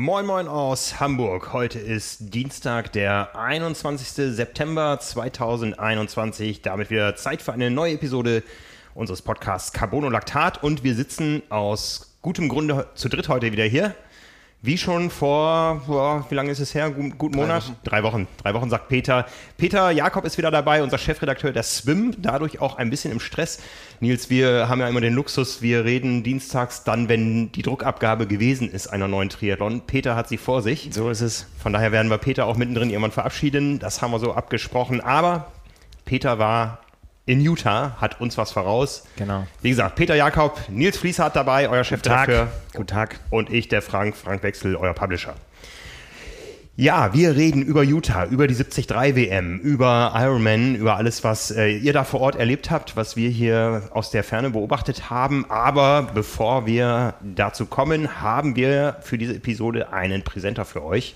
Moin Moin aus Hamburg. Heute ist Dienstag, der 21. September 2021. Damit wieder Zeit für eine neue Episode unseres Podcasts Carbonolactat und wir sitzen aus gutem Grunde zu dritt heute wieder hier. Wie schon vor, boah, wie lange ist es her? Gut, guten Monat? Drei Wochen. Drei Wochen. Drei Wochen, sagt Peter. Peter Jakob ist wieder dabei, unser Chefredakteur der Swim, dadurch auch ein bisschen im Stress. Nils, wir haben ja immer den Luxus, wir reden dienstags dann, wenn die Druckabgabe gewesen ist einer neuen Triathlon. Peter hat sie vor sich. So ist es. Von daher werden wir Peter auch mittendrin irgendwann verabschieden. Das haben wir so abgesprochen. Aber Peter war in Utah, hat uns was voraus. Genau. Wie gesagt, Peter Jakob, Nils Fließhardt dabei, euer Chefredakteur. Guten Tag. Und ich, der Frank, Frank Wechsel, euer Publisher. Ja, wir reden über Utah, über die 73 WM, über Ironman, über alles, was äh, ihr da vor Ort erlebt habt, was wir hier aus der Ferne beobachtet haben. Aber bevor wir dazu kommen, haben wir für diese Episode einen Präsenter für euch.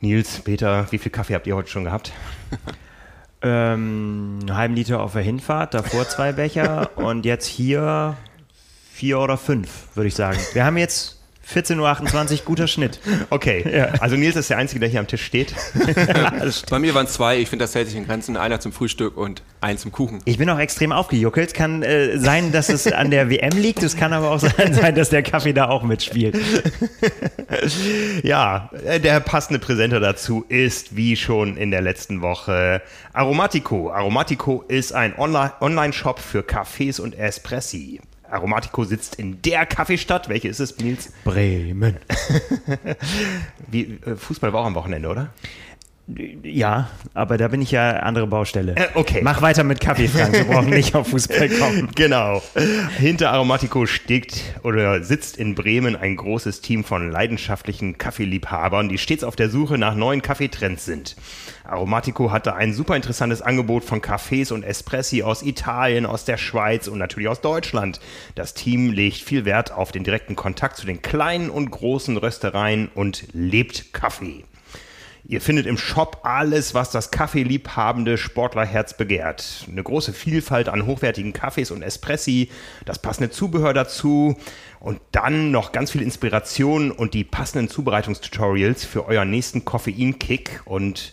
Nils, Peter, wie viel Kaffee habt ihr heute schon gehabt? Ähm, halben Liter auf der Hinfahrt, davor zwei Becher und jetzt hier vier oder fünf, würde ich sagen. Wir haben jetzt 14.28 Uhr, guter Schnitt. Okay, ja. also Nils ist der Einzige, der hier am Tisch steht. Bei mir waren es zwei, ich finde, das hält sich in Grenzen. Einer zum Frühstück und ein zum Kuchen. Ich bin auch extrem aufgejuckelt. Kann äh, sein, dass es an der WM liegt, es kann aber auch sein, dass der Kaffee da auch mitspielt. ja, äh, der passende Präsenter dazu ist, wie schon in der letzten Woche, Aromatico. Aromatico ist ein Online-Shop für Kaffees und Espressi. Aromatico sitzt in der Kaffeestadt. Welche ist es, Nils? Bremen. Wie, äh, Fußball war auch am Wochenende, oder? Ja, aber da bin ich ja andere Baustelle. Äh, okay. Mach weiter mit Kaffee, Frank. Wir brauchen nicht auf Fußball kommen. Genau. Hinter Aromatico steckt oder sitzt in Bremen ein großes Team von leidenschaftlichen Kaffeeliebhabern, die stets auf der Suche nach neuen Kaffeetrends sind. Aromatico hatte ein super interessantes Angebot von Cafés und Espressi aus Italien, aus der Schweiz und natürlich aus Deutschland. Das Team legt viel Wert auf den direkten Kontakt zu den kleinen und großen Röstereien und lebt Kaffee. Ihr findet im Shop alles, was das kaffeeliebhabende Sportlerherz begehrt. Eine große Vielfalt an hochwertigen Kaffees und Espressi, das passende Zubehör dazu und dann noch ganz viel Inspiration und die passenden Zubereitungstutorials für euren nächsten Koffeinkick und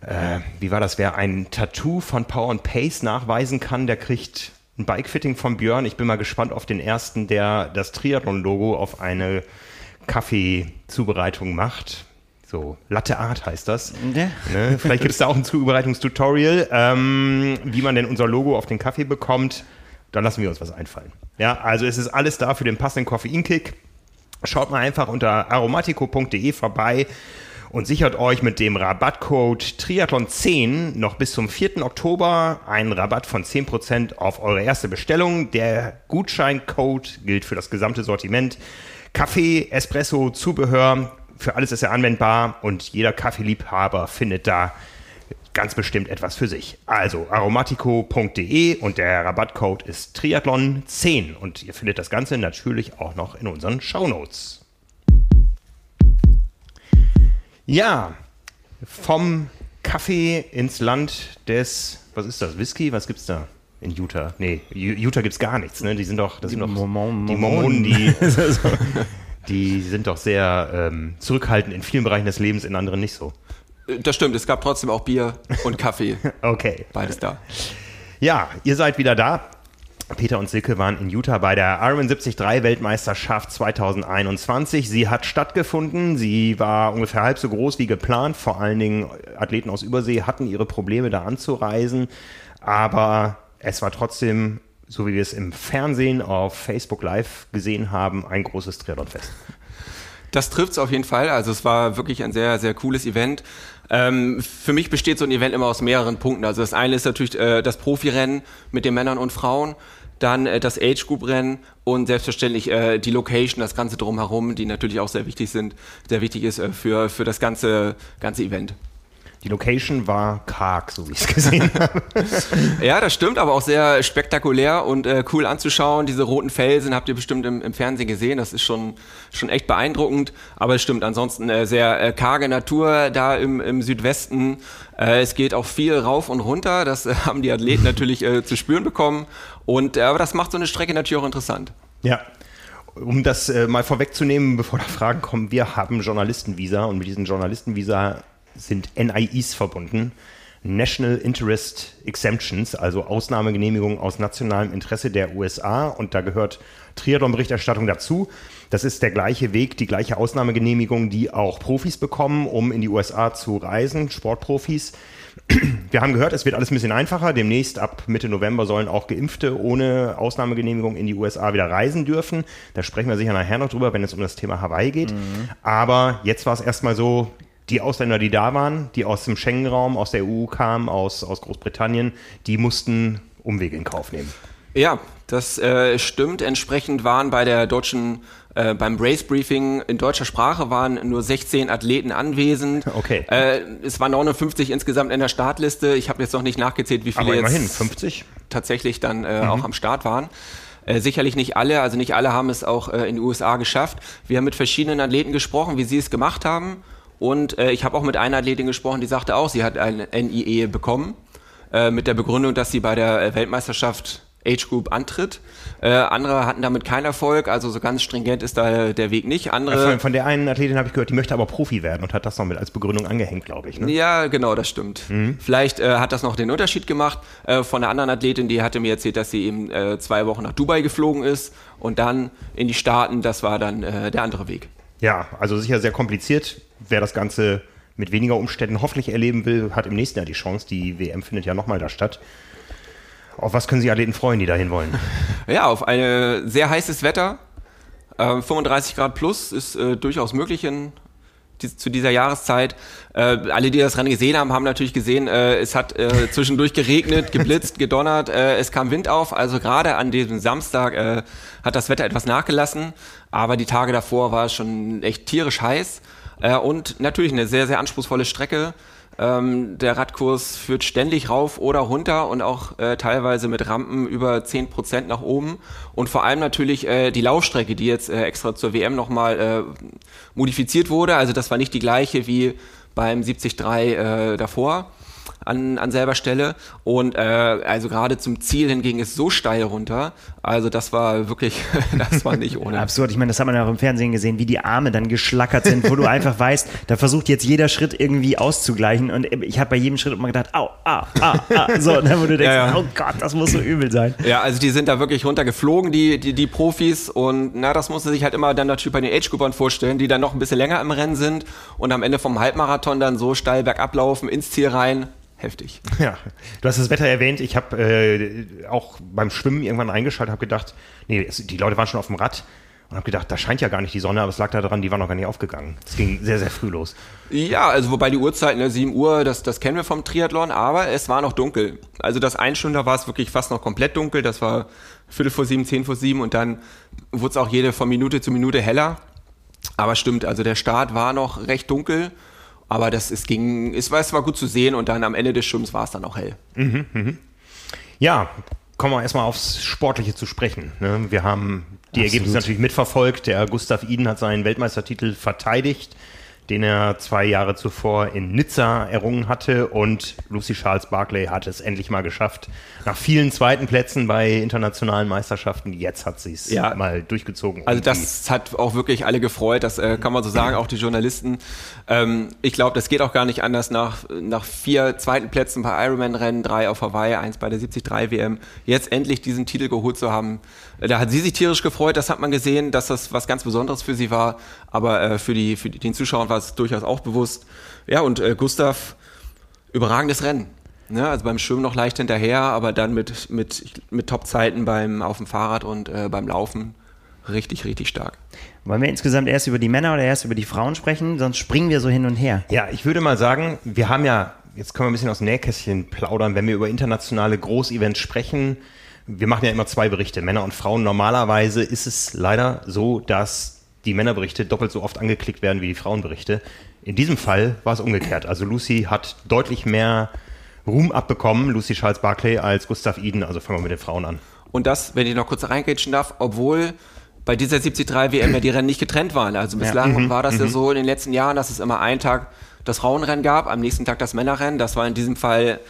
äh, wie war das? Wer ein Tattoo von Power and Pace nachweisen kann, der kriegt ein Bikefitting von Björn. Ich bin mal gespannt auf den ersten, der das Triathlon-Logo auf eine Kaffeezubereitung macht. So, Latte Art heißt das. Ja. Ne? Vielleicht gibt es da auch ein Zubereitungstutorial, ähm, wie man denn unser Logo auf den Kaffee bekommt. Dann lassen wir uns was einfallen. Ja, also es ist alles da für den passenden Koffeinkick. Schaut mal einfach unter aromatico.de vorbei und sichert euch mit dem Rabattcode Triathlon10 noch bis zum 4. Oktober einen Rabatt von 10% auf eure erste Bestellung. Der Gutscheincode gilt für das gesamte Sortiment. Kaffee, Espresso, Zubehör, für alles ist er anwendbar und jeder Kaffeeliebhaber findet da ganz bestimmt etwas für sich. Also aromatico.de und der Rabattcode ist Triathlon10 und ihr findet das Ganze natürlich auch noch in unseren Shownotes. Ja, vom Kaffee ins Land des, was ist das, Whisky? Was gibt's da? In Utah. Nee, Utah gibt's gar nichts, ne? Die sind doch, das die sind doch Mormon, die Mormonen, die, die sind doch sehr ähm, zurückhaltend in vielen Bereichen des Lebens, in anderen nicht so. Das stimmt, es gab trotzdem auch Bier und Kaffee. okay. Beides da. Ja, ihr seid wieder da. Peter und Silke waren in Utah bei der Ironman 73 Weltmeisterschaft 2021. Sie hat stattgefunden. Sie war ungefähr halb so groß wie geplant. Vor allen Dingen Athleten aus Übersee hatten ihre Probleme da anzureisen. Aber es war trotzdem, so wie wir es im Fernsehen auf Facebook Live gesehen haben, ein großes Triathlonfest. Das trifft es auf jeden Fall. Also es war wirklich ein sehr, sehr cooles Event. Ähm, für mich besteht so ein Event immer aus mehreren Punkten. Also das eine ist natürlich äh, das Profirennen mit den Männern und Frauen dann äh, das Age Group Rennen und selbstverständlich äh, die Location, das ganze drumherum, die natürlich auch sehr wichtig sind, sehr wichtig ist äh, für, für das ganze, ganze Event. Die Location war karg, so wie ich es gesehen habe. ja, das stimmt, aber auch sehr spektakulär und äh, cool anzuschauen. Diese roten Felsen habt ihr bestimmt im, im, Fernsehen gesehen. Das ist schon, schon echt beeindruckend. Aber es stimmt, ansonsten äh, sehr äh, karge Natur da im, im Südwesten. Äh, es geht auch viel rauf und runter. Das äh, haben die Athleten natürlich äh, zu spüren bekommen. Und aber das macht so eine Strecke natürlich auch interessant. Ja, um das äh, mal vorwegzunehmen, bevor da Fragen kommen, wir haben Journalistenvisa und mit diesen Journalistenvisa sind NIEs verbunden. National Interest Exemptions, also Ausnahmegenehmigungen aus nationalem Interesse der USA. Und da gehört Triathlon-Berichterstattung dazu. Das ist der gleiche Weg, die gleiche Ausnahmegenehmigung, die auch Profis bekommen, um in die USA zu reisen, Sportprofis. Wir haben gehört, es wird alles ein bisschen einfacher. Demnächst ab Mitte November sollen auch Geimpfte ohne Ausnahmegenehmigung in die USA wieder reisen dürfen. Da sprechen wir sicher nachher noch drüber, wenn es um das Thema Hawaii geht. Mhm. Aber jetzt war es erstmal so, die Ausländer, die da waren, die aus dem Schengen-Raum, aus der EU kamen, aus, aus Großbritannien, die mussten Umwege in Kauf nehmen. Ja, das äh, stimmt. Entsprechend waren bei der deutschen äh, beim Race Briefing in deutscher Sprache waren nur 16 Athleten anwesend. Okay. Äh, es waren 59 insgesamt in der Startliste. Ich habe jetzt noch nicht nachgezählt, wie viele Aber immerhin, jetzt 50? tatsächlich dann äh, mhm. auch am Start waren. Äh, sicherlich nicht alle, also nicht alle haben es auch äh, in den USA geschafft. Wir haben mit verschiedenen Athleten gesprochen, wie sie es gemacht haben. Und äh, ich habe auch mit einer Athletin gesprochen, die sagte auch, sie hat ein NIE bekommen, äh, mit der Begründung, dass sie bei der äh, Weltmeisterschaft Age Group antritt. Äh, andere hatten damit keinen Erfolg, also so ganz stringent ist da der Weg nicht. Andere von, von der einen Athletin habe ich gehört, die möchte aber Profi werden und hat das noch mit als Begründung angehängt, glaube ich. Ne? Ja, genau, das stimmt. Mhm. Vielleicht äh, hat das noch den Unterschied gemacht. Äh, von der anderen Athletin, die hatte mir erzählt, dass sie eben äh, zwei Wochen nach Dubai geflogen ist und dann in die Staaten. Das war dann äh, der andere Weg. Ja, also sicher sehr kompliziert. Wer das Ganze mit weniger Umständen hoffentlich erleben will, hat im nächsten Jahr die Chance. Die WM findet ja nochmal da statt. Auf was können sich Athleten freuen, die dahin wollen? Ja, auf ein sehr heißes Wetter. Äh, 35 Grad plus ist äh, durchaus möglich in, zu dieser Jahreszeit. Äh, alle, die das Rennen gesehen haben, haben natürlich gesehen, äh, es hat äh, zwischendurch geregnet, geblitzt, gedonnert, äh, es kam Wind auf. Also gerade an diesem Samstag äh, hat das Wetter etwas nachgelassen, aber die Tage davor war es schon echt tierisch heiß. Äh, und natürlich eine sehr, sehr anspruchsvolle Strecke. Ähm, der Radkurs führt ständig rauf oder runter und auch äh, teilweise mit Rampen über 10% nach oben. Und vor allem natürlich äh, die Laufstrecke, die jetzt äh, extra zur WM nochmal äh, modifiziert wurde. Also das war nicht die gleiche wie beim 73 äh, davor an, an selber Stelle. Und äh, also gerade zum Ziel hingegen ist so steil runter. Also das war wirklich, das war nicht ohne. Absurd. Ich meine, das hat man ja auch im Fernsehen gesehen, wie die Arme dann geschlackert sind, wo du einfach weißt, da versucht jetzt jeder Schritt irgendwie auszugleichen. Und ich habe bei jedem Schritt immer gedacht, au, au, au, au. So, ne, wo du denkst, ja, ja. oh Gott, das muss so übel sein. Ja, also die sind da wirklich runtergeflogen, die, die, die Profis. Und na, das musste sich halt immer dann natürlich bei den Age-Groupern vorstellen, die dann noch ein bisschen länger im Rennen sind und am Ende vom Halbmarathon dann so steil bergab laufen, ins Ziel rein heftig. Ja, du hast das Wetter erwähnt. Ich habe äh, auch beim Schwimmen irgendwann eingeschaltet, habe gedacht, nee, es, die Leute waren schon auf dem Rad und habe gedacht, da scheint ja gar nicht die Sonne, aber es lag daran, die waren noch gar nicht aufgegangen. Es ging sehr, sehr früh los. Ja, also wobei die Uhrzeit, ne, 7 Uhr, das, das kennen wir vom Triathlon, aber es war noch dunkel. Also das Einstunder war es wirklich fast noch komplett dunkel. Das war Viertel vor sieben, zehn vor sieben und dann wurde es auch jede von Minute zu Minute heller. Aber stimmt, also der Start war noch recht dunkel aber das es ging, es war, es war gut zu sehen und dann am Ende des Schwimmens war es dann auch hell. Mhm, mh. Ja, kommen wir erstmal aufs Sportliche zu sprechen. Ne? Wir haben die Absolut. Ergebnisse natürlich mitverfolgt. Der Gustav Iden hat seinen Weltmeistertitel verteidigt den er zwei Jahre zuvor in Nizza errungen hatte. Und Lucy Charles Barclay hat es endlich mal geschafft. Nach vielen zweiten Plätzen bei internationalen Meisterschaften, jetzt hat sie es ja. mal durchgezogen. Also das hat auch wirklich alle gefreut, das äh, kann man so sagen, auch die Journalisten. Ähm, ich glaube, das geht auch gar nicht anders nach, nach vier zweiten Plätzen bei Ironman-Rennen, drei auf Hawaii, eins bei der 73 WM, jetzt endlich diesen Titel geholt zu haben. Da hat sie sich tierisch gefreut, das hat man gesehen, dass das was ganz Besonderes für sie war. Aber äh, für, die, für den Zuschauern war es durchaus auch bewusst. Ja, und äh, Gustav, überragendes Rennen. Ne? Also beim Schwimmen noch leicht hinterher, aber dann mit, mit, mit Top-Zeiten beim, auf dem Fahrrad und äh, beim Laufen richtig, richtig stark. Wollen wir insgesamt erst über die Männer oder erst über die Frauen sprechen? Sonst springen wir so hin und her. Ja, ich würde mal sagen, wir haben ja, jetzt können wir ein bisschen aus dem Nähkästchen plaudern, wenn wir über internationale Großevents sprechen, wir machen ja immer zwei Berichte, Männer und Frauen. Normalerweise ist es leider so, dass die Männerberichte doppelt so oft angeklickt werden wie die Frauenberichte. In diesem Fall war es umgekehrt. Also Lucy hat deutlich mehr Ruhm abbekommen, Lucy Charles Barclay, als Gustav Eden. Also fangen wir mit den Frauen an. Und das, wenn ich noch kurz reingrätschen darf, obwohl bei dieser 73 WM ja die Rennen nicht getrennt waren. Also bislang ja. mhm, war das ja mhm. so in den letzten Jahren, dass es immer einen Tag das Frauenrennen gab, am nächsten Tag das Männerrennen. Das war in diesem Fall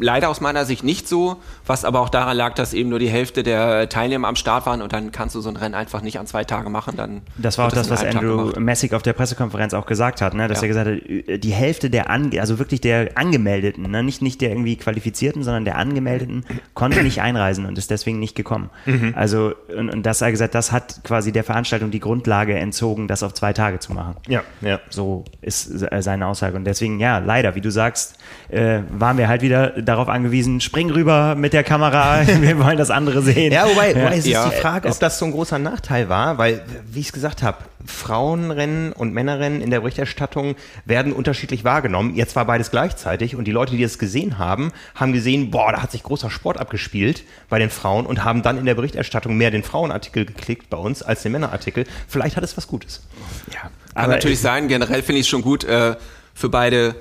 leider aus meiner Sicht nicht so, was aber auch daran lag, dass eben nur die Hälfte der Teilnehmer am Start waren und dann kannst du so ein Rennen einfach nicht an zwei Tage machen. Dann das war auch das, was Andrew Messick auf der Pressekonferenz auch gesagt hat, ne? dass ja. er gesagt hat, die Hälfte der, Ange also wirklich der Angemeldeten, ne? nicht, nicht der irgendwie Qualifizierten, sondern der Angemeldeten, konnte nicht einreisen und ist deswegen nicht gekommen. Mhm. Also, und, und das hat er gesagt, das hat quasi der Veranstaltung die Grundlage entzogen, das auf zwei Tage zu machen. Ja, ja. So ist seine Aussage. Und deswegen, ja, leider, wie du sagst, äh, waren wir halt wieder darauf angewiesen, spring rüber mit der Kamera, wir wollen das andere sehen. Ja, wobei, wobei es ist ja. die Frage, ob das so ein großer Nachteil war, weil, wie ich es gesagt habe, Frauenrennen und Männerrennen in der Berichterstattung werden unterschiedlich wahrgenommen. Jetzt war beides gleichzeitig und die Leute, die es gesehen haben, haben gesehen, boah, da hat sich großer Sport abgespielt bei den Frauen und haben dann in der Berichterstattung mehr den Frauenartikel geklickt bei uns als den Männerartikel. Vielleicht hat es was Gutes. Ja, kann aber natürlich sein. Generell finde ich es schon gut äh, für beide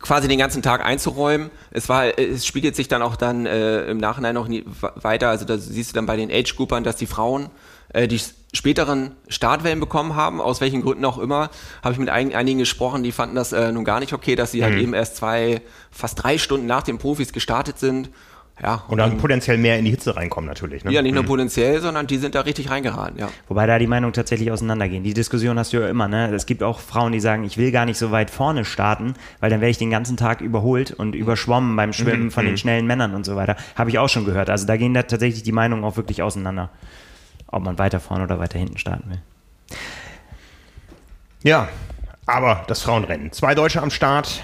quasi den ganzen Tag einzuräumen. Es war, es spiegelt sich dann auch dann äh, im Nachhinein noch nie weiter. Also da siehst du dann bei den Age-Groupern, dass die Frauen äh, die späteren Startwellen bekommen haben, aus welchen Gründen auch immer, habe ich mit ein, einigen gesprochen, die fanden das äh, nun gar nicht okay, dass sie halt mhm. halt eben erst zwei, fast drei Stunden nach den Profis gestartet sind ja, und dann, dann potenziell mehr in die Hitze reinkommen natürlich. Ne? Ja, nicht nur mhm. potenziell, sondern die sind da richtig reingeraten, ja. Wobei da die Meinungen tatsächlich auseinandergehen. Die Diskussion hast du ja immer, ne? Es gibt auch Frauen, die sagen, ich will gar nicht so weit vorne starten, weil dann werde ich den ganzen Tag überholt und überschwommen beim Schwimmen mhm. von den mhm. schnellen Männern und so weiter. Habe ich auch schon gehört. Also da gehen da tatsächlich die Meinungen auch wirklich auseinander. Ob man weiter vorne oder weiter hinten starten will. Ja, aber das Frauenrennen. Zwei Deutsche am Start.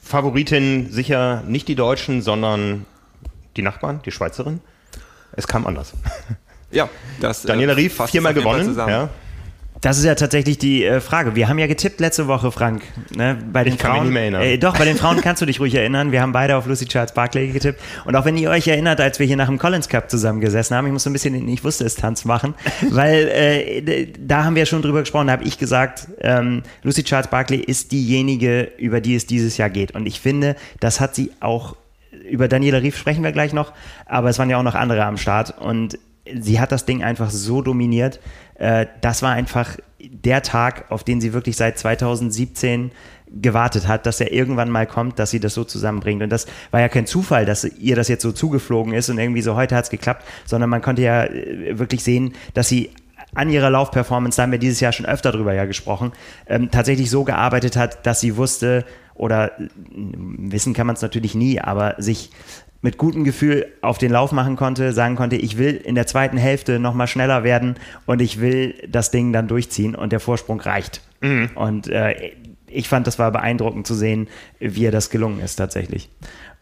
Favoritin sicher nicht die Deutschen, sondern die Nachbarn, die Schweizerin. Es kam anders. Ja, das. Daniela äh, Rief viermal gewonnen. Ja. Das ist ja tatsächlich die äh, Frage. Wir haben ja getippt letzte Woche, Frank. Ne, bei den ich Frauen, kann mich nicht mehr erinnern. Äh, doch, bei den Frauen kannst du dich ruhig erinnern. Wir haben beide auf Lucy Charles Barclay getippt. Und auch wenn ihr euch erinnert, als wir hier nach dem Collins Cup zusammengesessen haben, ich muss so ein bisschen den Ich wusste es Tanz machen, weil äh, da haben wir schon drüber gesprochen, da habe ich gesagt, ähm, Lucy Charles Barclay ist diejenige, über die es dieses Jahr geht. Und ich finde, das hat sie auch über Daniela Rief sprechen wir gleich noch, aber es waren ja auch noch andere am Start und sie hat das Ding einfach so dominiert. Äh, das war einfach der Tag, auf den sie wirklich seit 2017 gewartet hat, dass er irgendwann mal kommt, dass sie das so zusammenbringt. Und das war ja kein Zufall, dass ihr das jetzt so zugeflogen ist und irgendwie so heute hat es geklappt, sondern man konnte ja äh, wirklich sehen, dass sie an ihrer Laufperformance, da haben wir dieses Jahr schon öfter drüber ja gesprochen, ähm, tatsächlich so gearbeitet hat, dass sie wusste, oder wissen kann man es natürlich nie, aber sich mit gutem Gefühl auf den Lauf machen konnte, sagen konnte, ich will in der zweiten Hälfte nochmal schneller werden und ich will das Ding dann durchziehen und der Vorsprung reicht. Mhm. Und äh, ich fand, das war beeindruckend zu sehen, wie er das gelungen ist tatsächlich.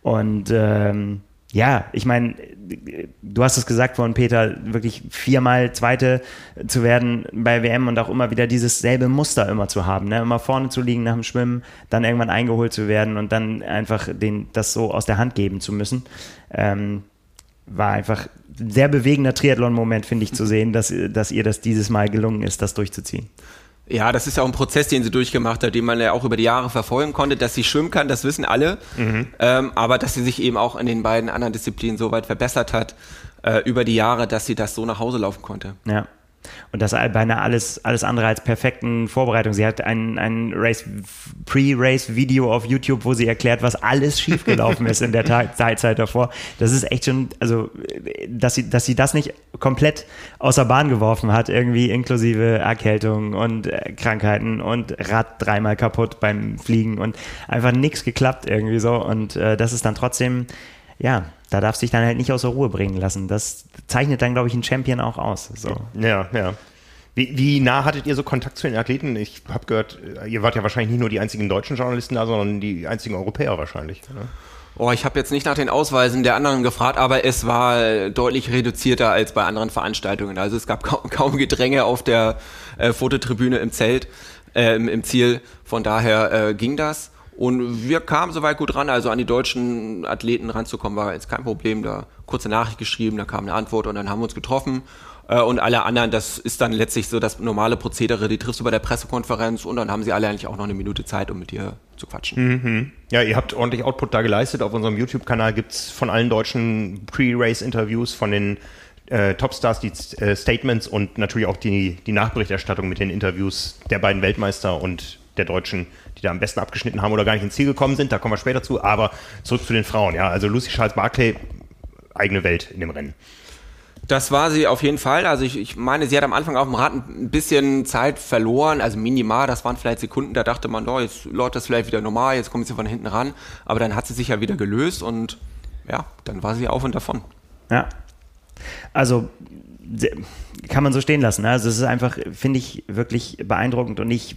Und ähm, ja, ich meine, du hast es gesagt vorhin, Peter, wirklich viermal Zweite zu werden bei WM und auch immer wieder dieses selbe Muster immer zu haben, ne? immer vorne zu liegen nach dem Schwimmen, dann irgendwann eingeholt zu werden und dann einfach den, das so aus der Hand geben zu müssen. Ähm, war einfach ein sehr bewegender Triathlon-Moment, finde ich, zu sehen, dass, dass ihr das dieses Mal gelungen ist, das durchzuziehen. Ja, das ist ja auch ein Prozess, den sie durchgemacht hat, den man ja auch über die Jahre verfolgen konnte. Dass sie schwimmen kann, das wissen alle. Mhm. Ähm, aber dass sie sich eben auch in den beiden anderen Disziplinen so weit verbessert hat äh, über die Jahre, dass sie das so nach Hause laufen konnte. Ja. Und das beinahe alles, alles andere als perfekten Vorbereitung. Sie hat ein, ein Race, Pre-Race-Video auf YouTube, wo sie erklärt, was alles schiefgelaufen ist in der Zeit davor. Das ist echt schon, also, dass sie, dass sie das nicht komplett außer Bahn geworfen hat, irgendwie inklusive Erkältung und äh, Krankheiten und Rad dreimal kaputt beim Fliegen und einfach nichts geklappt irgendwie so. Und äh, das ist dann trotzdem, ja, da darf sich dann halt nicht außer Ruhe bringen lassen. Das zeichnet dann, glaube ich, einen Champion auch aus. So. Ja, ja. Wie, wie, nah hattet ihr so Kontakt zu den Athleten? Ich habe gehört, ihr wart ja wahrscheinlich nicht nur die einzigen deutschen Journalisten da, sondern die einzigen Europäer wahrscheinlich. Ne? Oh, ich habe jetzt nicht nach den Ausweisen der anderen gefragt, aber es war deutlich reduzierter als bei anderen Veranstaltungen. Also es gab kaum, kaum Gedränge auf der äh, Fototribüne im Zelt, äh, im, im, Ziel. Von daher äh, ging das. Und wir kamen soweit gut ran, also an die deutschen Athleten ranzukommen, war jetzt kein Problem. Da kurze Nachricht geschrieben, da kam eine Antwort und dann haben wir uns getroffen. Äh, und alle anderen, das ist dann letztlich so das normale Prozedere, die triffst du bei der Pressekonferenz und dann haben sie alle eigentlich auch noch eine Minute Zeit, um mit dir zu quatschen. Mhm. Ja, ihr habt ordentlich Output da geleistet. Auf unserem YouTube-Kanal gibt's von allen deutschen Pre-Race-Interviews von den äh, Topstars die äh, Statements und natürlich auch die, die Nachberichterstattung mit den Interviews der beiden Weltmeister und der Deutschen, die da am besten abgeschnitten haben oder gar nicht ins Ziel gekommen sind. Da kommen wir später zu. Aber zurück zu den Frauen. Ja, also Lucy Charles Barclay, eigene Welt in dem Rennen. Das war sie auf jeden Fall. Also ich, ich meine, sie hat am Anfang auf dem Rad ein bisschen Zeit verloren, also minimal, das waren vielleicht Sekunden, da dachte man, oh, jetzt läuft das vielleicht wieder normal, jetzt kommt sie von hinten ran. Aber dann hat sie sich ja wieder gelöst und ja, dann war sie auf und davon. Ja. Also kann man so stehen lassen. Ne? Also es ist einfach, finde ich, wirklich beeindruckend und ich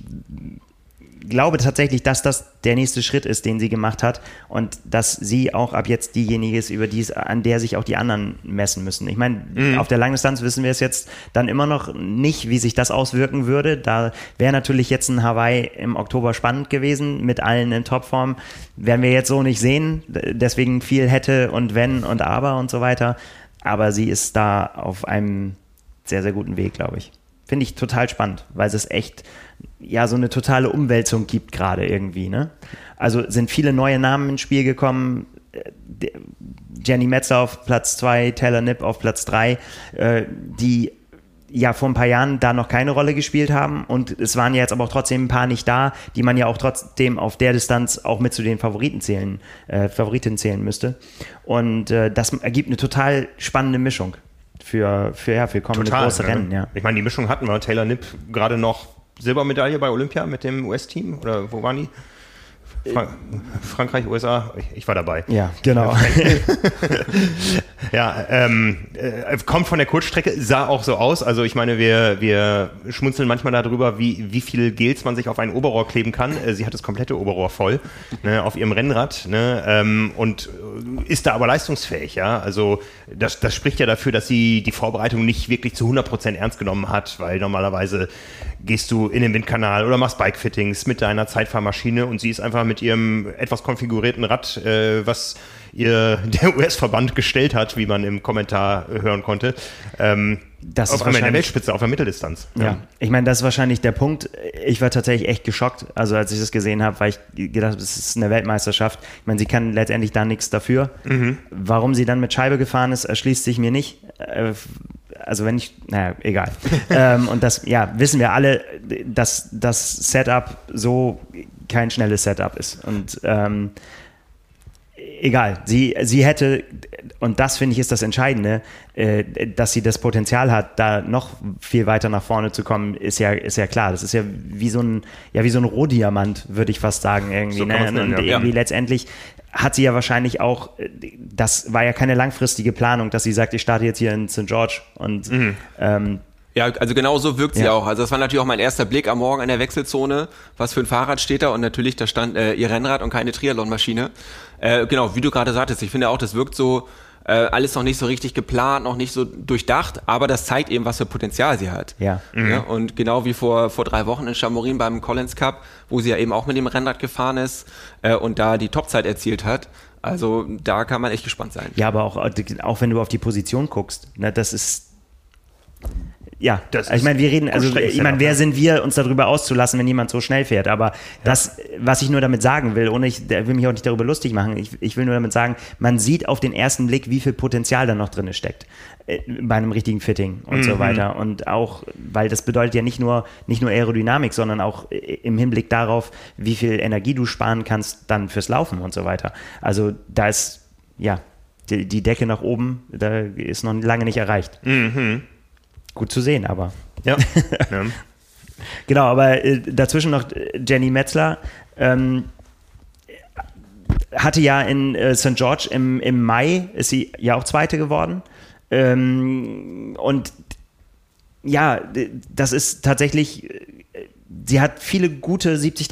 glaube tatsächlich, dass das der nächste Schritt ist, den sie gemacht hat und dass sie auch ab jetzt diejenige ist, über die es, an der sich auch die anderen messen müssen. Ich meine, mhm. auf der Langdistanz wissen wir es jetzt dann immer noch nicht, wie sich das auswirken würde. Da wäre natürlich jetzt ein Hawaii im Oktober spannend gewesen, mit allen in Topform. Werden wir jetzt so nicht sehen. Deswegen viel hätte und wenn und aber und so weiter. Aber sie ist da auf einem sehr, sehr guten Weg, glaube ich. Finde ich total spannend, weil es echt ja so eine totale Umwälzung gibt gerade irgendwie. Ne? Also sind viele neue Namen ins Spiel gekommen. Äh, Jenny Metzer auf Platz 2, Taylor Nipp auf Platz 3, äh, die ja vor ein paar Jahren da noch keine Rolle gespielt haben und es waren ja jetzt aber auch trotzdem ein paar nicht da, die man ja auch trotzdem auf der Distanz auch mit zu den Favoriten zählen, äh, Favoritinnen zählen müsste. Und äh, das ergibt eine total spannende Mischung für, für, ja, für kommende Total, große ne? Rennen. Ja. Ich meine, die Mischung hatten wir. Taylor Nipp gerade noch Silbermedaille bei Olympia mit dem US-Team oder wo waren die? Frank Frankreich, USA, ich, ich, war dabei. Ja, genau. ja, ähm, äh, kommt von der Kurzstrecke, sah auch so aus. Also ich meine, wir, wir schmunzeln manchmal darüber, wie, wie viel Gels man sich auf ein Oberrohr kleben kann. Äh, sie hat das komplette Oberrohr voll ne, auf ihrem Rennrad ne, ähm, und ist da aber leistungsfähig. Ja? Also das, das spricht ja dafür, dass sie die Vorbereitung nicht wirklich zu 100% ernst genommen hat, weil normalerweise gehst du in den Windkanal oder machst Bikefittings mit deiner Zeitfahrmaschine und sie ist einfach mit ihrem etwas konfigurierten Rad, äh, was ihr der US-Verband gestellt hat, wie man im Kommentar hören konnte. Ähm, das auf ist einmal in der Weltspitze, auf der Mitteldistanz. Ja, ja. ich meine, das ist wahrscheinlich der Punkt. Ich war tatsächlich echt geschockt, also als ich das gesehen habe, weil ich gedacht habe, es ist eine Weltmeisterschaft. Ich meine, sie kann letztendlich da nichts dafür. Mhm. Warum sie dann mit Scheibe gefahren ist, erschließt sich mir nicht. Äh, also wenn ich, naja, egal. ähm, und das, ja, wissen wir alle, dass das Setup so kein schnelles Setup ist. Und ähm, egal, sie, sie hätte, und das finde ich ist das Entscheidende, äh, dass sie das Potenzial hat, da noch viel weiter nach vorne zu kommen, ist ja, ist ja klar. Das ist ja wie so ein, ja, wie so ein Rohdiamant, würde ich fast sagen, irgendwie. So ne? Und ja. irgendwie letztendlich hat sie ja wahrscheinlich auch, das war ja keine langfristige Planung, dass sie sagt, ich starte jetzt hier in St. George und mhm. ähm, ja, also genau so wirkt sie ja. auch. Also das war natürlich auch mein erster Blick am Morgen an der Wechselzone. Was für ein Fahrrad steht da? Und natürlich, da stand äh, ihr Rennrad und keine Triathlon-Maschine. Äh, genau, wie du gerade sagtest, ich finde auch, das wirkt so äh, alles noch nicht so richtig geplant, noch nicht so durchdacht, aber das zeigt eben, was für Potenzial sie hat. Ja. Mhm. ja und genau wie vor, vor drei Wochen in Chamorin beim Collins Cup, wo sie ja eben auch mit dem Rennrad gefahren ist äh, und da die Topzeit erzielt hat. Also da kann man echt gespannt sein. Ja, aber auch, auch wenn du auf die Position guckst, ne, das ist ja, das ich meine, wir reden, also ich meine, wer sind wir, uns darüber auszulassen, wenn jemand so schnell fährt? Aber ja. das, was ich nur damit sagen will, ohne ich will mich auch nicht darüber lustig machen, ich, ich will nur damit sagen, man sieht auf den ersten Blick, wie viel Potenzial da noch drin steckt äh, bei einem richtigen Fitting und mhm. so weiter. Und auch, weil das bedeutet ja nicht nur, nicht nur Aerodynamik, sondern auch im Hinblick darauf, wie viel Energie du sparen kannst dann fürs Laufen und so weiter. Also da ist, ja, die, die Decke nach oben, da ist noch lange nicht erreicht. Mhm gut zu sehen, aber. Ja. ja. genau, aber äh, dazwischen noch äh, Jenny Metzler. Ähm, hatte ja in äh, St. George im, im Mai, ist sie ja auch Zweite geworden. Ähm, und ja, das ist tatsächlich, sie hat viele gute 73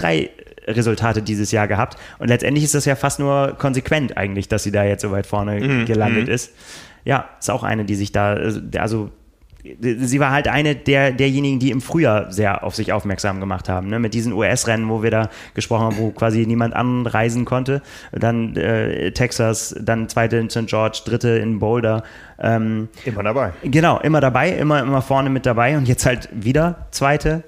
Resultate dieses Jahr gehabt. Und letztendlich ist das ja fast nur konsequent eigentlich, dass sie da jetzt so weit vorne mhm. gelandet mhm. ist. Ja, ist auch eine, die sich da, also sie war halt eine der, derjenigen, die im Frühjahr sehr auf sich aufmerksam gemacht haben. Ne? Mit diesen US-Rennen, wo wir da gesprochen haben, wo quasi niemand anreisen konnte. Dann äh, Texas, dann zweite in St. George, dritte in Boulder. Ähm, immer dabei. Genau, immer dabei, immer, immer vorne mit dabei und jetzt halt wieder zweite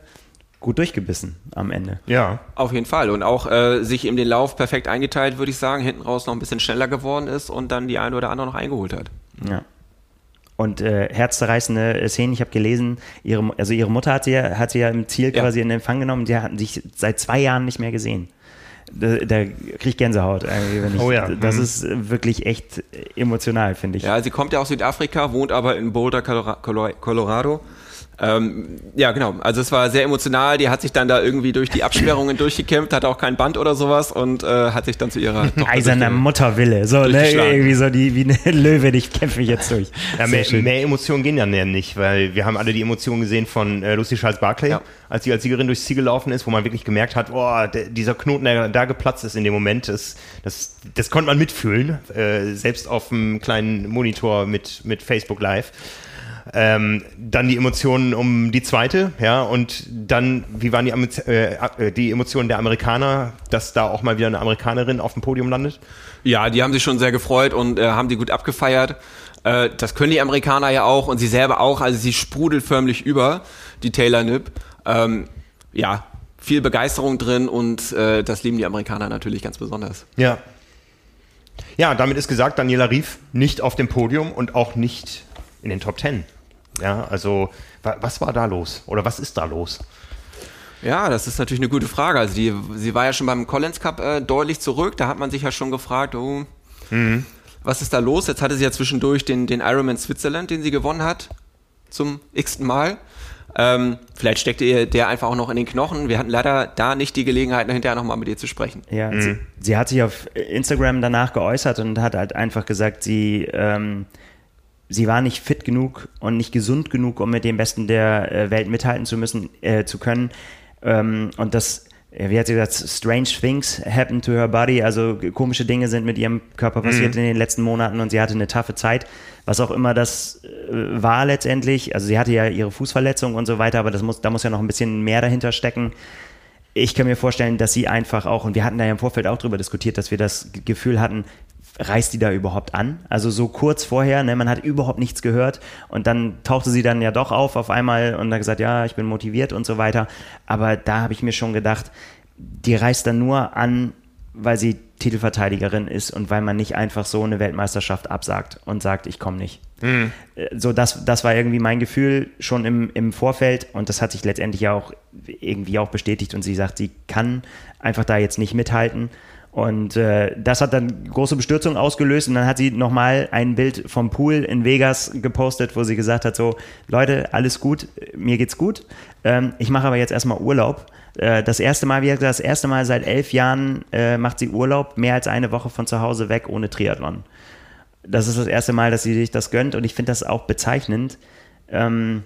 gut durchgebissen am Ende. Ja. Auf jeden Fall. Und auch äh, sich in den Lauf perfekt eingeteilt, würde ich sagen, hinten raus noch ein bisschen schneller geworden ist und dann die eine oder andere noch eingeholt hat. Ja. Und äh, herzzerreißende Szenen, ich habe gelesen, ihre, also ihre Mutter hat sie, ja, hat sie ja im Ziel ja. quasi in Empfang genommen, die hatten sich seit zwei Jahren nicht mehr gesehen. Da, da kriege ich Gänsehaut. Ich, oh ja. Das mhm. ist wirklich echt emotional, finde ich. Ja, sie kommt ja aus Südafrika, wohnt aber in Boulder, Colorado ähm, ja, genau. Also es war sehr emotional. Die hat sich dann da irgendwie durch die Absperrungen durchgekämpft, hatte auch kein Band oder sowas und äh, hat sich dann zu ihrer Tochter Eiserner Mutterwille. So, ne, irgendwie so die, wie eine Löwe, ich kämpfe jetzt durch. Ja, mehr, mehr, Emotionen gehen dann ja nicht, weil wir haben alle die Emotionen gesehen von äh, Lucy Charles Barclay, ja. als sie als Siegerin durchs Ziel gelaufen ist, wo man wirklich gemerkt hat, oh, der, dieser Knoten, der da geplatzt ist in dem Moment, das, das, das konnte man mitfühlen, äh, selbst auf einem kleinen Monitor mit, mit Facebook Live. Ähm, dann die Emotionen um die zweite, ja, und dann, wie waren die, äh, äh, die Emotionen der Amerikaner, dass da auch mal wieder eine Amerikanerin auf dem Podium landet? Ja, die haben sich schon sehr gefreut und äh, haben die gut abgefeiert. Äh, das können die Amerikaner ja auch und sie selber auch, also sie sprudelt förmlich über, die Taylor Nipp. Ähm, ja, viel Begeisterung drin und äh, das lieben die Amerikaner natürlich ganz besonders. Ja. Ja, damit ist gesagt, Daniela Rief nicht auf dem Podium und auch nicht in den Top Ten. Ja, also was war da los oder was ist da los? Ja, das ist natürlich eine gute Frage. Also die, sie war ja schon beim Collins Cup äh, deutlich zurück. Da hat man sich ja schon gefragt, oh, mhm. was ist da los? Jetzt hatte sie ja zwischendurch den, den Ironman Switzerland, den sie gewonnen hat, zum x-ten Mal. Ähm, vielleicht steckte ihr der einfach auch noch in den Knochen. Wir hatten leider da nicht die Gelegenheit, hinterher nochmal mit ihr zu sprechen. Ja, mhm. sie, sie, hat sich auf Instagram danach geäußert und hat halt einfach gesagt, sie ähm, sie war nicht fit genug und nicht gesund genug, um mit dem Besten der äh, Welt mithalten zu müssen, äh, zu können. Ähm, und das, äh, wie hat sie gesagt, strange things happen to her body, also komische Dinge sind mit ihrem Körper passiert mhm. in den letzten Monaten und sie hatte eine taffe Zeit, was auch immer das äh, war letztendlich. Also sie hatte ja ihre Fußverletzung und so weiter, aber das muss, da muss ja noch ein bisschen mehr dahinter stecken. Ich kann mir vorstellen, dass sie einfach auch, und wir hatten da ja im Vorfeld auch drüber diskutiert, dass wir das Gefühl hatten, reißt die da überhaupt an? Also so kurz vorher, ne, man hat überhaupt nichts gehört und dann tauchte sie dann ja doch auf auf einmal und hat gesagt, ja, ich bin motiviert und so weiter. Aber da habe ich mir schon gedacht, die reißt dann nur an, weil sie Titelverteidigerin ist und weil man nicht einfach so eine Weltmeisterschaft absagt und sagt, ich komme nicht. Mhm. So, das, das war irgendwie mein Gefühl schon im, im Vorfeld und das hat sich letztendlich ja auch irgendwie auch bestätigt und sie sagt, sie kann einfach da jetzt nicht mithalten. Und äh, das hat dann große Bestürzung ausgelöst und dann hat sie nochmal ein Bild vom Pool in Vegas gepostet, wo sie gesagt hat, so Leute, alles gut, mir geht's gut, ähm, ich mache aber jetzt erstmal Urlaub. Äh, das erste Mal, wie gesagt, das erste Mal seit elf Jahren äh, macht sie Urlaub, mehr als eine Woche von zu Hause weg ohne Triathlon. Das ist das erste Mal, dass sie sich das gönnt und ich finde das auch bezeichnend. Ähm,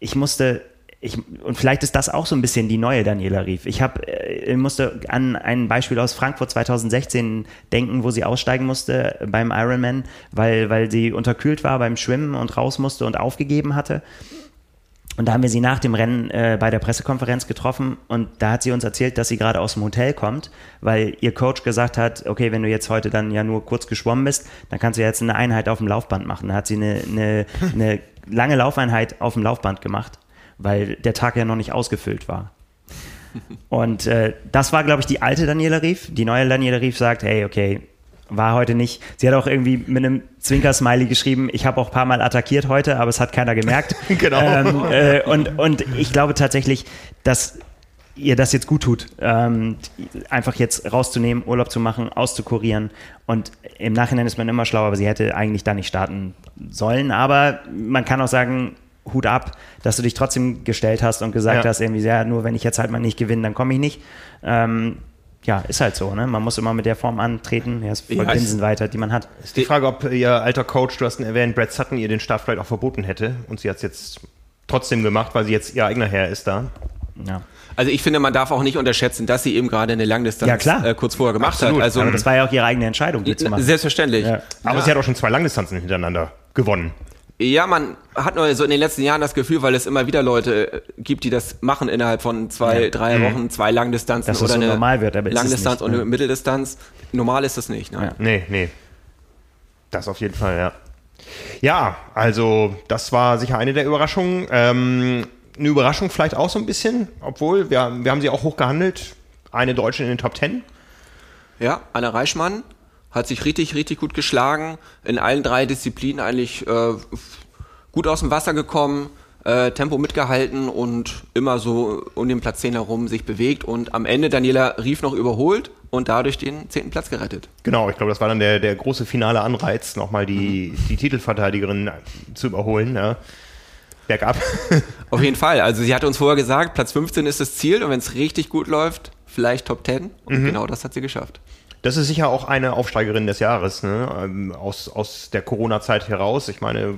ich musste ich, und vielleicht ist das auch so ein bisschen die neue Daniela Rief. Ich hab, äh, ich musste an ein Beispiel aus Frankfurt 2016 denken, wo sie aussteigen musste beim Ironman, weil, weil sie unterkühlt war beim Schwimmen und raus musste und aufgegeben hatte. Und da haben wir sie nach dem Rennen äh, bei der Pressekonferenz getroffen und da hat sie uns erzählt, dass sie gerade aus dem Hotel kommt, weil ihr Coach gesagt hat, okay, wenn du jetzt heute dann ja nur kurz geschwommen bist, dann kannst du jetzt eine Einheit auf dem Laufband machen. Da hat sie eine, eine, eine lange Laufeinheit auf dem Laufband gemacht weil der Tag ja noch nicht ausgefüllt war. Und äh, das war, glaube ich, die alte Daniela Rief. Die neue Daniela Rief sagt, hey, okay, war heute nicht. Sie hat auch irgendwie mit einem Zwinker-Smiley geschrieben, ich habe auch ein paar Mal attackiert heute, aber es hat keiner gemerkt. genau. Ähm, äh, und, und ich glaube tatsächlich, dass ihr das jetzt gut tut, ähm, einfach jetzt rauszunehmen, Urlaub zu machen, auszukurieren. Und im Nachhinein ist man immer schlauer, aber sie hätte eigentlich da nicht starten sollen. Aber man kann auch sagen, Hut ab, dass du dich trotzdem gestellt hast und gesagt ja. hast, irgendwie, ja, nur wenn ich jetzt halt mal nicht gewinne, dann komme ich nicht. Ähm, ja, ist halt so, ne? Man muss immer mit der Form antreten, ja, ist voll ja, Binsenweiter, die man hat. Ist die Frage, ob ihr alter Coach, du hast ihn erwähnt, Brad Sutton, ihr den Start vielleicht auch verboten hätte und sie hat es jetzt trotzdem gemacht, weil sie jetzt ihr eigener Herr ist da. Ja. Also ich finde, man darf auch nicht unterschätzen, dass sie eben gerade eine Langdistanz ja, äh, kurz vorher gemacht Absolut. hat. Also, Aber das war ja auch ihre eigene Entscheidung, die zu machen. Selbstverständlich. Ja. Aber sie hat auch schon zwei Langdistanzen hintereinander gewonnen. Ja, man hat nur so in den letzten Jahren das Gefühl, weil es immer wieder Leute äh, gibt, die das machen innerhalb von zwei, ja. drei mhm. Wochen, zwei Langdistanzen Dass oder so eine normal wird, aber Langdistanz und eine Mitteldistanz. Normal ist das nicht. Ne? Ja. Nee, nee. Das auf jeden Fall, ja. Ja, also das war sicher eine der Überraschungen. Ähm, eine Überraschung vielleicht auch so ein bisschen, obwohl wir, wir haben sie auch hoch gehandelt. Eine Deutsche in den Top Ten. Ja, Anna Reichmann hat sich richtig, richtig gut geschlagen, in allen drei Disziplinen eigentlich äh, gut aus dem Wasser gekommen, äh, Tempo mitgehalten und immer so um den Platz 10 herum sich bewegt und am Ende Daniela Rief noch überholt und dadurch den zehnten Platz gerettet. Genau, ich glaube, das war dann der, der große finale Anreiz, nochmal die, mhm. die Titelverteidigerin zu überholen. Ja. Bergab. Auf jeden Fall. Also sie hat uns vorher gesagt, Platz 15 ist das Ziel und wenn es richtig gut läuft, vielleicht Top 10. Und mhm. genau das hat sie geschafft. Das ist sicher auch eine Aufsteigerin des Jahres, ne? Ähm, aus, aus der Corona-Zeit heraus. Ich meine,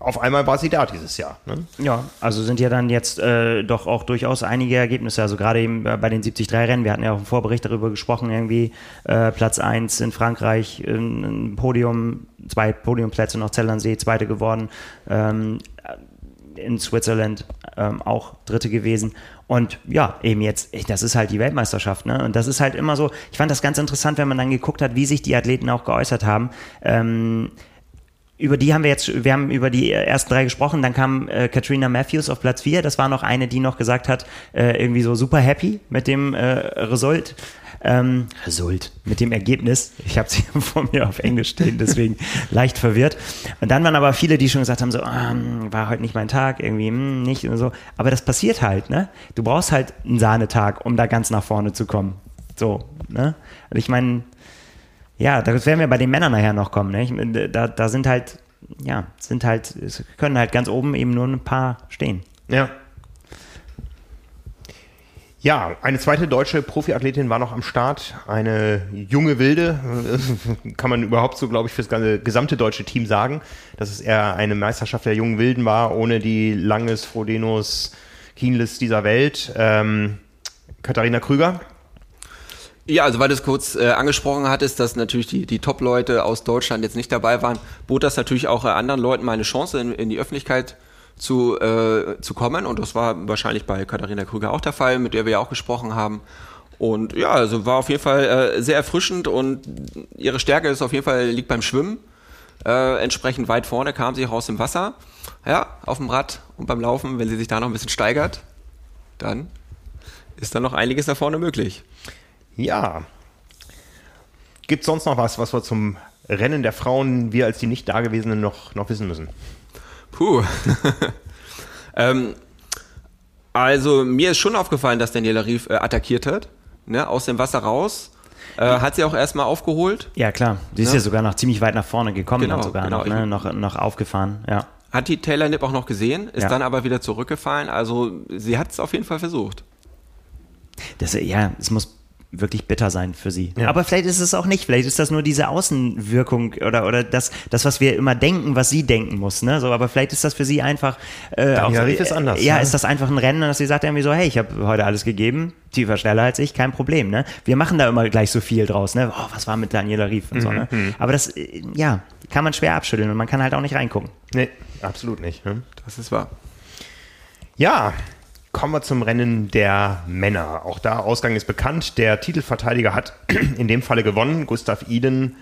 auf einmal war sie da dieses Jahr. Ne? Ja, also sind ja dann jetzt äh, doch auch durchaus einige Ergebnisse. Also gerade eben bei den 73-Rennen, wir hatten ja auch im Vorbericht darüber gesprochen, irgendwie äh, Platz 1 in Frankreich, ein Podium, zwei Podiumplätze noch Zellernsee, zweite geworden. Ähm, in Switzerland ähm, auch Dritte gewesen. Und ja, eben jetzt, das ist halt die Weltmeisterschaft. Ne? Und das ist halt immer so, ich fand das ganz interessant, wenn man dann geguckt hat, wie sich die Athleten auch geäußert haben. Ähm, über die haben wir jetzt, wir haben über die ersten drei gesprochen, dann kam äh, Katrina Matthews auf Platz vier. Das war noch eine, die noch gesagt hat, äh, irgendwie so super happy mit dem äh, Result. Ähm, Result, mit dem Ergebnis. Ich habe sie vor mir auf Englisch stehen, deswegen leicht verwirrt. Und dann waren aber viele, die schon gesagt haben, so, ähm, war heute nicht mein Tag, irgendwie mh, hm, nicht und so. Aber das passiert halt, ne? Du brauchst halt einen Sahnetag, um da ganz nach vorne zu kommen. So, ne? Und ich meine, ja, das werden wir bei den Männern nachher noch kommen. Ne? Da, da sind halt, ja, sind halt, es können halt ganz oben eben nur ein paar stehen. Ja. Ja, eine zweite deutsche Profiathletin war noch am Start. Eine junge Wilde, kann man überhaupt so, glaube ich, für das gesamte deutsche Team sagen, dass es eher eine Meisterschaft der jungen Wilden war, ohne die Langes, Frodenos, Kienlis dieser Welt. Ähm, Katharina Krüger, ja, also weil du es kurz äh, angesprochen hattest, dass natürlich die, die Top-Leute aus Deutschland jetzt nicht dabei waren, bot das natürlich auch äh, anderen Leuten mal eine Chance, in, in die Öffentlichkeit zu, äh, zu kommen. Und das war wahrscheinlich bei Katharina Krüger auch der Fall, mit der wir ja auch gesprochen haben. Und ja, also war auf jeden Fall äh, sehr erfrischend und ihre Stärke ist auf jeden Fall liegt beim Schwimmen. Äh, entsprechend weit vorne kam sie auch aus dem Wasser. Ja, auf dem Rad und beim Laufen, wenn sie sich da noch ein bisschen steigert, dann ist da noch einiges da vorne möglich. Ja. Gibt es sonst noch was, was wir zum Rennen der Frauen, wir als die nicht Dagewesenen, noch, noch wissen müssen? Puh. ähm, also mir ist schon aufgefallen, dass Daniela Rief äh, attackiert hat, ne, aus dem Wasser raus. Äh, hat sie auch erstmal aufgeholt? Ja, klar. Sie ist ja, ja sogar noch ziemlich weit nach vorne gekommen genau, sogar genau. noch, ne? noch, noch aufgefahren, ja. Hat die Taylor Nipp auch noch gesehen, ist ja. dann aber wieder zurückgefallen. Also sie hat es auf jeden Fall versucht. Das, ja, es muss wirklich bitter sein für sie. Ja. Aber vielleicht ist es auch nicht. Vielleicht ist das nur diese Außenwirkung oder, oder das, das, was wir immer denken, was sie denken muss. Ne? So, aber vielleicht ist das für sie einfach. Äh, auch, ja, ist anders. Ja, ne? ist das einfach ein Rennen, dass sie sagt irgendwie so: Hey, ich habe heute alles gegeben, tiefer, schneller als ich, kein Problem. Ne? Wir machen da immer gleich so viel draus. Ne? Oh, was war mit Daniela Rief und mhm, so. Ne? Mhm. Aber das, äh, ja, kann man schwer abschütteln und man kann halt auch nicht reingucken. Nee, absolut nicht. Ne? Das ist wahr. Ja, Kommen wir zum Rennen der Männer. Auch da Ausgang ist bekannt. Der Titelverteidiger hat in dem Falle gewonnen. Gustav Iden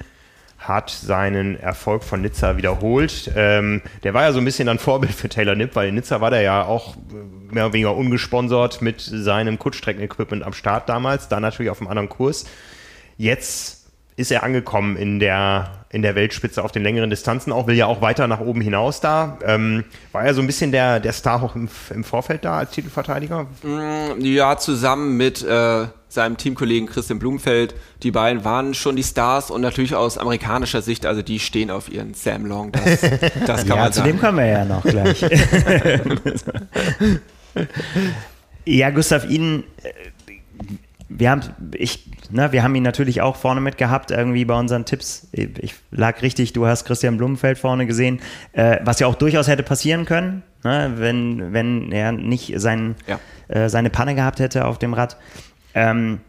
hat seinen Erfolg von Nizza wiederholt. Ähm, der war ja so ein bisschen ein Vorbild für Taylor Nipp, weil in Nizza war der ja auch äh, mehr oder weniger ungesponsert mit seinem Kurzstreckenequipment am Start damals, da natürlich auf einem anderen Kurs. Jetzt ist er angekommen in der, in der Weltspitze auf den längeren Distanzen auch, will ja auch weiter nach oben hinaus da. Ähm, war er so ein bisschen der, der Star auch im, im Vorfeld da als Titelverteidiger? Mm, ja, zusammen mit äh, seinem Teamkollegen Christian Blumfeld. Die beiden waren schon die Stars und natürlich aus amerikanischer Sicht, also die stehen auf ihren Sam Long. Das, das kann ja, man sagen. zu dem kommen wir ja noch gleich. ja, Gustav Ihnen äh, wir haben, ich, ne, wir haben ihn natürlich auch vorne mit gehabt, irgendwie bei unseren Tipps. Ich lag richtig, du hast Christian Blumenfeld vorne gesehen, äh, was ja auch durchaus hätte passieren können, ne, wenn, wenn er nicht sein, ja. äh, seine Panne gehabt hätte auf dem Rad. Ähm,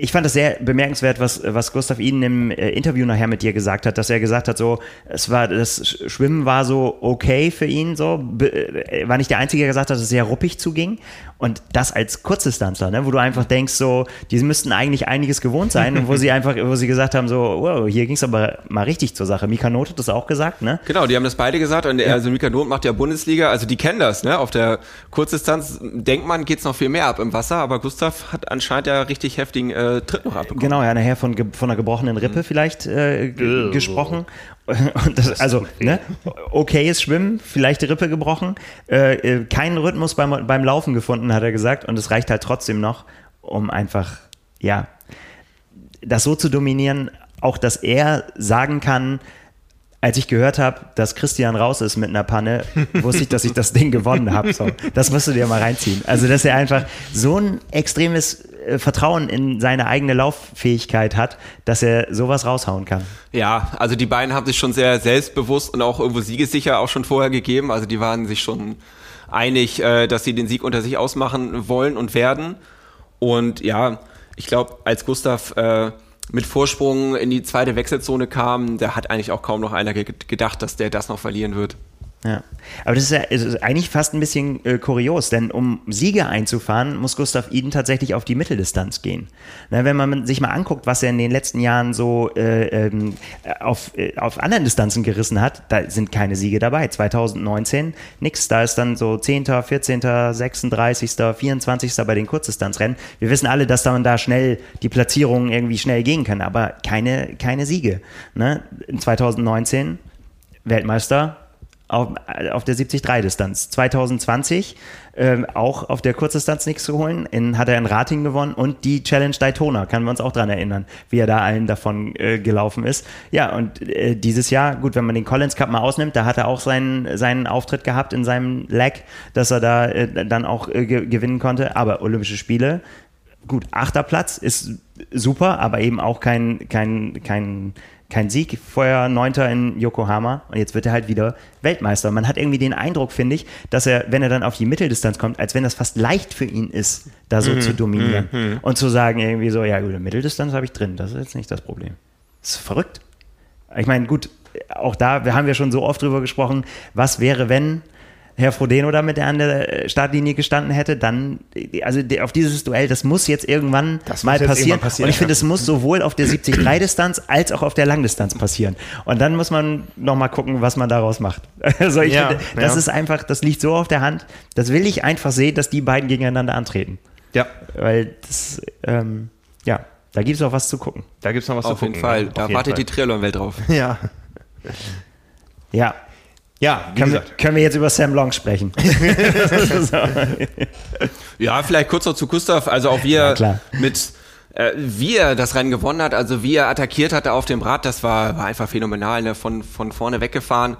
ich fand es sehr bemerkenswert, was, was Gustav Ihnen im äh, Interview nachher mit dir gesagt hat, dass er gesagt hat, so, es war, das Schwimmen war so okay für ihn, so, äh, war nicht der Einzige, der gesagt hat, dass es sehr ruppig zuging. Und das als Kurzdistanzler, ne, wo du einfach denkst, so, die müssten eigentlich einiges gewohnt sein und wo sie einfach, wo sie gesagt haben, so, wow, hier ging es aber mal richtig zur Sache. Mika Not hat das auch gesagt, ne? Genau, die haben das beide gesagt. Und ja. also Mika Not macht ja Bundesliga, also die kennen das, ne? Auf der Kurzdistanz denkt man, geht's noch viel mehr ab im Wasser, aber Gustav hat anscheinend ja richtig heftigen äh, äh, Tritt noch abbekommen. Genau, ja, nachher von, von einer gebrochenen Rippe mhm. vielleicht äh, gesprochen. Das, das also, ne? okayes Schwimmen, vielleicht die Rippe gebrochen, äh, äh, keinen Rhythmus beim, beim Laufen gefunden, hat er gesagt. Und es reicht halt trotzdem noch, um einfach, ja, das so zu dominieren, auch dass er sagen kann, als ich gehört habe, dass Christian raus ist mit einer Panne, wusste ich, dass ich das Ding gewonnen habe. So, das musst du dir mal reinziehen. Also, dass er einfach so ein extremes äh, Vertrauen in seine eigene Lauffähigkeit hat, dass er sowas raushauen kann. Ja, also die beiden haben sich schon sehr selbstbewusst und auch irgendwo siegessicher auch schon vorher gegeben. Also die waren sich schon einig, äh, dass sie den Sieg unter sich ausmachen wollen und werden. Und ja, ich glaube, als Gustav äh, mit Vorsprung in die zweite Wechselzone kam, da hat eigentlich auch kaum noch einer gedacht, dass der das noch verlieren wird. Ja, aber das ist ja ist eigentlich fast ein bisschen äh, kurios, denn um Siege einzufahren, muss Gustav Iden tatsächlich auf die Mitteldistanz gehen. Na, wenn man sich mal anguckt, was er in den letzten Jahren so äh, ähm, auf, äh, auf anderen Distanzen gerissen hat, da sind keine Siege dabei. 2019 nix, da ist dann so 10., 14., 36., 24. bei den Kurzdistanzrennen. Wir wissen alle, dass man da schnell die Platzierungen irgendwie schnell gehen kann, aber keine, keine Siege. Ne? In 2019 Weltmeister auf, auf der 73-Distanz. 2020 ähm, auch auf der Kurzdistanz nichts zu holen. In, hat er in Rating gewonnen und die Challenge Daytona, kann man uns auch dran erinnern, wie er da allen davon äh, gelaufen ist. Ja, und äh, dieses Jahr, gut, wenn man den Collins Cup mal ausnimmt, da hat er auch seinen, seinen Auftritt gehabt in seinem Leg, dass er da äh, dann auch äh, gewinnen konnte. Aber Olympische Spiele, gut, achter Platz ist super, aber eben auch kein, kein, kein kein Sieg, vorher Neunter in Yokohama und jetzt wird er halt wieder Weltmeister. Man hat irgendwie den Eindruck, finde ich, dass er, wenn er dann auf die Mitteldistanz kommt, als wenn das fast leicht für ihn ist, da so mhm, zu dominieren mhm, mhm. und zu sagen irgendwie so, ja gut, Mitteldistanz habe ich drin, das ist jetzt nicht das Problem. Das ist verrückt. Ich meine, gut, auch da, wir haben ja schon so oft drüber gesprochen, was wäre, wenn Herr Frodeno da mit der an der Startlinie gestanden hätte, dann, also auf dieses Duell, das muss jetzt irgendwann das mal passieren. passieren. Und ich finde, es muss sowohl auf der 73-Distanz als auch auf der Langdistanz passieren. Und dann muss man nochmal gucken, was man daraus macht. Also ich ja, finde, das ja. ist einfach, das liegt so auf der Hand. Das will ich einfach sehen, dass die beiden gegeneinander antreten. Ja. Weil das, ähm, ja, da gibt es noch was zu gucken. Da gibt es noch was auf zu gucken. Auf jeden Fall. Da wartet Fall. die Triathlon-Welt drauf. Ja. Ja, ja, wie können, gesagt. Wir, können wir jetzt über Sam Long sprechen? ja, vielleicht kurz noch zu Gustav. Also auch wir ja, mit äh, wie er das Rennen gewonnen hat, also wie er attackiert hatte auf dem Rad, das war, war einfach phänomenal, ne? von, von vorne weggefahren.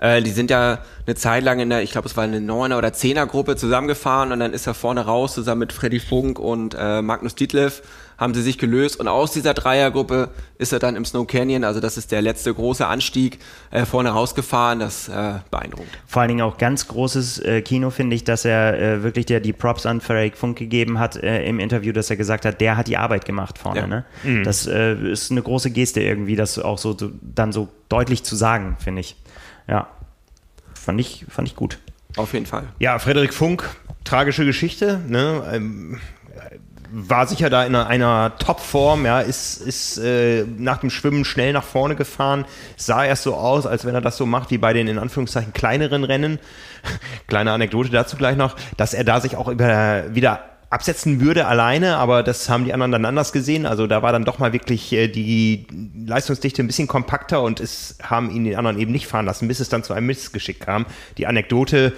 Äh, die sind ja eine Zeit lang in der, ich glaube, es war eine Neuner- oder Zehner-Gruppe zusammengefahren und dann ist er vorne raus zusammen mit Freddy Funk und äh, Magnus Dietleff haben sie sich gelöst und aus dieser Dreiergruppe ist er dann im Snow Canyon, also das ist der letzte große Anstieg, äh, vorne rausgefahren, das äh, beeindruckt. Vor allen Dingen auch ganz großes äh, Kino finde ich, dass er äh, wirklich der die Props an Ferric Funk gegeben hat äh, im Interview, dass er gesagt hat, der hat die Arbeit gemacht vorne. Ja. Ne? Mhm. Das äh, ist eine große Geste irgendwie, das auch so, so dann so deutlich zu sagen, finde ich. Ja, fand ich, fand ich gut. Auf jeden Fall. Ja, Frederik Funk, tragische Geschichte. Ne? War sicher da in einer, Topform, ja, ist, ist äh, nach dem Schwimmen schnell nach vorne gefahren, sah erst so aus, als wenn er das so macht wie bei den in Anführungszeichen kleineren Rennen. Kleine Anekdote dazu gleich noch, dass er da sich auch über, wieder absetzen würde alleine, aber das haben die anderen dann anders gesehen. Also da war dann doch mal wirklich äh, die Leistungsdichte ein bisschen kompakter und es haben ihn die anderen eben nicht fahren lassen, bis es dann zu einem Missgeschick kam. Die Anekdote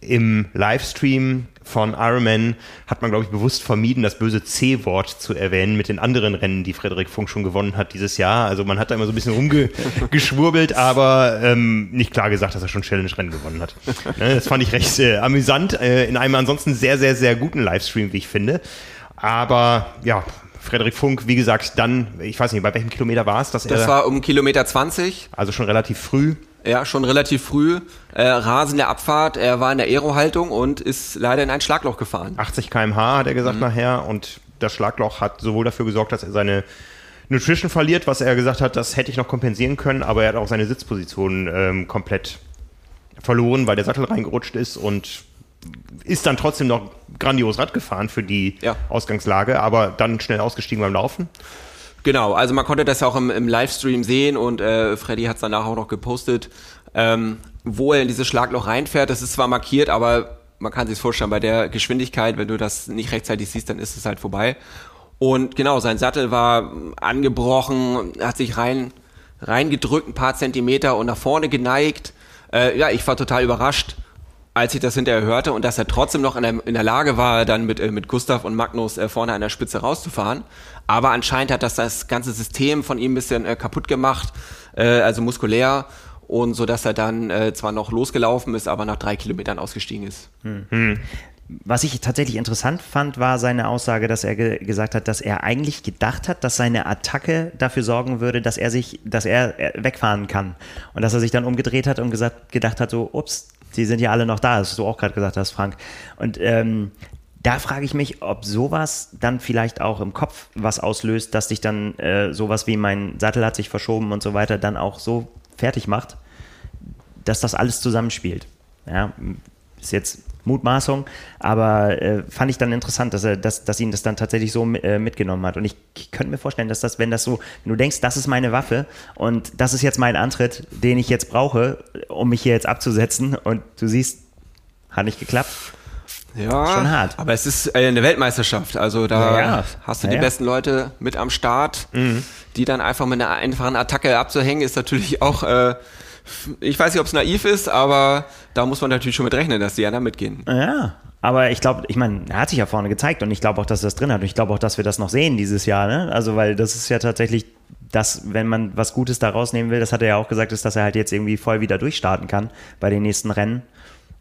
im Livestream von Ironman hat man, glaube ich, bewusst vermieden, das böse C-Wort zu erwähnen mit den anderen Rennen, die Frederik Funk schon gewonnen hat dieses Jahr. Also man hat da immer so ein bisschen rumgeschwurbelt, aber ähm, nicht klar gesagt, dass er schon Challenge-Rennen gewonnen hat. Ne, das fand ich recht äh, amüsant, äh, in einem ansonsten sehr, sehr, sehr guten Livestream, wie ich finde. Aber ja, Frederik Funk, wie gesagt, dann, ich weiß nicht, bei welchem Kilometer war es? Dass das war um Kilometer 20. Also schon relativ früh. Ja, schon relativ früh. Äh, rasende Abfahrt, er war in der Aero-Haltung und ist leider in ein Schlagloch gefahren. 80 km/h hat er gesagt mhm. nachher und das Schlagloch hat sowohl dafür gesorgt, dass er seine Nutrition verliert, was er gesagt hat, das hätte ich noch kompensieren können, aber er hat auch seine Sitzposition ähm, komplett verloren, weil der Sattel reingerutscht ist und ist dann trotzdem noch grandios Rad gefahren für die ja. Ausgangslage, aber dann schnell ausgestiegen beim Laufen. Genau, also man konnte das auch im, im Livestream sehen und äh, Freddy hat es danach auch noch gepostet, ähm, wo er in dieses Schlagloch reinfährt. Das ist zwar markiert, aber man kann sich vorstellen, bei der Geschwindigkeit, wenn du das nicht rechtzeitig siehst, dann ist es halt vorbei. Und genau, sein Sattel war angebrochen, hat sich rein reingedrückt, ein paar Zentimeter und nach vorne geneigt. Äh, ja, ich war total überrascht, als ich das hinterher hörte und dass er trotzdem noch in der, in der Lage war, dann mit, äh, mit Gustav und Magnus äh, vorne an der Spitze rauszufahren. Aber anscheinend hat das das ganze System von ihm ein bisschen äh, kaputt gemacht, äh, also muskulär und so dass er dann äh, zwar noch losgelaufen ist, aber nach drei Kilometern ausgestiegen ist. Hm. Was ich tatsächlich interessant fand, war seine Aussage, dass er ge gesagt hat, dass er eigentlich gedacht hat, dass seine Attacke dafür sorgen würde, dass er sich, dass er wegfahren kann. Und dass er sich dann umgedreht hat und gesagt, gedacht hat, so, ups, die sind ja alle noch da, das du auch gerade gesagt hast, Frank. Und ähm, da frage ich mich, ob sowas dann vielleicht auch im Kopf was auslöst, dass dich dann äh, sowas wie mein Sattel hat sich verschoben und so weiter dann auch so fertig macht, dass das alles zusammenspielt. Ja, ist jetzt Mutmaßung, aber äh, fand ich dann interessant, dass er, dass, dass ihn das dann tatsächlich so äh, mitgenommen hat. Und ich, ich könnte mir vorstellen, dass das, wenn das so, wenn du denkst, das ist meine Waffe und das ist jetzt mein Antritt, den ich jetzt brauche, um mich hier jetzt abzusetzen und du siehst, hat nicht geklappt. Ja, schon hart. Aber es ist äh, eine Weltmeisterschaft. Also da ja, hast du die ja, besten Leute mit am Start, mhm. die dann einfach mit einer einfachen Attacke abzuhängen, ist natürlich auch äh, ich weiß nicht, ob es naiv ist, aber da muss man natürlich schon mit rechnen, dass die anderen mitgehen. Ja, aber ich glaube, ich meine, er hat sich ja vorne gezeigt und ich glaube auch, dass er das drin hat. Und ich glaube auch, dass wir das noch sehen dieses Jahr. Ne? Also, weil das ist ja tatsächlich das, wenn man was Gutes da rausnehmen will, das hat er ja auch gesagt, ist, dass er halt jetzt irgendwie voll wieder durchstarten kann bei den nächsten Rennen.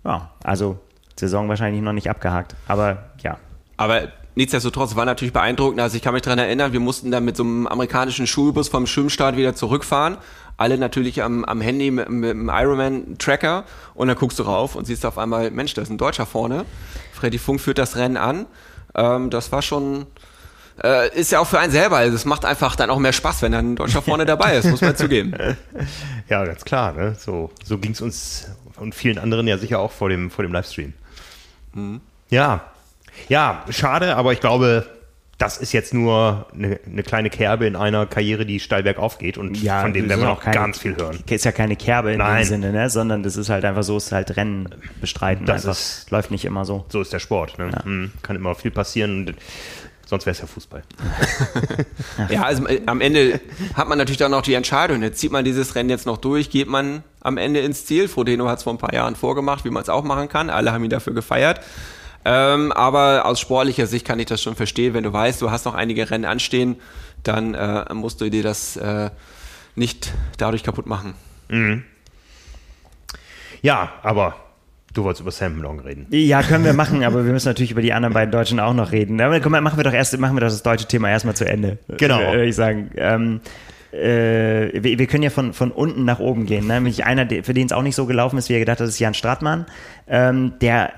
Ja, also Saison wahrscheinlich noch nicht abgehakt. Aber ja. Aber nichtsdestotrotz war natürlich beeindruckend. Also ich kann mich daran erinnern, wir mussten dann mit so einem amerikanischen Schulbus vom Schwimmstart wieder zurückfahren alle natürlich am, am Handy mit, mit dem Ironman-Tracker und dann guckst du rauf und siehst auf einmal, Mensch, da ist ein Deutscher vorne. Freddy Funk führt das Rennen an. Ähm, das war schon, äh, ist ja auch für einen selber, also es macht einfach dann auch mehr Spaß, wenn dann ein Deutscher vorne dabei ist, muss man zugeben. Ja, ganz klar, ne? so, so ging es uns und vielen anderen ja sicher auch vor dem, vor dem Livestream. Mhm. Ja, ja, schade, aber ich glaube, das ist jetzt nur eine, eine, kleine Kerbe in einer Karriere, die steil bergauf geht und ja, von dem werden wir noch keine, ganz viel hören. Ist ja keine Kerbe in Nein. dem Sinne, ne? sondern das ist halt einfach so, es ist halt Rennen bestreiten. Das ist, läuft nicht immer so. So ist der Sport. Ne? Ja. Mhm. Kann immer viel passieren. Sonst wäre es ja Fußball. ja, also äh, am Ende hat man natürlich dann noch die Entscheidung. Jetzt zieht man dieses Rennen jetzt noch durch, geht man am Ende ins Ziel. Frodeno hat es vor ein paar Jahren vorgemacht, wie man es auch machen kann. Alle haben ihn dafür gefeiert. Ähm, aber aus sportlicher Sicht kann ich das schon verstehen. Wenn du weißt, du hast noch einige Rennen anstehen, dann äh, musst du dir das äh, nicht dadurch kaputt machen. Mhm. Ja, aber Du wolltest über Sam Long reden. Ja, können wir machen, aber wir müssen natürlich über die anderen beiden Deutschen auch noch reden. Aber komm, machen wir doch erst, machen wir doch das deutsche Thema erstmal zu Ende. Genau. Würde ich sagen. Ähm, äh, wir, wir, können ja von, von unten nach oben gehen. Ne? Nämlich einer, für den es auch nicht so gelaufen ist, wie er gedacht hat, ist Jan Stratmann. Ähm, der,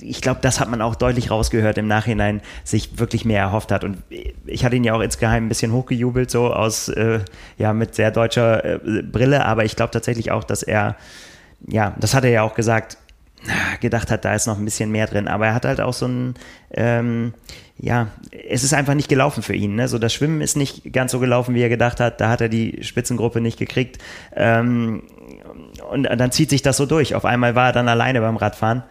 ich glaube, das hat man auch deutlich rausgehört im Nachhinein, sich wirklich mehr erhofft hat. Und ich hatte ihn ja auch insgeheim ein bisschen hochgejubelt, so aus, äh, ja, mit sehr deutscher äh, Brille. Aber ich glaube tatsächlich auch, dass er, ja, das hat er ja auch gesagt, gedacht hat, da ist noch ein bisschen mehr drin. Aber er hat halt auch so ein, ähm, ja, es ist einfach nicht gelaufen für ihn. Ne? So das Schwimmen ist nicht ganz so gelaufen, wie er gedacht hat. Da hat er die Spitzengruppe nicht gekriegt. Ähm, und dann zieht sich das so durch. Auf einmal war er dann alleine beim Radfahren.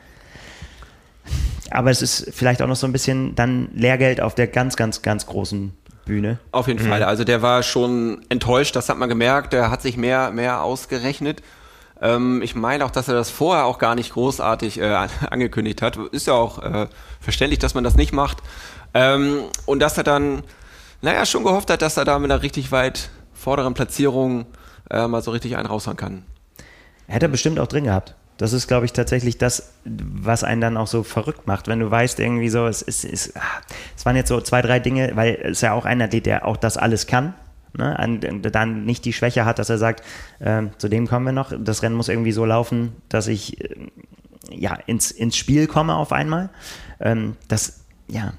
Aber es ist vielleicht auch noch so ein bisschen dann Lehrgeld auf der ganz, ganz, ganz großen Bühne. Auf jeden mhm. Fall. Also der war schon enttäuscht, das hat man gemerkt. Der hat sich mehr, mehr ausgerechnet. Ähm, ich meine auch, dass er das vorher auch gar nicht großartig äh, angekündigt hat. Ist ja auch äh, verständlich, dass man das nicht macht. Ähm, und dass er dann, naja, schon gehofft hat, dass er da mit einer richtig weit vorderen Platzierung äh, mal so richtig einen raushauen kann. Hätte er bestimmt auch drin gehabt. Das ist, glaube ich, tatsächlich das, was einen dann auch so verrückt macht, wenn du weißt, irgendwie so, es, ist, es, ah, es waren jetzt so zwei, drei Dinge, weil es ja auch ein Athlet, der auch das alles kann, ne, dann nicht die Schwäche hat, dass er sagt, äh, zu dem kommen wir noch, das Rennen muss irgendwie so laufen, dass ich äh, ja, ins, ins Spiel komme auf einmal. Ähm, das, ja,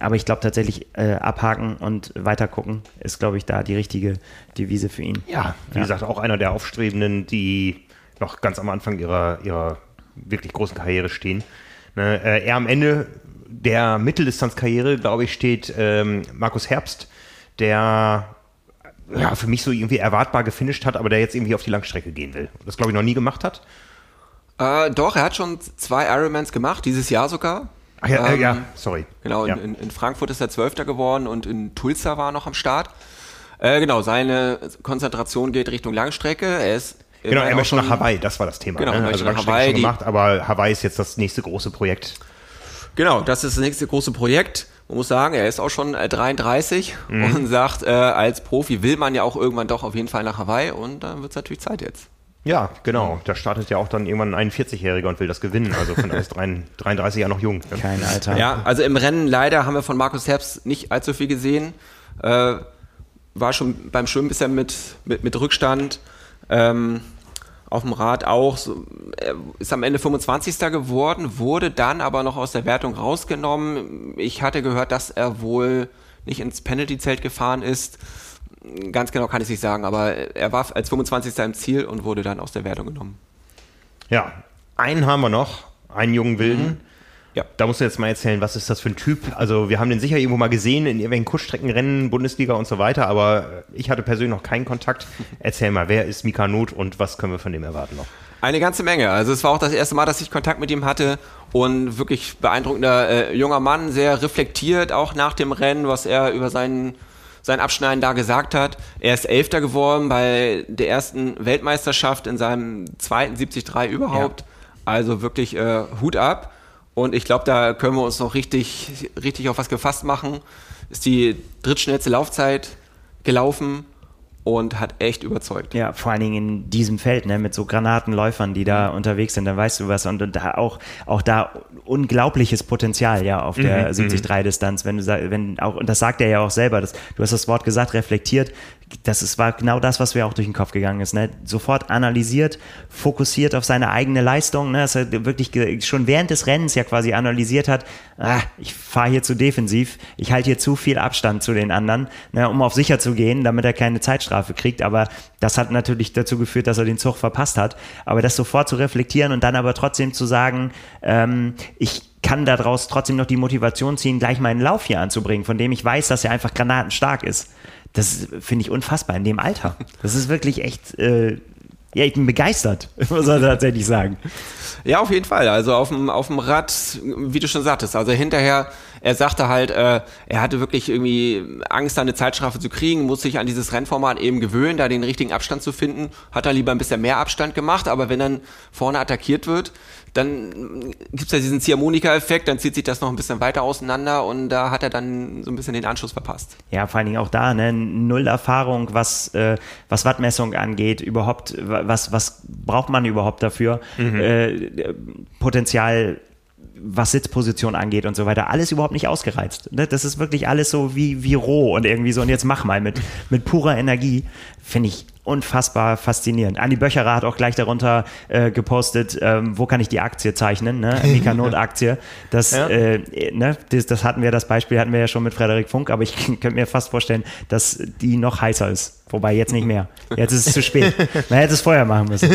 aber ich glaube tatsächlich, äh, abhaken und weiter gucken ist, glaube ich, da die richtige Devise für ihn. Ja, wie ja. gesagt, auch einer der Aufstrebenden, die noch ganz am Anfang ihrer, ihrer wirklich großen Karriere stehen. Ne, äh, er am Ende der Mitteldistanzkarriere, glaube ich, steht ähm, Markus Herbst, der ja, für mich so irgendwie erwartbar gefinisht hat, aber der jetzt irgendwie auf die Langstrecke gehen will. Das, glaube ich, noch nie gemacht hat. Äh, doch, er hat schon zwei Ironmans gemacht, dieses Jahr sogar. Ach ja, ähm, ja sorry. Genau, ja. In, in, Frankfurt ist er Zwölfter geworden und in Tulsa war er noch am Start. Äh, genau, seine Konzentration geht Richtung Langstrecke. Er ist Genau, er möchte nach Hawaii, das war das Thema. Genau, ne? also nach Hawaii schon gemacht, aber Hawaii ist jetzt das nächste große Projekt. Genau, das ist das nächste große Projekt. Man muss sagen, er ist auch schon 33 äh, mhm. und sagt, äh, als Profi will man ja auch irgendwann doch auf jeden Fall nach Hawaii und dann wird es natürlich Zeit jetzt. Ja, genau. Da startet ja auch dann irgendwann ein 41-Jähriger und will das gewinnen. Also von daher ist 33 ja noch jung. Ne? Kein Alter. Ja, also im Rennen leider haben wir von Markus Herbst nicht allzu viel gesehen. Äh, war schon beim Schwimmen bisher mit, mit, mit Rückstand. Ähm, auf dem Rad auch. So, er ist am Ende 25. geworden, wurde dann aber noch aus der Wertung rausgenommen. Ich hatte gehört, dass er wohl nicht ins Penalty-Zelt gefahren ist. Ganz genau kann ich nicht sagen, aber er war als 25. im Ziel und wurde dann aus der Wertung genommen. Ja, einen haben wir noch, einen jungen Wilden. Mhm. Ja. Da musst du jetzt mal erzählen, was ist das für ein Typ? Also, wir haben den sicher irgendwo mal gesehen in irgendwelchen Kurzstreckenrennen, Bundesliga und so weiter, aber ich hatte persönlich noch keinen Kontakt. Erzähl mal, wer ist Mika Not und was können wir von dem erwarten noch? Eine ganze Menge. Also, es war auch das erste Mal, dass ich Kontakt mit ihm hatte und wirklich beeindruckender äh, junger Mann, sehr reflektiert auch nach dem Rennen, was er über seinen sein Abschneiden da gesagt hat. Er ist Elfter geworden bei der ersten Weltmeisterschaft in seinem zweiten 73 überhaupt. Ja. Also wirklich äh, Hut ab. Und ich glaube, da können wir uns noch richtig, richtig auf was gefasst machen. Ist die drittschnellste Laufzeit gelaufen und hat echt überzeugt. Ja, vor allen Dingen in diesem Feld, ne, mit so Granatenläufern, die da mhm. unterwegs sind, dann weißt du was. Und, und da auch, auch da unglaubliches Potenzial ja auf der mhm, 73-Distanz, mhm. wenn du wenn auch, und das sagt er ja auch selber, das, du hast das Wort gesagt, reflektiert, das ist, war genau das, was mir auch durch den Kopf gegangen ist. Ne? Sofort analysiert, fokussiert auf seine eigene Leistung, ne? dass er wirklich schon während des Rennens ja quasi analysiert hat, ah, ich fahre hier zu defensiv, ich halte hier zu viel Abstand zu den anderen, ne? um auf sicher zu gehen, damit er keine Zeitstrafe kriegt. Aber das hat natürlich dazu geführt, dass er den Zug verpasst hat. Aber das sofort zu reflektieren und dann aber trotzdem zu sagen, ähm, ich kann daraus trotzdem noch die Motivation ziehen, gleich meinen Lauf hier anzubringen, von dem ich weiß, dass er einfach granatenstark ist das finde ich unfassbar in dem Alter. Das ist wirklich echt, äh, ja, ich bin begeistert, muss man tatsächlich sagen. Ja, auf jeden Fall. Also auf dem, auf dem Rad, wie du schon sagtest, also hinterher, er sagte halt, äh, er hatte wirklich irgendwie Angst, eine Zeitstrafe zu kriegen, muss sich an dieses Rennformat eben gewöhnen, da den richtigen Abstand zu finden, hat er lieber ein bisschen mehr Abstand gemacht, aber wenn dann vorne attackiert wird, dann gibt's ja diesen Ziehharmonika-Effekt, dann zieht sich das noch ein bisschen weiter auseinander und da hat er dann so ein bisschen den Anschluss verpasst. Ja, vor allen Dingen auch da, ne? null Erfahrung, was, äh, was Wattmessung angeht, überhaupt, was, was braucht man überhaupt dafür? Mhm. Äh, Potenzial was Sitzposition angeht und so weiter, alles überhaupt nicht ausgereizt. Ne? Das ist wirklich alles so wie, wie roh und irgendwie so, und jetzt mach mal mit, mit purer Energie. Finde ich unfassbar faszinierend. Andi Böcherer hat auch gleich darunter äh, gepostet, ähm, wo kann ich die Aktie zeichnen, ne? Mika Not Aktie. Das, ja. äh, ne? das, das hatten wir, das Beispiel hatten wir ja schon mit Frederik Funk, aber ich könnte mir fast vorstellen, dass die noch heißer ist. Wobei jetzt nicht mehr. Jetzt ist es zu spät. Man hätte es vorher machen müssen.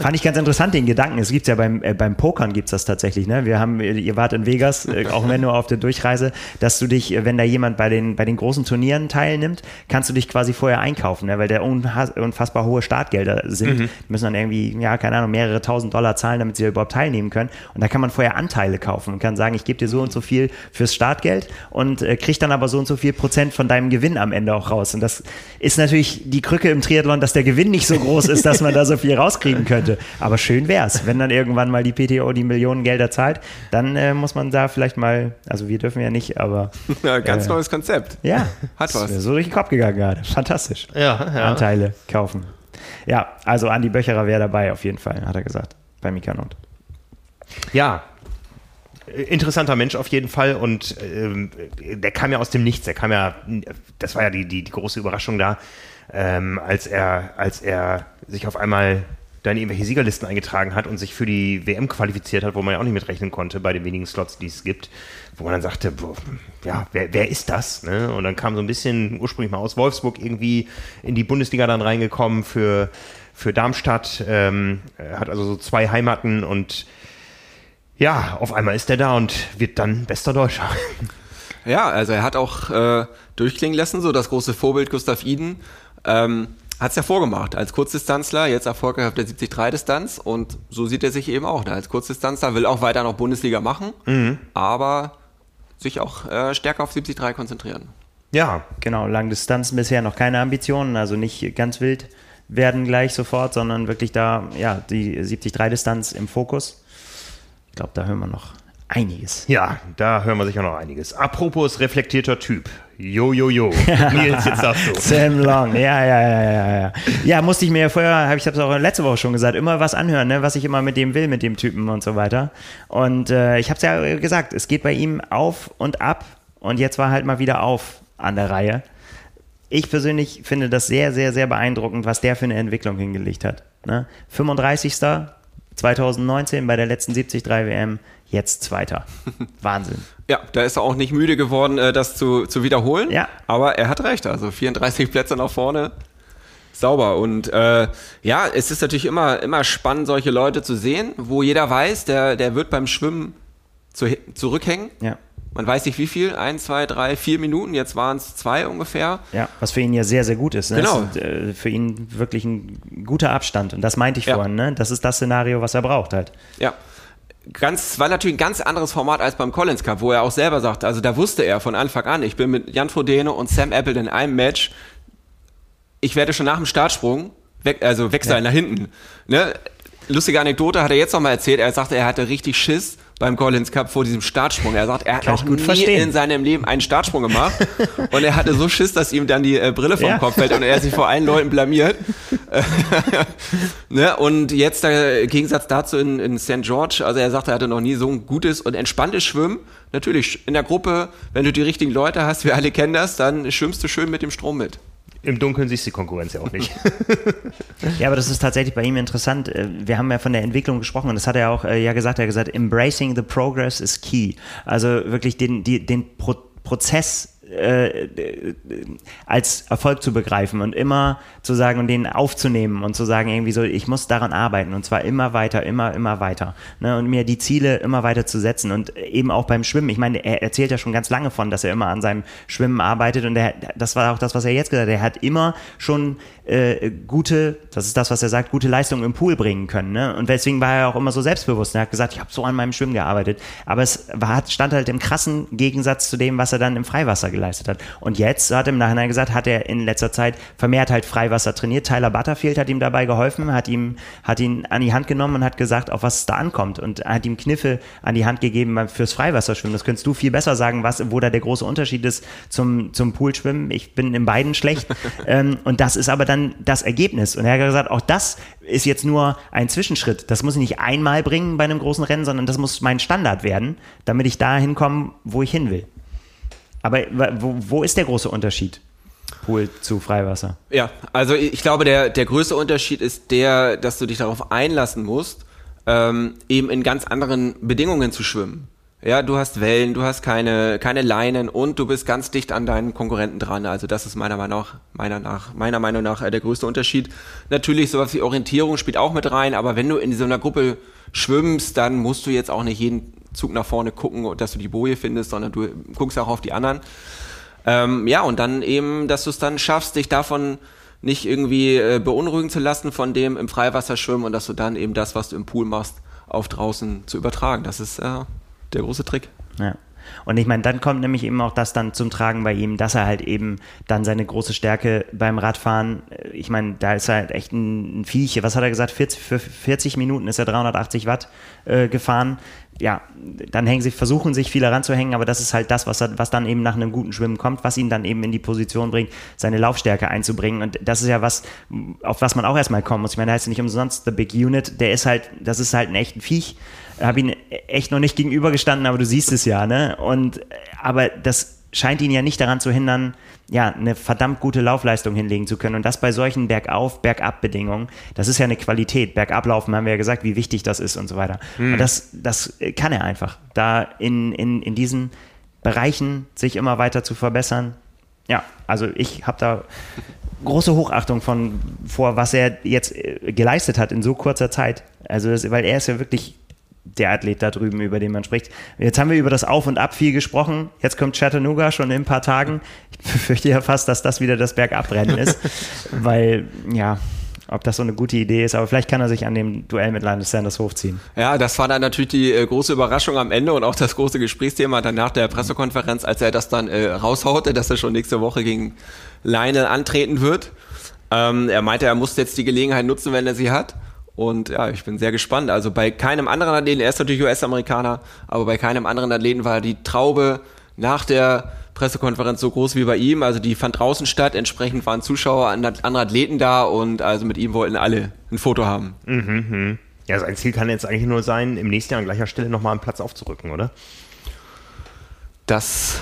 Fand ich ganz interessant, den Gedanken. Es gibt ja beim, äh, beim Pokern gibt es das tatsächlich. Ne? Wir haben, ihr wart in Vegas, äh, auch wenn nur auf der Durchreise, dass du dich, wenn da jemand bei den, bei den großen Turnieren teilnimmt, kannst du dich quasi vorher einkaufen, ne? weil der unfassbar hohe Startgelder sind. Mhm. Die müssen dann irgendwie, ja, keine Ahnung, mehrere tausend Dollar zahlen, damit sie überhaupt teilnehmen können. Und da kann man vorher Anteile kaufen und kann sagen, ich gebe dir so und so viel fürs Startgeld und äh, krieg dann aber so und so viel Prozent von deinem Gewinn am Ende auch raus. Und das ist natürlich natürlich die Krücke im Triathlon, dass der Gewinn nicht so groß ist, dass man da so viel rauskriegen könnte. Aber schön wäre es, wenn dann irgendwann mal die PTO die Millionen Gelder zahlt, dann äh, muss man da vielleicht mal, also wir dürfen ja nicht, aber. Ja, ganz äh, neues Konzept. Ja, hat was. So durch den Kopf gegangen gerade. Fantastisch. Ja, ja. Anteile kaufen. Ja, also Andi Böcherer wäre dabei auf jeden Fall, hat er gesagt, bei Mikanot. Ja, interessanter Mensch auf jeden Fall und ähm, der kam ja aus dem Nichts. Der kam ja, das war ja die, die, die große Überraschung da, ähm, als, er, als er sich auf einmal da in irgendwelche Siegerlisten eingetragen hat und sich für die WM qualifiziert hat, wo man ja auch nicht mitrechnen konnte bei den wenigen Slots, die es gibt, wo man dann sagte, boah, ja, wer, wer ist das? Ne? Und dann kam so ein bisschen ursprünglich mal aus Wolfsburg irgendwie in die Bundesliga dann reingekommen für, für Darmstadt, ähm, hat also so zwei Heimaten und ja, auf einmal ist er da und wird dann bester Deutscher. Ja, also er hat auch äh, durchklingen lassen, so das große Vorbild Gustav Iden. Ähm, hat es ja vorgemacht als Kurzdistanzler, jetzt erfolgreich auf der 73-Distanz und so sieht er sich eben auch. Ne? Als Kurzdistanzler will auch weiter noch Bundesliga machen, mhm. aber sich auch äh, stärker auf 73 konzentrieren. Ja, genau. Langdistanzen bisher noch keine Ambitionen, also nicht ganz wild werden gleich sofort, sondern wirklich da, ja, die 73-Distanz im Fokus. Ich glaube, da hören wir noch einiges. Ja, da hören wir sicher noch einiges. Apropos reflektierter Typ. Jo, jo, jo. Nils, jetzt darfst du. Sam Long, ja, ja, ja, ja, ja. Ja, musste ich mir vorher, hab ich habe es auch letzte Woche schon gesagt, immer was anhören, ne, was ich immer mit dem will, mit dem Typen und so weiter. Und äh, ich habe es ja gesagt, es geht bei ihm auf und ab und jetzt war halt mal wieder auf an der Reihe. Ich persönlich finde das sehr, sehr, sehr beeindruckend, was der für eine Entwicklung hingelegt hat. Ne? 35. 2019 bei der letzten 73 WM, jetzt Zweiter. Wahnsinn. Ja, da ist er auch nicht müde geworden, äh, das zu, zu wiederholen. Ja. Aber er hat recht, also 34 Plätze nach vorne. Sauber. Und äh, ja, es ist natürlich immer, immer spannend, solche Leute zu sehen, wo jeder weiß, der, der wird beim Schwimmen zu, zurückhängen. Ja. Man weiß nicht wie viel, ein, zwei, drei, vier Minuten, jetzt waren es zwei ungefähr. Ja, was für ihn ja sehr, sehr gut ist. Ne? Genau. Ist, äh, für ihn wirklich ein guter Abstand. Und das meinte ich ja. vorhin, ne? Das ist das Szenario, was er braucht halt. Ja. Ganz, war natürlich ein ganz anderes Format als beim Collins Cup, wo er auch selber sagte, also da wusste er von Anfang an, ich bin mit Jan Frodeno und Sam Apple in einem Match, ich werde schon nach dem Startsprung weg, also weg sein ja. nach hinten. Ne? Lustige Anekdote hat er jetzt nochmal erzählt, er sagte, er hatte richtig Schiss, beim Collins Cup vor diesem Startsprung. Er sagt, er hat noch nie verstehen. in seinem Leben einen Startsprung gemacht und er hatte so Schiss, dass ihm dann die äh, Brille vom ja. Kopf fällt und er sich vor allen Leuten blamiert. ne? Und jetzt der Gegensatz dazu in, in St. George, also er sagt, er hatte noch nie so ein gutes und entspanntes Schwimmen. Natürlich, in der Gruppe, wenn du die richtigen Leute hast, wir alle kennen das, dann schwimmst du schön mit dem Strom mit. Im Dunkeln siehst du die Konkurrenz ja auch nicht. ja, aber das ist tatsächlich bei ihm interessant. Äh, wir haben ja von der Entwicklung gesprochen und das hat er auch äh, ja gesagt. Er hat gesagt, embracing the progress is key. Also wirklich den, die, den Pro Prozess äh, als Erfolg zu begreifen und immer zu sagen und den aufzunehmen und zu sagen irgendwie so, ich muss daran arbeiten und zwar immer weiter, immer, immer weiter ne? und mir die Ziele immer weiter zu setzen und eben auch beim Schwimmen. Ich meine, er erzählt ja schon ganz lange von, dass er immer an seinem Schwimmen arbeitet und er, das war auch das, was er jetzt gesagt hat. Er hat immer schon äh, gute, das ist das, was er sagt, gute Leistungen im Pool bringen können. Ne? Und deswegen war er auch immer so selbstbewusst. Er hat gesagt, ich habe so an meinem Schwimmen gearbeitet. Aber es war, stand halt im krassen Gegensatz zu dem, was er dann im Freiwasser geleistet hat. Und jetzt hat er im Nachhinein gesagt, hat er in letzter Zeit vermehrt halt Freiwasser trainiert. Tyler Butterfield hat ihm dabei geholfen, hat ihm, hat ihn an die Hand genommen und hat gesagt, auf was es da ankommt und hat ihm Kniffe an die Hand gegeben fürs Freiwasserschwimmen. Das könntest du viel besser sagen, was, wo da der große Unterschied ist zum, zum Poolschwimmen. Ich bin in beiden schlecht. ähm, und das ist aber dann das Ergebnis. Und er hat gesagt, auch das ist jetzt nur ein Zwischenschritt. Das muss ich nicht einmal bringen bei einem großen Rennen, sondern das muss mein Standard werden, damit ich da hinkomme, wo ich hin will. Aber wo, wo ist der große Unterschied? Pool zu Freiwasser. Ja, also ich glaube, der, der größte Unterschied ist der, dass du dich darauf einlassen musst, ähm, eben in ganz anderen Bedingungen zu schwimmen. Ja, du hast Wellen, du hast keine, keine Leinen und du bist ganz dicht an deinen Konkurrenten dran. Also das ist meiner Meinung nach, meiner, nach, meiner Meinung nach äh, der größte Unterschied. Natürlich, sowas wie Orientierung spielt auch mit rein, aber wenn du in so einer Gruppe schwimmst, dann musst du jetzt auch nicht jeden Zug nach vorne gucken, dass du die Boje findest, sondern du guckst auch auf die anderen. Ähm, ja, und dann eben, dass du es dann schaffst, dich davon nicht irgendwie äh, beunruhigen zu lassen von dem im Freiwasser schwimmen und dass du dann eben das, was du im Pool machst, auf draußen zu übertragen. Das ist äh, der große Trick. Ja. Und ich meine, dann kommt nämlich eben auch das dann zum Tragen bei ihm, dass er halt eben dann seine große Stärke beim Radfahren, äh, ich meine, da ist er halt echt ein Viech. Was hat er gesagt? 40, für 40 Minuten ist er 380 Watt äh, gefahren. Ja, dann hängen sie, versuchen sich viele ranzuhängen, aber das ist halt das, was, was dann eben nach einem guten Schwimmen kommt, was ihn dann eben in die Position bringt, seine Laufstärke einzubringen. Und das ist ja was, auf was man auch erstmal kommen muss. Ich meine, da heißt ja nicht umsonst The Big Unit, der ist halt, das ist halt ein echter Viech habe ihn echt noch nicht gegenübergestanden, aber du siehst es ja, ne? Und aber das scheint ihn ja nicht daran zu hindern, ja, eine verdammt gute Laufleistung hinlegen zu können. Und das bei solchen Bergauf, Bergab-Bedingungen, das ist ja eine Qualität. Bergablaufen haben wir ja gesagt, wie wichtig das ist und so weiter. Mhm. Und das, das kann er einfach. Da in, in, in diesen Bereichen sich immer weiter zu verbessern. Ja, also ich habe da große Hochachtung von vor, was er jetzt äh, geleistet hat in so kurzer Zeit. Also, das, weil er ist ja wirklich der Athlet da drüben, über den man spricht. Jetzt haben wir über das Auf und Ab viel gesprochen. Jetzt kommt Chattanooga schon in ein paar Tagen. Ich befürchte ja fast, dass das wieder das Bergabrennen ist, weil, ja, ob das so eine gute Idee ist, aber vielleicht kann er sich an dem Duell mit Linus Sanders hochziehen. Ja, das war dann natürlich die äh, große Überraschung am Ende und auch das große Gesprächsthema dann nach der Pressekonferenz, als er das dann äh, raushaute, dass er schon nächste Woche gegen Lionel antreten wird. Ähm, er meinte, er muss jetzt die Gelegenheit nutzen, wenn er sie hat. Und ja, ich bin sehr gespannt. Also bei keinem anderen Athleten, er ist natürlich US-Amerikaner, aber bei keinem anderen Athleten war die Traube nach der Pressekonferenz so groß wie bei ihm. Also die fand draußen statt, entsprechend waren Zuschauer, andere Athleten da und also mit ihm wollten alle ein Foto haben. Mhm, mh. Ja, sein Ziel kann jetzt eigentlich nur sein, im nächsten Jahr an gleicher Stelle nochmal einen Platz aufzurücken, oder? Das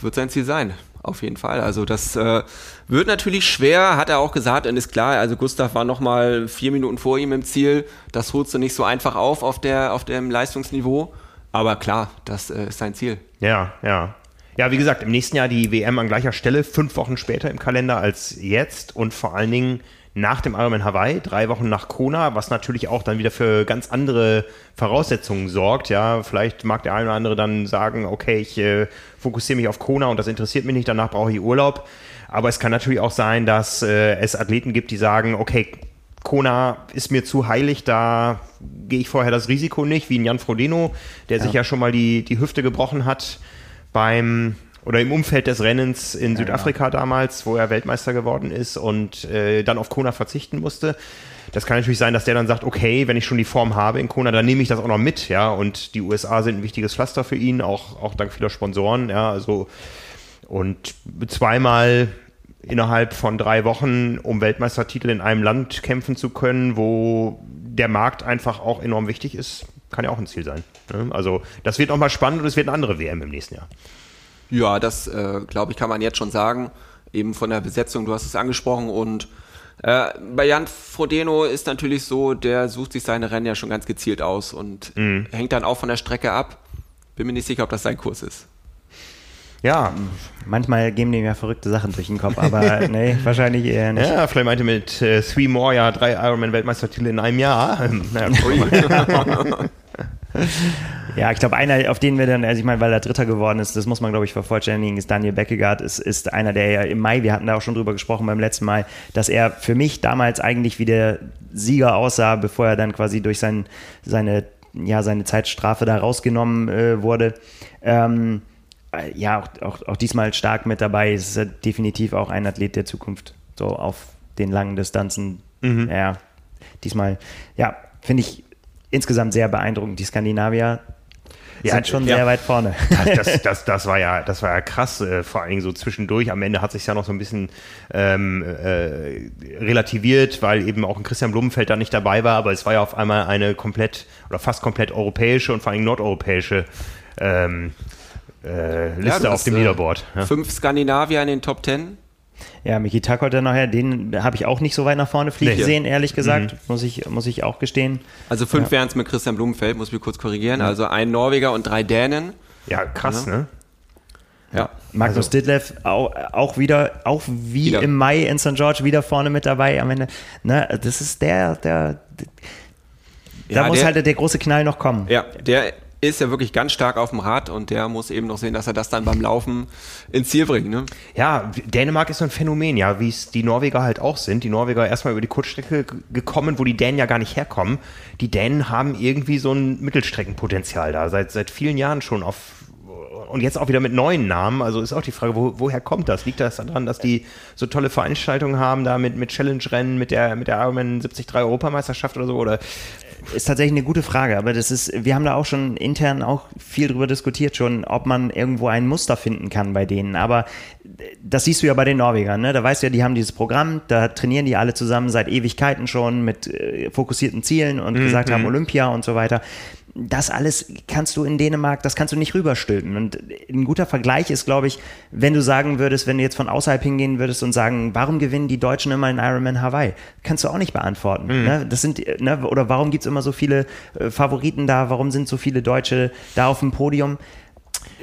wird sein Ziel sein, auf jeden Fall. Also das äh, wird natürlich schwer, hat er auch gesagt und ist klar, also Gustav war nochmal vier Minuten vor ihm im Ziel. Das holst du nicht so einfach auf auf, der, auf dem Leistungsniveau. Aber klar, das äh, ist sein Ziel. Ja, ja. Ja, wie gesagt, im nächsten Jahr die WM an gleicher Stelle, fünf Wochen später im Kalender als jetzt und vor allen Dingen nach dem Ironman Hawaii, drei Wochen nach Kona, was natürlich auch dann wieder für ganz andere Voraussetzungen sorgt. Ja, vielleicht mag der eine oder andere dann sagen, okay, ich äh, fokussiere mich auf Kona und das interessiert mich nicht, danach brauche ich Urlaub. Aber es kann natürlich auch sein, dass äh, es Athleten gibt, die sagen, okay, Kona ist mir zu heilig, da gehe ich vorher das Risiko nicht, wie ein Jan Frodeno, der ja. sich ja schon mal die, die Hüfte gebrochen hat beim oder im Umfeld des Rennens in ja, Südafrika genau. damals, wo er Weltmeister geworden ist und äh, dann auf Kona verzichten musste. Das kann natürlich sein, dass der dann sagt, okay, wenn ich schon die Form habe in Kona, dann nehme ich das auch noch mit, ja. Und die USA sind ein wichtiges Pflaster für ihn, auch, auch dank vieler Sponsoren, ja. Also und zweimal innerhalb von drei Wochen um Weltmeistertitel in einem Land kämpfen zu können, wo der Markt einfach auch enorm wichtig ist, kann ja auch ein Ziel sein. Ne? Also das wird nochmal spannend und es wird eine andere WM im nächsten Jahr. Ja, das äh, glaube ich, kann man jetzt schon sagen. Eben von der Besetzung, du hast es angesprochen. Und äh, bei Jan Frodeno ist natürlich so, der sucht sich seine Rennen ja schon ganz gezielt aus und mhm. hängt dann auch von der Strecke ab. Bin mir nicht sicher, ob das sein Kurs ist. Ja, manchmal geben dem ja verrückte Sachen durch den Kopf, aber nee, wahrscheinlich eher nicht. Ja, vielleicht meinte mit äh, Three More ja drei Ironman-Weltmeistertitel in einem Jahr. naja, ja, ich glaube, einer, auf den wir dann, also ich meine, weil er Dritter geworden ist, das muss man, glaube ich, vervollständigen, ist Daniel Beckegaard, ist, ist einer, der ja im Mai, wir hatten da auch schon drüber gesprochen beim letzten Mal, dass er für mich damals eigentlich wie der Sieger aussah, bevor er dann quasi durch sein, seine, ja, seine Zeitstrafe da rausgenommen äh, wurde. Ähm, äh, ja, auch, auch, auch diesmal stark mit dabei, ist definitiv auch ein Athlet der Zukunft, so auf den langen Distanzen. Mhm. Ja, diesmal, ja, finde ich insgesamt sehr beeindruckend. Die Skandinavier ja, sind schon ja, sehr weit vorne. Das, das, das, das, war ja, das war ja krass, äh, vor allen Dingen so zwischendurch. Am Ende hat sich ja noch so ein bisschen ähm, äh, relativiert, weil eben auch ein Christian Blumenfeld da nicht dabei war, aber es war ja auf einmal eine komplett oder fast komplett europäische und vor allem nordeuropäische ähm, äh, Liste ja, auf dem äh, Leaderboard. Ja. Fünf Skandinavier in den Top Ten. Ja, Miki Takot dann nachher, den habe ich auch nicht so weit nach vorne fliegen nee. sehen, ehrlich gesagt, mhm. muss, ich, muss ich auch gestehen. Also fünf ja. wären es mit Christian Blumenfeld, muss ich kurz korrigieren. Ja. Also ein Norweger und drei Dänen. Ja, krass, ja. ne? Ja. Magnus also. Ditlev auch, auch wieder, auch wie wieder. im Mai in St. George wieder vorne mit dabei am Ende. Ne, das ist der, der, da muss der, halt der große Knall noch kommen. Ja, der ist ja wirklich ganz stark auf dem Rad und der muss eben noch sehen, dass er das dann beim Laufen ins Ziel bringt. Ne? Ja, Dänemark ist so ein Phänomen, ja, wie es die Norweger halt auch sind. Die Norweger erstmal über die Kurzstrecke gekommen, wo die Dänen ja gar nicht herkommen. Die Dänen haben irgendwie so ein Mittelstreckenpotenzial da, seit, seit vielen Jahren schon auf und jetzt auch wieder mit neuen Namen. Also ist auch die Frage, wo, woher kommt das? Liegt das daran, dass die so tolle Veranstaltungen haben, da mit, mit Challenge-Rennen, mit der, mit der Ironman 73 Europameisterschaft oder so? Oder ist tatsächlich eine gute Frage, aber das ist, wir haben da auch schon intern auch viel drüber diskutiert schon, ob man irgendwo ein Muster finden kann bei denen. Aber das siehst du ja bei den Norwegern, ne? Da weißt du ja, die haben dieses Programm, da trainieren die alle zusammen seit Ewigkeiten schon mit äh, fokussierten Zielen und mhm. gesagt haben Olympia und so weiter das alles kannst du in Dänemark, das kannst du nicht rüberstülpen. Und ein guter Vergleich ist, glaube ich, wenn du sagen würdest, wenn du jetzt von außerhalb hingehen würdest und sagen, warum gewinnen die Deutschen immer in Ironman Hawaii? Kannst du auch nicht beantworten. Mhm. Ne? Das sind, ne? Oder warum gibt es immer so viele äh, Favoriten da? Warum sind so viele Deutsche da auf dem Podium?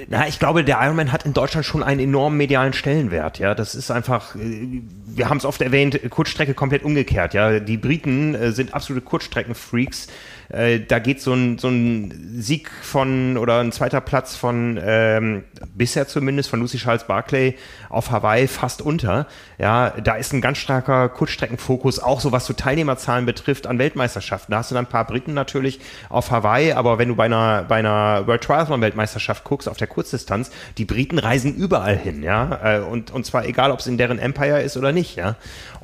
Na, ich glaube, der Ironman hat in Deutschland schon einen enormen medialen Stellenwert. Ja, das ist einfach, äh, wir haben es oft erwähnt, Kurzstrecke komplett umgekehrt. Ja, die Briten äh, sind absolute Kurzstreckenfreaks Äh, da geht so ein, so ein Sieg von oder ein zweiter Platz von ähm, bisher zumindest von Lucy Charles Barclay auf Hawaii fast unter. Ja, da ist ein ganz starker Kurzstreckenfokus, auch so was so Teilnehmerzahlen betrifft an Weltmeisterschaften. Da hast du dann ein paar Briten natürlich auf Hawaii, aber wenn du bei einer, bei einer World Triathlon Weltmeisterschaft guckst auf der Kurzdistanz, die Briten reisen überall hin, ja, äh, und, und zwar egal, ob es in deren Empire ist oder nicht, ja.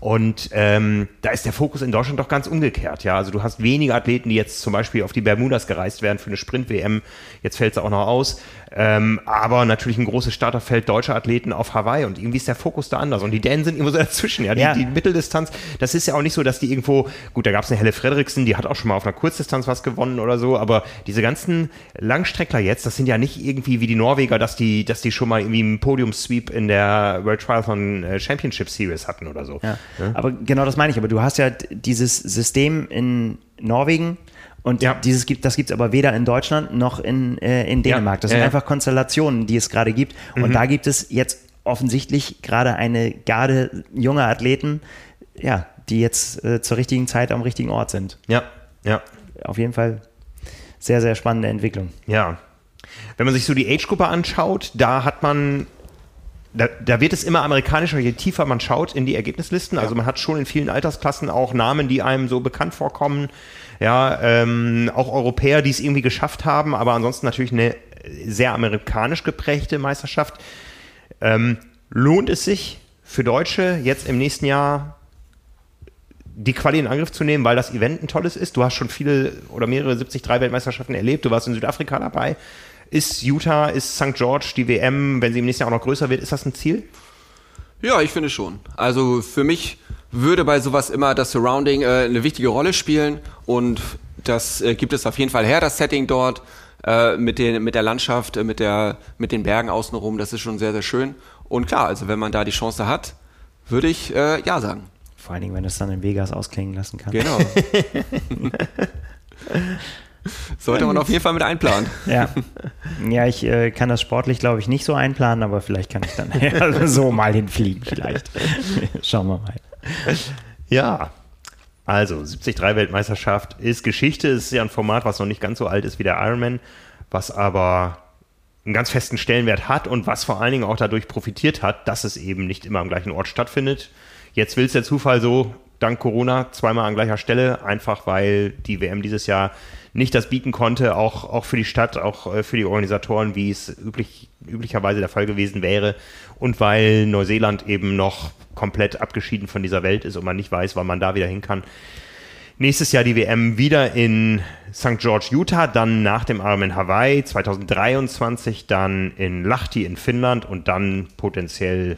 Und ähm, da ist der Fokus in Deutschland doch ganz umgekehrt, ja. Also du hast wenige Athleten, die jetzt zum Beispiel auf die Bermudas gereist werden für eine Sprint-WM. Jetzt fällt es auch noch aus. Ähm, aber natürlich ein großes Starterfeld deutscher Athleten auf Hawaii und irgendwie ist der Fokus da anders. Und die Dänen sind irgendwo so dazwischen, ja. Die, ja. die Mitteldistanz, das ist ja auch nicht so, dass die irgendwo, gut, da gab es eine Helle Frederiksen, die hat auch schon mal auf einer Kurzdistanz was gewonnen oder so, aber diese ganzen Langstreckler jetzt, das sind ja nicht irgendwie wie die Norweger, dass die, dass die schon mal irgendwie einen Podium-Sweep in der World Triathlon äh, Championship Series hatten oder so. Ja. Ja? Aber genau das meine ich, aber du hast ja dieses System in Norwegen, und ja. dieses gibt, das gibt es aber weder in Deutschland noch in, äh, in Dänemark. Das sind ja. einfach Konstellationen, die es gerade gibt. Mhm. Und da gibt es jetzt offensichtlich gerade eine Garde junger Athleten, ja, die jetzt äh, zur richtigen Zeit am richtigen Ort sind. Ja, ja. Auf jeden Fall sehr, sehr spannende Entwicklung. Ja. Wenn man sich so die Age-Gruppe anschaut, da hat man da, da, wird es immer amerikanischer, je tiefer man schaut in die Ergebnislisten. Also man hat schon in vielen Altersklassen auch Namen, die einem so bekannt vorkommen. Ja, ähm, auch Europäer, die es irgendwie geschafft haben, aber ansonsten natürlich eine sehr amerikanisch geprägte Meisterschaft. Ähm, lohnt es sich für Deutsche jetzt im nächsten Jahr die Quali in Angriff zu nehmen, weil das Event ein tolles ist? Du hast schon viele oder mehrere 73 Weltmeisterschaften erlebt, du warst in Südafrika dabei. Ist Utah, ist St. George die WM, wenn sie im nächsten Jahr auch noch größer wird, ist das ein Ziel? Ja, ich finde schon. Also für mich würde bei sowas immer das Surrounding äh, eine wichtige Rolle spielen und das äh, gibt es auf jeden Fall her, das Setting dort äh, mit, den, mit der Landschaft, äh, mit, der, mit den Bergen außenrum, das ist schon sehr, sehr schön. Und klar, also wenn man da die Chance hat, würde ich äh, ja sagen. Vor allen Dingen, wenn es dann in Vegas ausklingen lassen kann. Genau. Sollte man auf jeden Fall mit einplanen. Ja, ja ich äh, kann das sportlich, glaube ich, nicht so einplanen, aber vielleicht kann ich dann ja, so mal hinfliegen, vielleicht. Schauen wir mal. Ja, also 73 Weltmeisterschaft ist Geschichte, ist ja ein Format, was noch nicht ganz so alt ist wie der Ironman, was aber einen ganz festen Stellenwert hat und was vor allen Dingen auch dadurch profitiert hat, dass es eben nicht immer am gleichen Ort stattfindet. Jetzt will es der Zufall so, dank Corona, zweimal an gleicher Stelle, einfach weil die WM dieses Jahr nicht das bieten konnte, auch, auch für die Stadt, auch äh, für die Organisatoren, wie es üblich, üblicherweise der Fall gewesen wäre. Und weil Neuseeland eben noch komplett abgeschieden von dieser Welt ist und man nicht weiß, wann man da wieder hin kann. Nächstes Jahr die WM wieder in St. George, Utah, dann nach dem Arm in Hawaii, 2023 dann in Lahti in Finnland und dann potenziell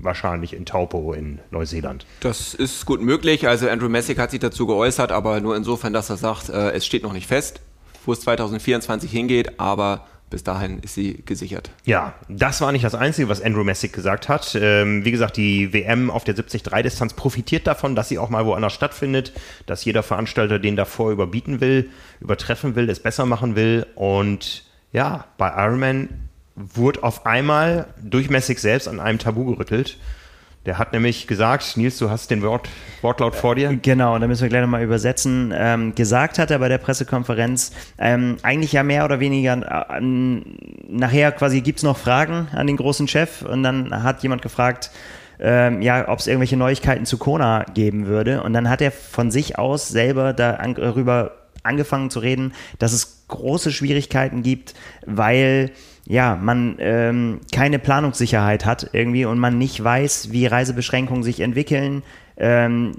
wahrscheinlich in Taupo in Neuseeland. Das ist gut möglich. Also Andrew Messick hat sich dazu geäußert, aber nur insofern, dass er sagt, äh, es steht noch nicht fest, wo es 2024 hingeht, aber bis dahin ist sie gesichert. Ja, das war nicht das Einzige, was Andrew Messick gesagt hat. Ähm, wie gesagt, die WM auf der 73-Distanz profitiert davon, dass sie auch mal woanders stattfindet, dass jeder Veranstalter den davor überbieten will, übertreffen will, es besser machen will. Und ja, bei Ironman wurde auf einmal durchmäßig selbst an einem Tabu gerüttelt. Der hat nämlich gesagt, Nils, du hast den Wort, Wortlaut vor dir. Genau, da müssen wir gleich nochmal übersetzen. Ähm, gesagt hat er bei der Pressekonferenz, ähm, eigentlich ja mehr oder weniger, äh, nachher quasi gibt es noch Fragen an den großen Chef und dann hat jemand gefragt, ähm, ja, ob es irgendwelche Neuigkeiten zu Kona geben würde. Und dann hat er von sich aus selber darüber angefangen zu reden, dass es große Schwierigkeiten gibt, weil ja, man ähm, keine Planungssicherheit hat irgendwie und man nicht weiß, wie Reisebeschränkungen sich entwickeln. Ähm,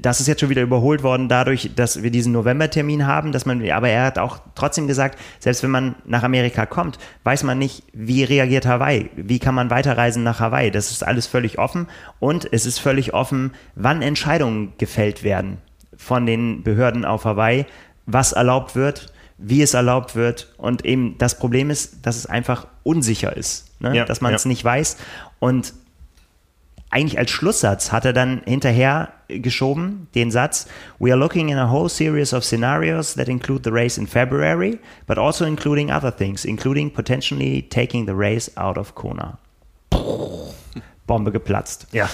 das ist jetzt schon wieder überholt worden dadurch, dass wir diesen Novembertermin haben, dass man, aber er hat auch trotzdem gesagt, selbst wenn man nach Amerika kommt, weiß man nicht, wie reagiert Hawaii, wie kann man weiterreisen nach Hawaii. Das ist alles völlig offen und es ist völlig offen, wann Entscheidungen gefällt werden von den Behörden auf Hawaii, was erlaubt wird wie es erlaubt wird. Und eben das Problem ist, dass es einfach unsicher ist, ne? ja, dass man es ja. nicht weiß. Und eigentlich als Schlusssatz hat er dann hinterher geschoben den Satz, We are looking in a whole series of scenarios that include the race in February, but also including other things, including potentially taking the race out of Kona. Bombe geplatzt. Ja.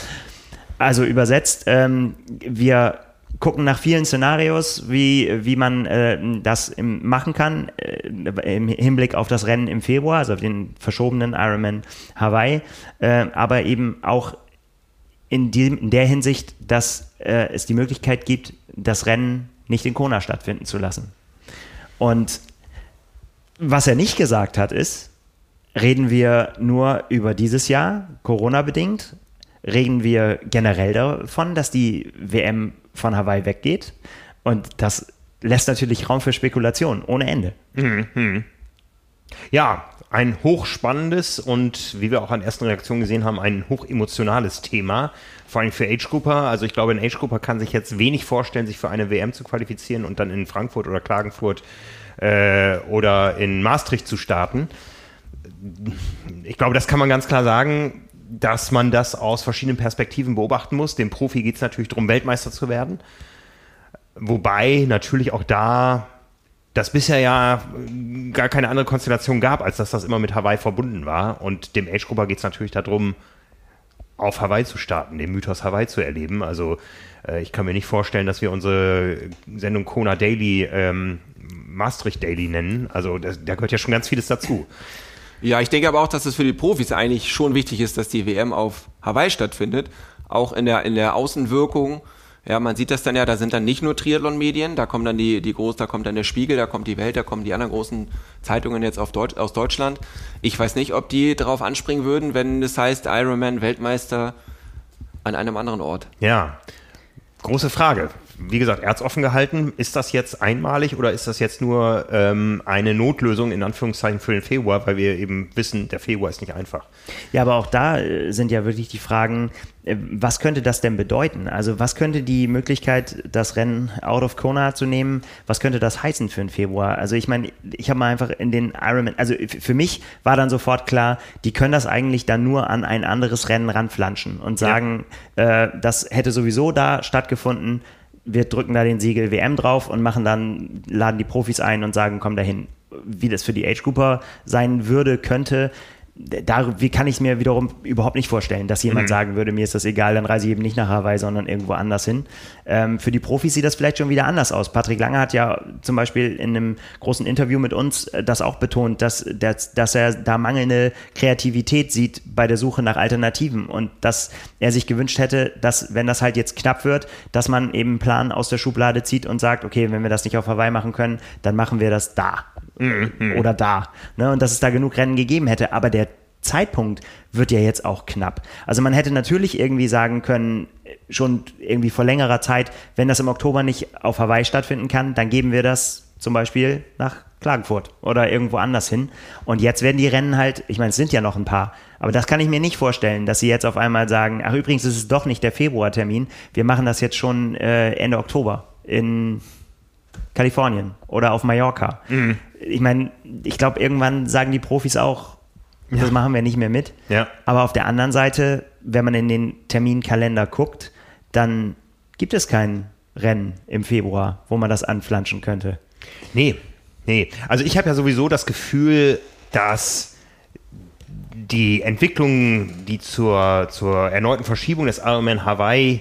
Also übersetzt, ähm, wir gucken nach vielen Szenarios, wie, wie man äh, das im, machen kann, äh, im Hinblick auf das Rennen im Februar, also auf den verschobenen Ironman Hawaii, äh, aber eben auch in, die, in der Hinsicht, dass äh, es die Möglichkeit gibt, das Rennen nicht in Kona stattfinden zu lassen. Und was er nicht gesagt hat, ist, reden wir nur über dieses Jahr, Corona-bedingt, reden wir generell davon, dass die WM von Hawaii weggeht. Und das lässt natürlich Raum für Spekulation ohne Ende. Mhm. Ja, ein hochspannendes und wie wir auch an ersten Reaktionen gesehen haben, ein hochemotionales Thema. Vor allem für Age Grouper. Also ich glaube, ein Age Grouper kann sich jetzt wenig vorstellen, sich für eine WM zu qualifizieren und dann in Frankfurt oder Klagenfurt äh, oder in Maastricht zu starten. Ich glaube, das kann man ganz klar sagen dass man das aus verschiedenen Perspektiven beobachten muss. Dem Profi geht es natürlich darum, Weltmeister zu werden. Wobei natürlich auch da das bisher ja gar keine andere Konstellation gab, als dass das immer mit Hawaii verbunden war. Und dem Age Grupper geht es natürlich darum, auf Hawaii zu starten, den Mythos Hawaii zu erleben. Also äh, ich kann mir nicht vorstellen, dass wir unsere Sendung Kona Daily ähm, Maastricht Daily nennen. Also da gehört ja schon ganz vieles dazu. Ja, ich denke aber auch, dass es für die Profis eigentlich schon wichtig ist, dass die WM auf Hawaii stattfindet. Auch in der, in der Außenwirkung. Ja, man sieht das dann ja, da sind dann nicht nur Triathlon-Medien, da kommen dann die, die groß, da kommt dann der Spiegel, da kommt die Welt, da kommen die anderen großen Zeitungen jetzt auf Deutsch, aus Deutschland. Ich weiß nicht, ob die darauf anspringen würden, wenn es heißt Ironman Weltmeister an einem anderen Ort. Ja, große Frage wie gesagt, erzoffen gehalten. Ist das jetzt einmalig oder ist das jetzt nur ähm, eine Notlösung in Anführungszeichen für den Februar, weil wir eben wissen, der Februar ist nicht einfach? Ja, aber auch da äh, sind ja wirklich die Fragen, äh, was könnte das denn bedeuten? Also was könnte die Möglichkeit, das Rennen out of Kona zu nehmen, was könnte das heißen für den Februar? Also ich meine, ich habe mal einfach in den Ironman, also für mich war dann sofort klar, die können das eigentlich dann nur an ein anderes Rennen ranflanschen und sagen, ja. äh, das hätte sowieso da stattgefunden, wir drücken da den Siegel WM drauf und machen dann, laden die Profis ein und sagen, komm dahin. Wie das für die Age Grouper sein würde, könnte, da, wie kann ich mir wiederum überhaupt nicht vorstellen, dass jemand mhm. sagen würde, mir ist das egal, dann reise ich eben nicht nach Hawaii, sondern irgendwo anders hin. Ähm, für die Profis sieht das vielleicht schon wieder anders aus. Patrick Lange hat ja zum Beispiel in einem großen Interview mit uns äh, das auch betont, dass, dass, dass er da mangelnde Kreativität sieht bei der Suche nach Alternativen und dass er sich gewünscht hätte, dass, wenn das halt jetzt knapp wird, dass man eben einen Plan aus der Schublade zieht und sagt, okay, wenn wir das nicht auf Hawaii machen können, dann machen wir das da mhm. oder da. Ne? Und dass es da genug Rennen gegeben hätte. Aber der Zeitpunkt wird ja jetzt auch knapp. Also man hätte natürlich irgendwie sagen können, schon irgendwie vor längerer Zeit, wenn das im Oktober nicht auf Hawaii stattfinden kann, dann geben wir das zum Beispiel nach Klagenfurt oder irgendwo anders hin. Und jetzt werden die Rennen halt, ich meine, es sind ja noch ein paar, aber das kann ich mir nicht vorstellen, dass sie jetzt auf einmal sagen, ach übrigens ist es doch nicht der Februartermin, wir machen das jetzt schon äh, Ende Oktober in Kalifornien oder auf Mallorca. Mhm. Ich meine, ich glaube, irgendwann sagen die Profis auch, ja. Das machen wir nicht mehr mit. Ja. Aber auf der anderen Seite, wenn man in den Terminkalender guckt, dann gibt es kein Rennen im Februar, wo man das anflanschen könnte. Nee, nee. Also ich habe ja sowieso das Gefühl, dass die Entwicklung, die zur, zur erneuten Verschiebung des Ironman Hawaii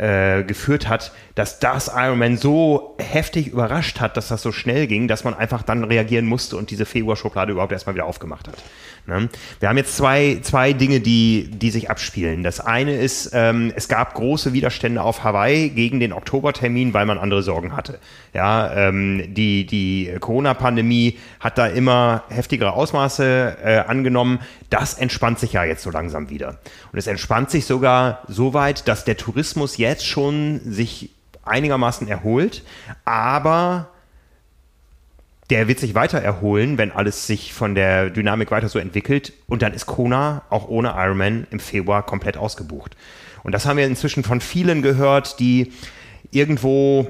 äh, geführt hat, dass das Ironman so heftig überrascht hat, dass das so schnell ging, dass man einfach dann reagieren musste und diese Februar-Schublade überhaupt erstmal wieder aufgemacht hat. Ne? Wir haben jetzt zwei, zwei Dinge, die, die sich abspielen. Das eine ist, ähm, es gab große Widerstände auf Hawaii gegen den Oktobertermin, weil man andere Sorgen hatte. Ja, ähm, die, die Corona-Pandemie hat da immer heftigere Ausmaße äh, angenommen. Das entspannt sich ja jetzt so langsam wieder. Und es entspannt sich sogar so weit, dass der Tourismus jetzt schon sich einigermaßen erholt, aber der wird sich weiter erholen, wenn alles sich von der Dynamik weiter so entwickelt. Und dann ist Kona auch ohne Ironman im Februar komplett ausgebucht. Und das haben wir inzwischen von vielen gehört, die irgendwo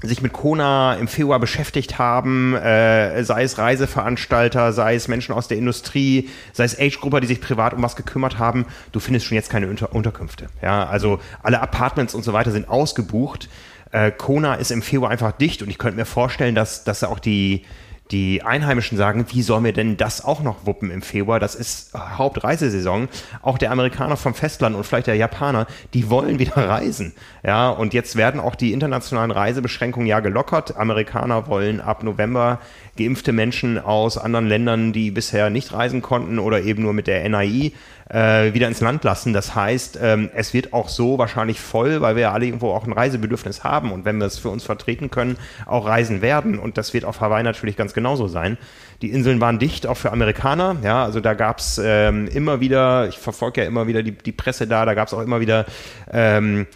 sich mit Kona im Februar beschäftigt haben, äh, sei es Reiseveranstalter, sei es Menschen aus der Industrie, sei es Age-Grupper, die sich privat um was gekümmert haben. Du findest schon jetzt keine Unter Unterkünfte. Ja, also alle Apartments und so weiter sind ausgebucht. Äh, Kona ist im Februar einfach dicht und ich könnte mir vorstellen, dass, dass auch die, die Einheimischen sagen, wie sollen wir denn das auch noch wuppen im Februar? Das ist Hauptreisesaison. Auch der Amerikaner vom Festland und vielleicht der Japaner, die wollen wieder reisen. Ja, und jetzt werden auch die internationalen Reisebeschränkungen ja gelockert. Amerikaner wollen ab November geimpfte Menschen aus anderen Ländern, die bisher nicht reisen konnten oder eben nur mit der NAI, äh, wieder ins Land lassen. Das heißt, ähm, es wird auch so wahrscheinlich voll, weil wir ja alle irgendwo auch ein Reisebedürfnis haben und wenn wir es für uns vertreten können, auch reisen werden. Und das wird auf Hawaii natürlich ganz genauso sein. Die Inseln waren dicht, auch für Amerikaner. Ja, also da gab es ähm, immer wieder, ich verfolge ja immer wieder die, die Presse da, da gab es auch immer wieder ähm,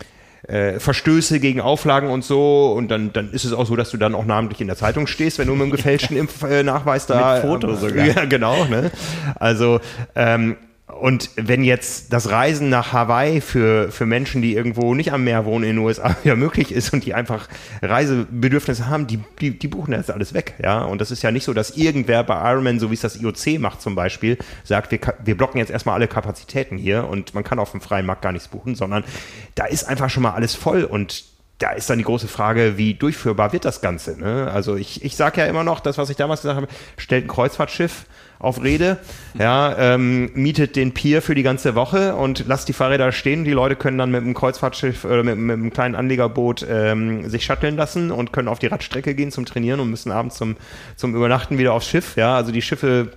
äh, Verstöße gegen Auflagen und so. Und dann, dann ist es auch so, dass du dann auch namentlich in der Zeitung stehst, wenn du mit einem gefälschten Impfnachweis da. Mit Foto sogar. Ja, genau. Ne? Also ähm, und wenn jetzt das Reisen nach Hawaii für, für Menschen, die irgendwo nicht am Meer wohnen in den USA, wieder möglich ist und die einfach Reisebedürfnisse haben, die, die, die buchen jetzt alles weg. Ja? Und das ist ja nicht so, dass irgendwer bei Ironman, so wie es das IOC macht zum Beispiel, sagt, wir, wir blocken jetzt erstmal alle Kapazitäten hier und man kann auf dem freien Markt gar nichts buchen, sondern da ist einfach schon mal alles voll und da ist dann die große Frage, wie durchführbar wird das Ganze? Ne? Also ich, ich sage ja immer noch, das, was ich damals gesagt habe, stellt ein Kreuzfahrtschiff auf Rede, ja, ähm, mietet den Pier für die ganze Woche und lasst die Fahrräder stehen. Die Leute können dann mit einem Kreuzfahrtschiff oder mit, mit einem kleinen Anlegerboot ähm, sich shutteln lassen und können auf die Radstrecke gehen zum Trainieren und müssen abends zum, zum Übernachten wieder aufs Schiff. Ja, also die Schiffe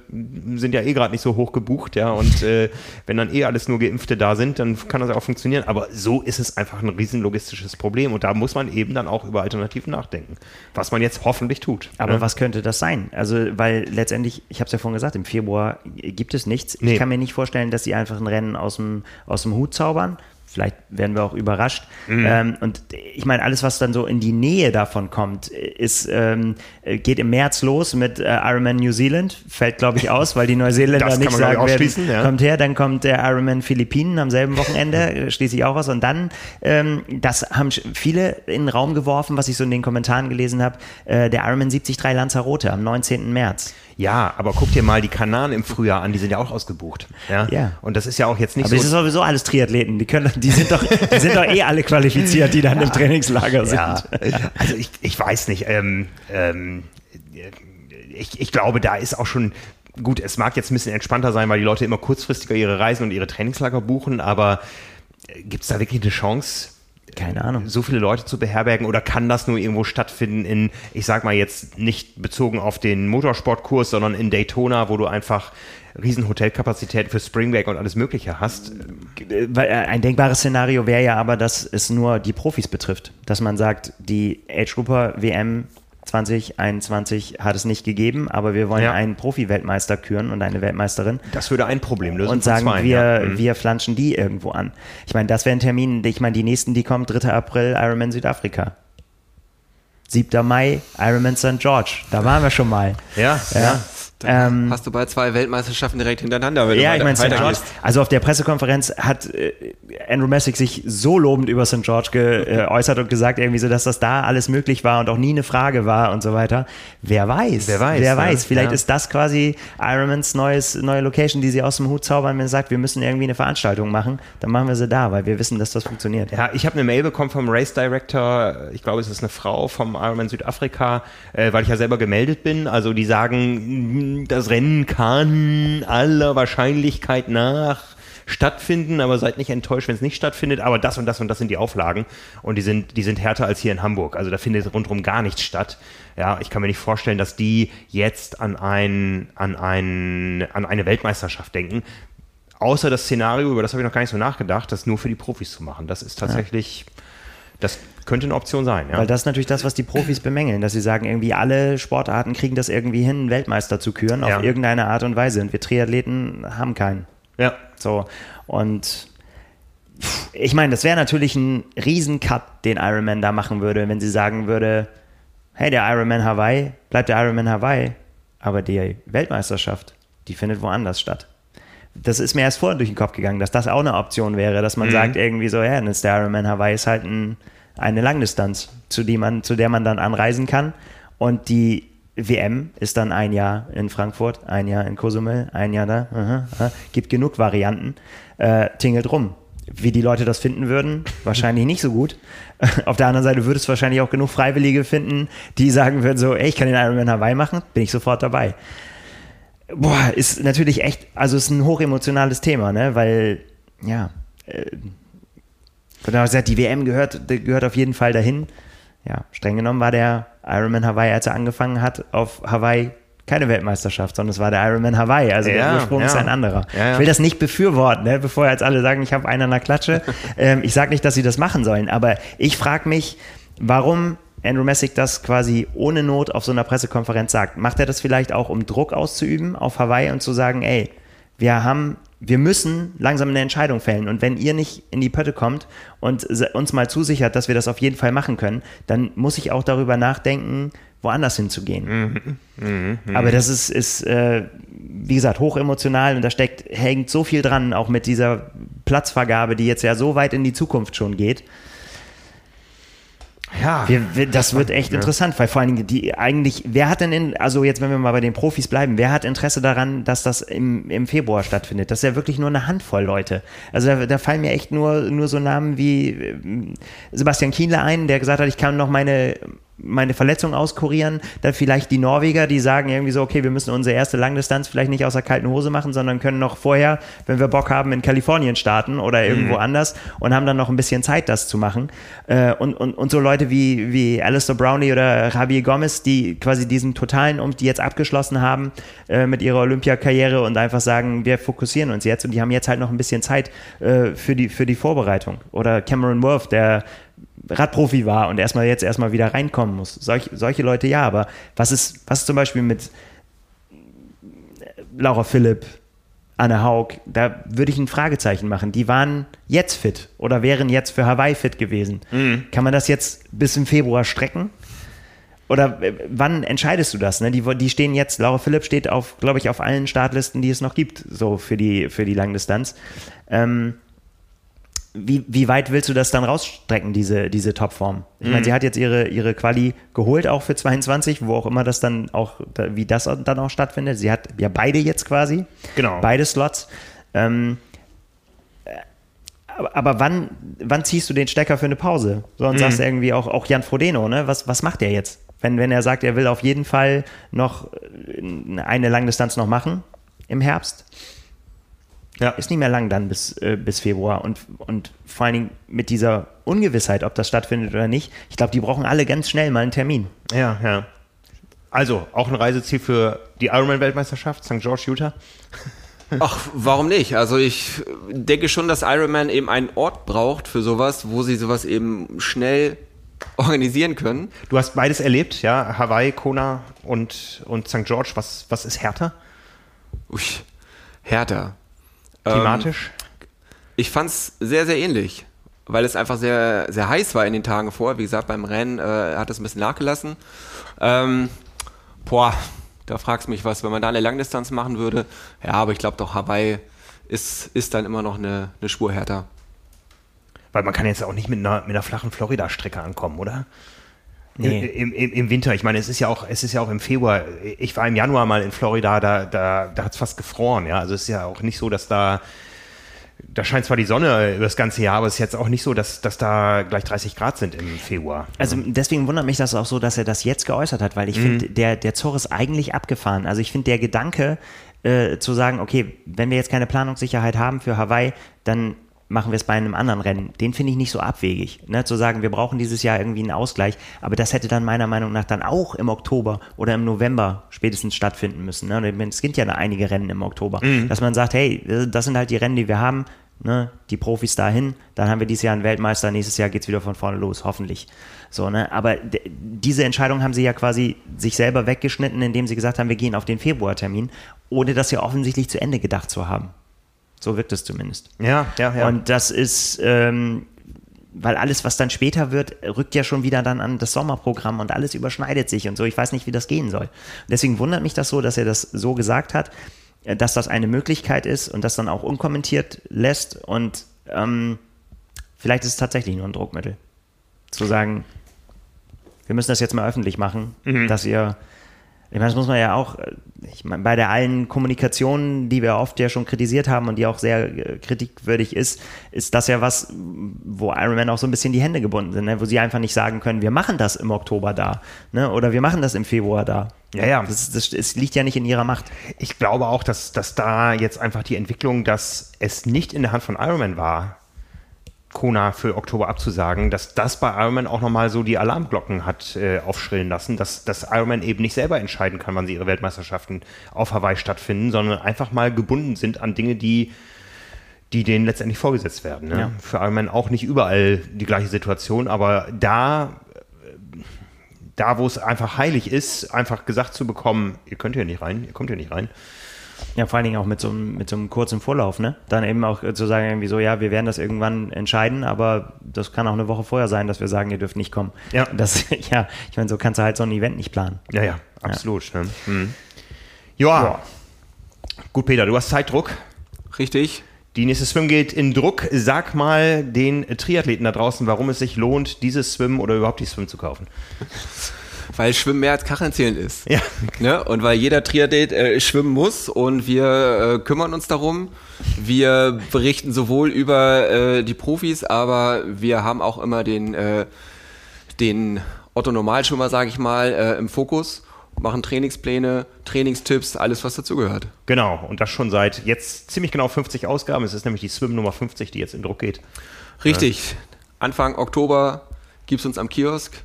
sind ja eh gerade nicht so hoch gebucht, ja, und äh, wenn dann eh alles nur Geimpfte da sind, dann kann das auch funktionieren. Aber so ist es einfach ein riesen logistisches Problem und da muss man eben dann auch über Alternativen nachdenken, was man jetzt hoffentlich tut. Aber ne? was könnte das sein? Also, weil letztendlich, ich habe es ja vorhin gesagt, gesagt, im Februar gibt es nichts. Nee. Ich kann mir nicht vorstellen, dass sie einfach ein Rennen aus dem, aus dem Hut zaubern. Vielleicht werden wir auch überrascht. Mhm. Ähm, und ich meine, alles, was dann so in die Nähe davon kommt, ist, ähm, geht im März los mit äh, Ironman New Zealand. Fällt, glaube ich, aus, weil die Neuseeländer nicht sagen werden, ja. kommt her. Dann kommt der Ironman Philippinen am selben Wochenende, äh, schließe ich auch aus. Und dann, ähm, das haben viele in den Raum geworfen, was ich so in den Kommentaren gelesen habe, äh, der Ironman 73 Lanzarote am 19. März. Ja, aber guck dir mal die Kanaren im Frühjahr an, die sind ja auch ausgebucht. Ja. ja. Und das ist ja auch jetzt nicht aber so. Aber das ist sowieso alles Triathleten. Die können, die sind doch, die sind doch eh alle qualifiziert, die dann ja. im Trainingslager sind. Ja. Also ich, ich weiß nicht. Ähm, ähm, ich, ich glaube, da ist auch schon gut, es mag jetzt ein bisschen entspannter sein, weil die Leute immer kurzfristiger ihre Reisen und ihre Trainingslager buchen, aber äh, gibt es da wirklich eine Chance? Keine Ahnung, so viele Leute zu beherbergen oder kann das nur irgendwo stattfinden in, ich sag mal jetzt nicht bezogen auf den Motorsportkurs, sondern in Daytona, wo du einfach riesen Hotelkapazitäten für Springback und alles Mögliche hast. Äh, ein denkbares Szenario wäre ja aber, dass es nur die Profis betrifft. Dass man sagt, die Age Grouper WM 2021 hat es nicht gegeben, aber wir wollen ja. einen Profi-Weltmeister küren und eine Weltmeisterin. Das würde ein Problem lösen. Und sagen, zwei, wir, ja. Mhm. wir flanschen die irgendwo an. Ich meine, das wäre ein Termin, ich meine, die nächsten, die kommen, 3. April, Ironman Südafrika. 7. Mai, Ironman St. George. Da waren wir schon mal. Ja, ja. ja. Ähm, hast du bald zwei Weltmeisterschaften direkt hintereinander. Ja, ich meine, St. George, also auf der Pressekonferenz hat äh, Andrew Messick sich so lobend über St. George geäußert äh, und gesagt, irgendwie so, dass das da alles möglich war und auch nie eine Frage war und so weiter. Wer weiß? Wer weiß? Wer weiß? Vielleicht ja. ist das quasi Ironmans neues, neue Location, die sie aus dem Hut zaubern, wenn er sagt, wir müssen irgendwie eine Veranstaltung machen, dann machen wir sie da, weil wir wissen, dass das funktioniert. Ja, ich habe eine Mail bekommen vom Race Director, ich glaube, es ist eine Frau vom Ironman Südafrika, äh, weil ich ja selber gemeldet bin. Also die sagen, das Rennen kann aller Wahrscheinlichkeit nach stattfinden, aber seid nicht enttäuscht, wenn es nicht stattfindet. Aber das und das und das sind die Auflagen und die sind, die sind härter als hier in Hamburg. Also da findet rundherum gar nichts statt. Ja, ich kann mir nicht vorstellen, dass die jetzt an, ein, an, ein, an eine Weltmeisterschaft denken. Außer das Szenario, über das habe ich noch gar nicht so nachgedacht, das nur für die Profis zu machen. Das ist tatsächlich, ja. Das könnte eine Option sein, ja. Weil das ist natürlich das, was die Profis bemängeln, dass sie sagen, irgendwie alle Sportarten kriegen das irgendwie hin, Weltmeister zu küren, auf ja. irgendeine Art und Weise. Und wir Triathleten haben keinen. Ja. So. Und ich meine, das wäre natürlich ein Riesen-Cut, den Ironman da machen würde, wenn sie sagen würde, hey, der Ironman Hawaii, bleibt der Ironman Hawaii, aber die Weltmeisterschaft, die findet woanders statt. Das ist mir erst vorhin durch den Kopf gegangen, dass das auch eine Option wäre, dass man mhm. sagt irgendwie so, ja, der Ironman Hawaii ist halt ein eine Langdistanz, zu, die man, zu der man dann anreisen kann. Und die WM ist dann ein Jahr in Frankfurt, ein Jahr in Cozumel, ein Jahr da. Aha, aha. Gibt genug Varianten. Äh, tingelt rum. Wie die Leute das finden würden, wahrscheinlich nicht so gut. Auf der anderen Seite würdest du wahrscheinlich auch genug Freiwillige finden, die sagen würden so, ey, ich kann den Ironman Hawaii machen, bin ich sofort dabei. Boah, ist natürlich echt, also ist ein hochemotionales Thema, ne, weil, ja, äh, gesagt, die WM gehört, gehört auf jeden Fall dahin. Ja, streng genommen war der Ironman Hawaii, als er angefangen hat, auf Hawaii keine Weltmeisterschaft, sondern es war der Ironman Hawaii. Also ja, der Ursprung ja. ist ein anderer. Ja, ich will das nicht befürworten, ne, bevor jetzt alle sagen, ich habe einen an der Klatsche. ähm, ich sage nicht, dass sie das machen sollen, aber ich frage mich, warum Andrew Messick das quasi ohne Not auf so einer Pressekonferenz sagt. Macht er das vielleicht auch, um Druck auszuüben auf Hawaii und zu sagen, ey, wir haben wir müssen langsam eine Entscheidung fällen. Und wenn ihr nicht in die Pötte kommt und uns mal zusichert, dass wir das auf jeden Fall machen können, dann muss ich auch darüber nachdenken, woanders hinzugehen. Mhm. Mhm. Mhm. Aber das ist, ist äh, wie gesagt, hochemotional und da steckt, hängt so viel dran, auch mit dieser Platzvergabe, die jetzt ja so weit in die Zukunft schon geht. Ja. Wir, wir, das wird echt ja. interessant, weil vor allen Dingen die eigentlich, wer hat denn in, also jetzt, wenn wir mal bei den Profis bleiben, wer hat Interesse daran, dass das im, im Februar stattfindet? Das ist ja wirklich nur eine Handvoll Leute. Also da, da fallen mir echt nur, nur so Namen wie äh, Sebastian Kienle ein, der gesagt hat, ich kann noch meine meine Verletzung auskurieren, dann vielleicht die Norweger, die sagen irgendwie so, okay, wir müssen unsere erste Langdistanz vielleicht nicht aus der kalten Hose machen, sondern können noch vorher, wenn wir Bock haben, in Kalifornien starten oder irgendwo mhm. anders und haben dann noch ein bisschen Zeit, das zu machen. Äh, und, und, und so Leute wie, wie Alistair Brownlee oder Javier Gomez, die quasi diesen totalen um die jetzt abgeschlossen haben äh, mit ihrer Olympiakarriere und einfach sagen, wir fokussieren uns jetzt und die haben jetzt halt noch ein bisschen Zeit äh, für, die, für die Vorbereitung. Oder Cameron Worth, der Radprofi war und erstmal jetzt erstmal wieder reinkommen muss. Solch, solche Leute ja, aber was ist, was zum Beispiel mit Laura Philipp, Anne Haug, da würde ich ein Fragezeichen machen. Die waren jetzt fit oder wären jetzt für Hawaii fit gewesen. Mhm. Kann man das jetzt bis im Februar strecken? Oder äh, wann entscheidest du das? Ne? Die, die stehen jetzt, Laura Philipp steht auf, glaube ich, auf allen Startlisten, die es noch gibt, so für die, für die Langdistanz. Ähm, wie, wie weit willst du das dann rausstrecken, diese, diese Topform? Ich mhm. meine, sie hat jetzt ihre, ihre Quali geholt, auch für 22, wo auch immer das dann auch, wie das dann auch stattfindet. Sie hat ja beide jetzt quasi. Genau. Beide Slots. Ähm, aber, aber wann, wann ziehst du den Stecker für eine Pause? So, und mhm. sagst irgendwie auch, auch Jan Frodeno, ne? Was, was macht er jetzt? Wenn, wenn er sagt, er will auf jeden Fall noch eine Langdistanz noch machen im Herbst, ja. Ist nicht mehr lang dann bis, äh, bis Februar. Und, und vor allen Dingen mit dieser Ungewissheit, ob das stattfindet oder nicht. Ich glaube, die brauchen alle ganz schnell mal einen Termin. Ja, ja. Also, auch ein Reiseziel für die Ironman-Weltmeisterschaft, St. George, Utah? Ach, warum nicht? Also ich denke schon, dass Ironman eben einen Ort braucht für sowas, wo sie sowas eben schnell organisieren können. Du hast beides erlebt, ja? Hawaii, Kona und, und St. George. Was, was ist härter? Ui, härter. Thematisch? Ähm, ich fand es sehr, sehr ähnlich, weil es einfach sehr, sehr heiß war in den Tagen vorher. Wie gesagt, beim Rennen äh, hat es ein bisschen nachgelassen. Ähm, boah, da fragst du mich was, wenn man da eine Langdistanz machen würde. Ja, aber ich glaube doch, Hawaii ist, ist dann immer noch eine, eine Spur härter. Weil man kann jetzt auch nicht mit einer, mit einer flachen Florida-Strecke ankommen, oder? Nee. Im, im, Im Winter, ich meine, es ist ja auch, es ist ja auch im Februar. Ich war im Januar mal in Florida, da, da, da hat es fast gefroren, ja. Also es ist ja auch nicht so, dass da, da scheint zwar die Sonne über das ganze Jahr, aber es ist jetzt auch nicht so, dass, dass da gleich 30 Grad sind im Februar. Also deswegen wundert mich das auch so, dass er das jetzt geäußert hat, weil ich mhm. finde, der, der Zor ist eigentlich abgefahren. Also ich finde der Gedanke, äh, zu sagen, okay, wenn wir jetzt keine Planungssicherheit haben für Hawaii, dann machen wir es bei einem anderen Rennen. Den finde ich nicht so abwegig. Ne? Zu sagen, wir brauchen dieses Jahr irgendwie einen Ausgleich, aber das hätte dann meiner Meinung nach dann auch im Oktober oder im November spätestens stattfinden müssen. Ne? Es gibt ja einige Rennen im Oktober, mhm. dass man sagt, hey, das sind halt die Rennen, die wir haben, ne? die Profis dahin, dann haben wir dieses Jahr einen Weltmeister, nächstes Jahr geht es wieder von vorne los, hoffentlich. So, ne? Aber diese Entscheidung haben sie ja quasi sich selber weggeschnitten, indem sie gesagt haben, wir gehen auf den Februartermin, ohne das ja offensichtlich zu Ende gedacht zu haben. So wirkt es zumindest. Ja, ja, ja. Und das ist, ähm, weil alles, was dann später wird, rückt ja schon wieder dann an das Sommerprogramm und alles überschneidet sich und so. Ich weiß nicht, wie das gehen soll. Deswegen wundert mich das so, dass er das so gesagt hat, äh, dass das eine Möglichkeit ist und das dann auch unkommentiert lässt. Und ähm, vielleicht ist es tatsächlich nur ein Druckmittel. Zu sagen, wir müssen das jetzt mal öffentlich machen, mhm. dass ihr Ich meine, das muss man ja auch, äh, ich meine, bei der allen Kommunikation, die wir oft ja schon kritisiert haben und die auch sehr äh, kritikwürdig ist, ist das ja was, wo Ironman auch so ein bisschen die Hände gebunden sind, ne? wo sie einfach nicht sagen können, wir machen das im Oktober da ne? oder wir machen das im Februar da. Ja, ja. Das, das, es liegt ja nicht in ihrer Macht. Ich glaube auch, dass, dass da jetzt einfach die Entwicklung, dass es nicht in der Hand von Ironman war, Kona für Oktober abzusagen, dass das bei Ironman auch nochmal so die Alarmglocken hat äh, aufschrillen lassen, dass, dass Ironman eben nicht selber entscheiden kann, wann sie ihre Weltmeisterschaften auf Hawaii stattfinden, sondern einfach mal gebunden sind an Dinge, die, die denen letztendlich vorgesetzt werden. Ne? Ja. Für Ironman auch nicht überall die gleiche Situation, aber da, da wo es einfach heilig ist, einfach gesagt zu bekommen, ihr könnt hier nicht rein, ihr kommt hier nicht rein, ja, vor allen Dingen auch mit so, einem, mit so einem kurzen Vorlauf, ne? Dann eben auch zu sagen, irgendwie so, ja, wir werden das irgendwann entscheiden, aber das kann auch eine Woche vorher sein, dass wir sagen, ihr dürft nicht kommen. Ja. Das, ja, ich meine, so kannst du halt so ein Event nicht planen. Ja, ja, absolut. Ja. Ne? Hm. Ja. ja. Gut, Peter, du hast Zeitdruck. Richtig. Die nächste Swim geht in Druck. Sag mal den Triathleten da draußen, warum es sich lohnt, dieses Swim oder überhaupt die Swim zu kaufen. weil Schwimmen mehr als Kacheln ist. Ja. Ne? Und weil jeder Triathlet äh, schwimmen muss und wir äh, kümmern uns darum. Wir berichten sowohl über äh, die Profis, aber wir haben auch immer den, äh, den Otto Normalschwimmer, sage ich mal, äh, im Fokus machen Trainingspläne, Trainingstipps, alles, was dazugehört. Genau, und das schon seit jetzt ziemlich genau 50 Ausgaben. Es ist nämlich die Swim Nummer 50, die jetzt in Druck geht. Richtig. Anfang Oktober gibt es uns am Kiosk.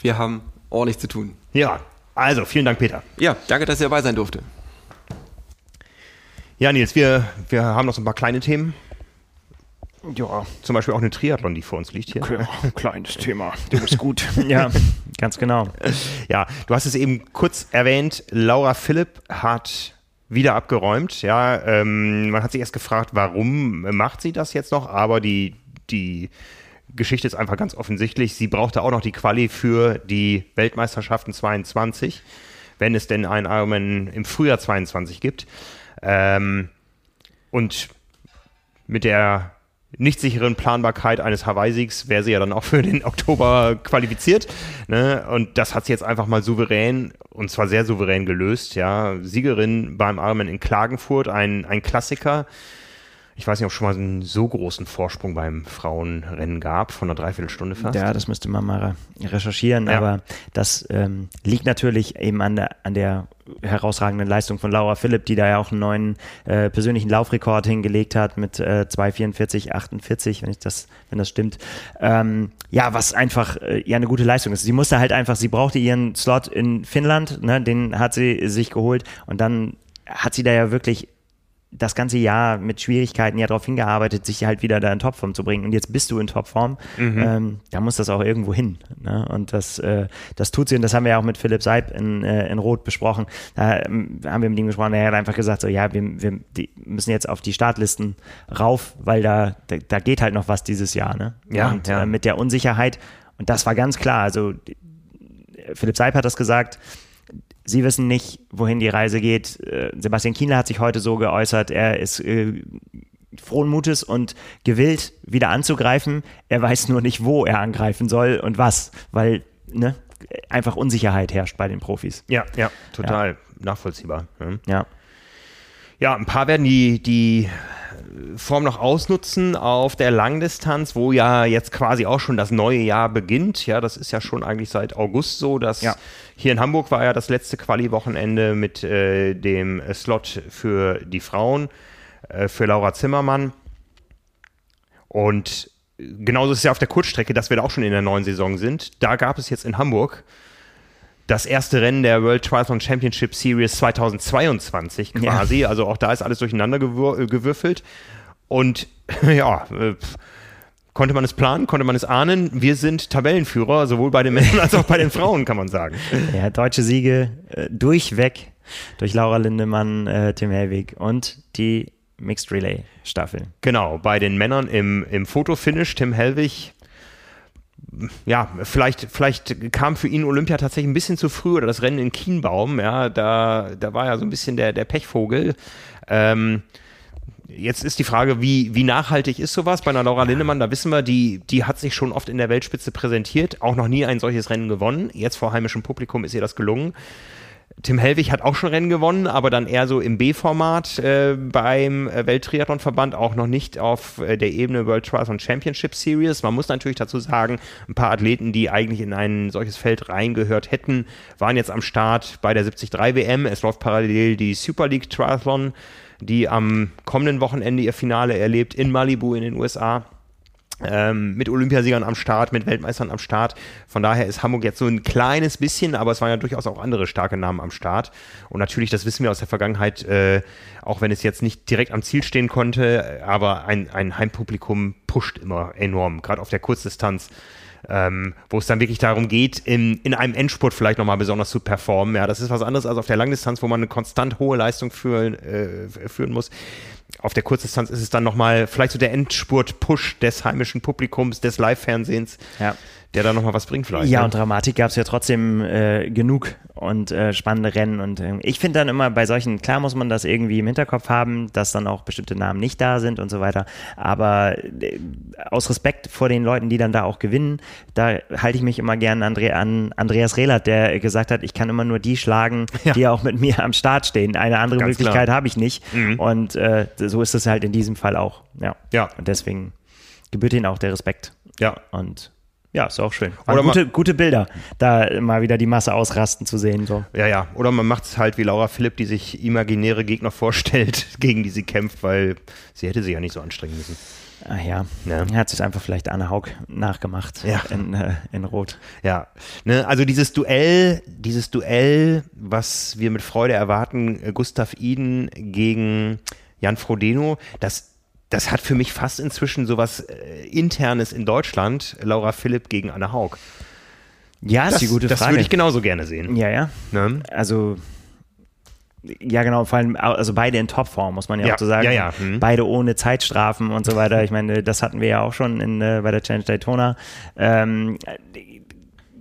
Wir haben ordentlich zu tun. Ja, also vielen Dank, Peter. Ja, danke, dass ihr dabei sein durfte. Ja, Nils, wir, wir haben noch so ein paar kleine Themen. Ja. Zum Beispiel auch eine Triathlon, die vor uns liegt hier. Okay, kleines Thema. Du bist gut. ja, ganz genau. Ja, du hast es eben kurz erwähnt. Laura Philipp hat wieder abgeräumt. Ja, ähm, man hat sich erst gefragt, warum macht sie das jetzt noch? Aber die, die Geschichte ist einfach ganz offensichtlich. Sie brauchte auch noch die Quali für die Weltmeisterschaften 22, wenn es denn einen Ironman im Frühjahr 22 gibt. Ähm, und mit der nicht sicheren Planbarkeit eines Hawaii-Siegs wäre sie ja dann auch für den Oktober qualifiziert. Ne? Und das hat sie jetzt einfach mal souverän, und zwar sehr souverän gelöst. Ja, Siegerin beim Ironman in Klagenfurt, ein, ein Klassiker ich weiß nicht, ob es schon mal einen so großen Vorsprung beim Frauenrennen gab, von einer Dreiviertelstunde fast. Ja, das müsste man mal recherchieren, ja. aber das ähm, liegt natürlich eben an der, an der herausragenden Leistung von Laura Philipp, die da ja auch einen neuen äh, persönlichen Laufrekord hingelegt hat mit äh, 2,44,48, wenn ich das, wenn das stimmt. Ähm, ja, was einfach äh, ja eine gute Leistung ist. Sie musste halt einfach, sie brauchte ihren Slot in Finnland, ne, den hat sie sich geholt und dann hat sie da ja wirklich das ganze Jahr mit Schwierigkeiten ja darauf hingearbeitet, sich halt wieder da in Topform zu bringen. Und jetzt bist du in Topform. Mhm. Ähm, da muss das auch irgendwo hin. Ne? Und das, äh, das tut sie. Und das haben wir ja auch mit Philipp Seib in, äh, in Rot besprochen. Da ähm, haben wir mit ihm gesprochen. Er hat einfach gesagt, so, ja, wir, wir müssen jetzt auf die Startlisten rauf, weil da, da, da geht halt noch was dieses Jahr. Ne? Ja, und ja. Äh, mit der Unsicherheit. Und das war ganz klar. Also Philipp Seib hat das gesagt Sie wissen nicht, wohin die Reise geht. Äh, Sebastian Kienle hat sich heute so geäußert, er ist äh, frohen Mutes und gewillt, wieder anzugreifen. Er weiß nur nicht, wo er angreifen soll und was, weil ne, einfach Unsicherheit herrscht bei den Profis. Ja, ja, total ja. nachvollziehbar. Ne? Ja. Ja, ein paar werden die, die Form noch ausnutzen auf der Langdistanz, wo ja jetzt quasi auch schon das neue Jahr beginnt. Ja, das ist ja schon eigentlich seit August so. Dass ja. Hier in Hamburg war ja das letzte Quali-Wochenende mit äh, dem Slot für die Frauen, äh, für Laura Zimmermann. Und genauso ist es ja auf der Kurzstrecke, dass wir da auch schon in der neuen Saison sind. Da gab es jetzt in Hamburg das erste Rennen der World Triathlon Championship Series 2022 quasi. Ja. Also auch da ist alles durcheinander gewür äh, gewürfelt. Und ja, äh, konnte man es planen, konnte man es ahnen. Wir sind Tabellenführer, sowohl bei den Männern als auch bei den Frauen, kann man sagen. Ja, deutsche Siege äh, durchweg durch Laura Lindemann, äh, Tim Helwig und die Mixed Relay Staffel. Genau, bei den Männern im, im Fotofinish Tim Helwig ja, vielleicht, vielleicht kam für ihn Olympia tatsächlich ein bisschen zu früh oder das Rennen in Kienbaum, ja, da, da war ja so ein bisschen der, der Pechvogel. Ähm, jetzt ist die Frage, wie, wie nachhaltig ist sowas? Bei einer Laura Lindemann, da wissen wir, die, die hat sich schon oft in der Weltspitze präsentiert, auch noch nie ein solches Rennen gewonnen. Jetzt vor heimischem Publikum ist ihr das gelungen. Tim Hellwig hat auch schon Rennen gewonnen, aber dann eher so im B-Format äh, beim äh, Welttriathlonverband, auch noch nicht auf äh, der Ebene World Triathlon Championship Series. Man muss natürlich dazu sagen, ein paar Athleten, die eigentlich in ein solches Feld reingehört hätten, waren jetzt am Start bei der 73 WM. Es läuft parallel die Super League Triathlon, die am kommenden Wochenende ihr Finale erlebt in Malibu in den USA ähm, mit Olympiasiegern am Start, mit Weltmeistern am Start. Von daher ist Hamburg jetzt so ein kleines bisschen, aber es waren ja durchaus auch andere starke Namen am Start. Und natürlich, das wissen wir aus der Vergangenheit, äh, auch wenn es jetzt nicht direkt am Ziel stehen konnte, aber ein, ein Heimpublikum pusht immer enorm, gerade auf der Kurzdistanz. Ähm, wo es dann wirklich darum geht, in, in einem Endspurt vielleicht nochmal besonders zu performen. Ja, das ist was anderes als auf der Langdistanz, wo man eine konstant hohe Leistung führen, äh, führen muss auf der Kurzdistanz ist es dann nochmal vielleicht so der Endspurt-Push des heimischen Publikums, des Live-Fernsehens. Ja der da nochmal was bringt vielleicht. Ja, ne? und Dramatik gab es ja trotzdem äh, genug und äh, spannende Rennen. Und äh, ich finde dann immer bei solchen, klar muss man das irgendwie im Hinterkopf haben, dass dann auch bestimmte Namen nicht da sind und so weiter. Aber äh, aus Respekt vor den Leuten, die dann da auch gewinnen, da halte ich mich immer gerne Andre an Andreas Rehlert, der gesagt hat, ich kann immer nur die schlagen, ja. die auch mit mir am Start stehen. Eine andere Ganz Möglichkeit habe ich nicht. Mhm. Und äh, so ist es halt in diesem Fall auch. Ja. ja. Und deswegen gebührt ihnen auch der Respekt. Ja. Und ja, ist auch schön. Oder gute, gute Bilder, da mal wieder die Masse ausrasten zu sehen. So. Ja, ja. Oder man macht es halt wie Laura Philipp, die sich imaginäre Gegner vorstellt, gegen die sie kämpft, weil sie hätte sich ja nicht so anstrengen müssen. Ach ja, ja. er hat sich einfach vielleicht Anne Haug nachgemacht ja. in, äh, in Rot. Ja, ne, also dieses Duell, dieses Duell, was wir mit Freude erwarten, äh, Gustav Iden gegen Jan Frodeno, das das hat für mich fast inzwischen sowas äh, Internes in Deutschland, Laura Philipp gegen Anne Haug. Ja, das, ist die gute Frage. Das würde ich genauso gerne sehen. Ja, ja. Ne? Also, ja, genau, vor allem, also beide in Topform, muss man ja, ja, auch so sagen. Ja, ja. Hm. Beide ohne Zeitstrafen und so weiter. Ich meine, das hatten wir ja auch schon in, äh, bei der Challenge Daytona. Ähm,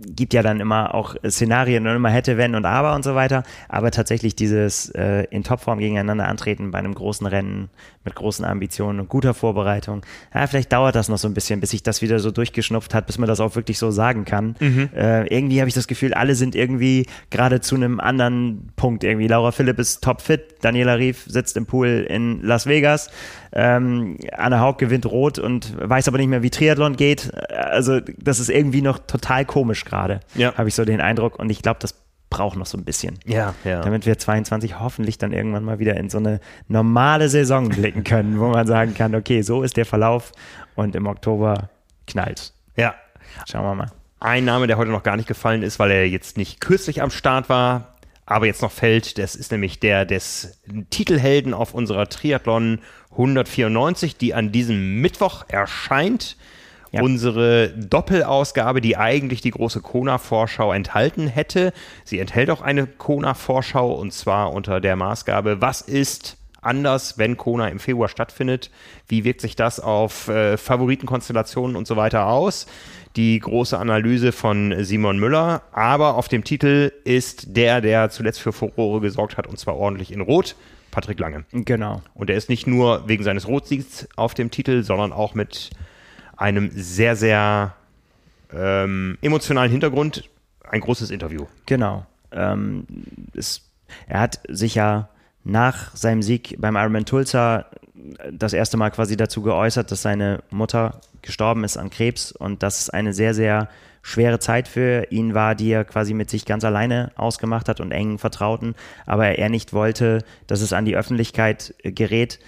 gibt ja dann immer auch Szenarien und immer hätte, wenn und aber und so weiter. Aber tatsächlich dieses äh, in Topform gegeneinander antreten bei einem großen Rennen mit großen Ambitionen und guter Vorbereitung. Ja, vielleicht dauert das noch so ein bisschen, bis sich das wieder so durchgeschnupft hat, bis man das auch wirklich so sagen kann. Mhm. Äh, irgendwie habe ich das Gefühl, alle sind irgendwie gerade zu einem anderen Punkt. Irgendwie Laura Philipp ist topfit, Daniela Rief sitzt im Pool in Las Vegas. Ähm, Anna Haug gewinnt rot und weiß aber nicht mehr, wie Triathlon geht. Also das ist irgendwie noch total komisch gerade, ja. habe ich so den Eindruck. Und ich glaube, das braucht noch so ein bisschen. Ja, ja. Damit wir 22 hoffentlich dann irgendwann mal wieder in so eine normale Saison blicken können, wo man sagen kann, okay, so ist der Verlauf und im Oktober knallt. Ja. Schauen wir mal. Ein Name, der heute noch gar nicht gefallen ist, weil er jetzt nicht kürzlich am Start war, aber jetzt noch fällt, das ist nämlich der des Titelhelden auf unserer Triathlon 194, die an diesem Mittwoch erscheint. Ja. Unsere Doppelausgabe, die eigentlich die große Kona-Vorschau enthalten hätte. Sie enthält auch eine Kona-Vorschau und zwar unter der Maßgabe, was ist anders, wenn Kona im Februar stattfindet? Wie wirkt sich das auf äh, Favoritenkonstellationen und so weiter aus? Die große Analyse von Simon Müller, aber auf dem Titel ist der, der zuletzt für Furore gesorgt hat und zwar ordentlich in Rot. Patrick Lange. Genau. Und er ist nicht nur wegen seines Rotsiegs auf dem Titel, sondern auch mit einem sehr, sehr ähm, emotionalen Hintergrund ein großes Interview. Genau. Ähm, es, er hat sich ja nach seinem Sieg beim Ironman Tulsa das erste Mal quasi dazu geäußert, dass seine Mutter gestorben ist an Krebs und dass es eine sehr, sehr schwere Zeit für ihn war, die er quasi mit sich ganz alleine ausgemacht hat und engen Vertrauten, aber er nicht wollte, dass es an die Öffentlichkeit äh, gerät.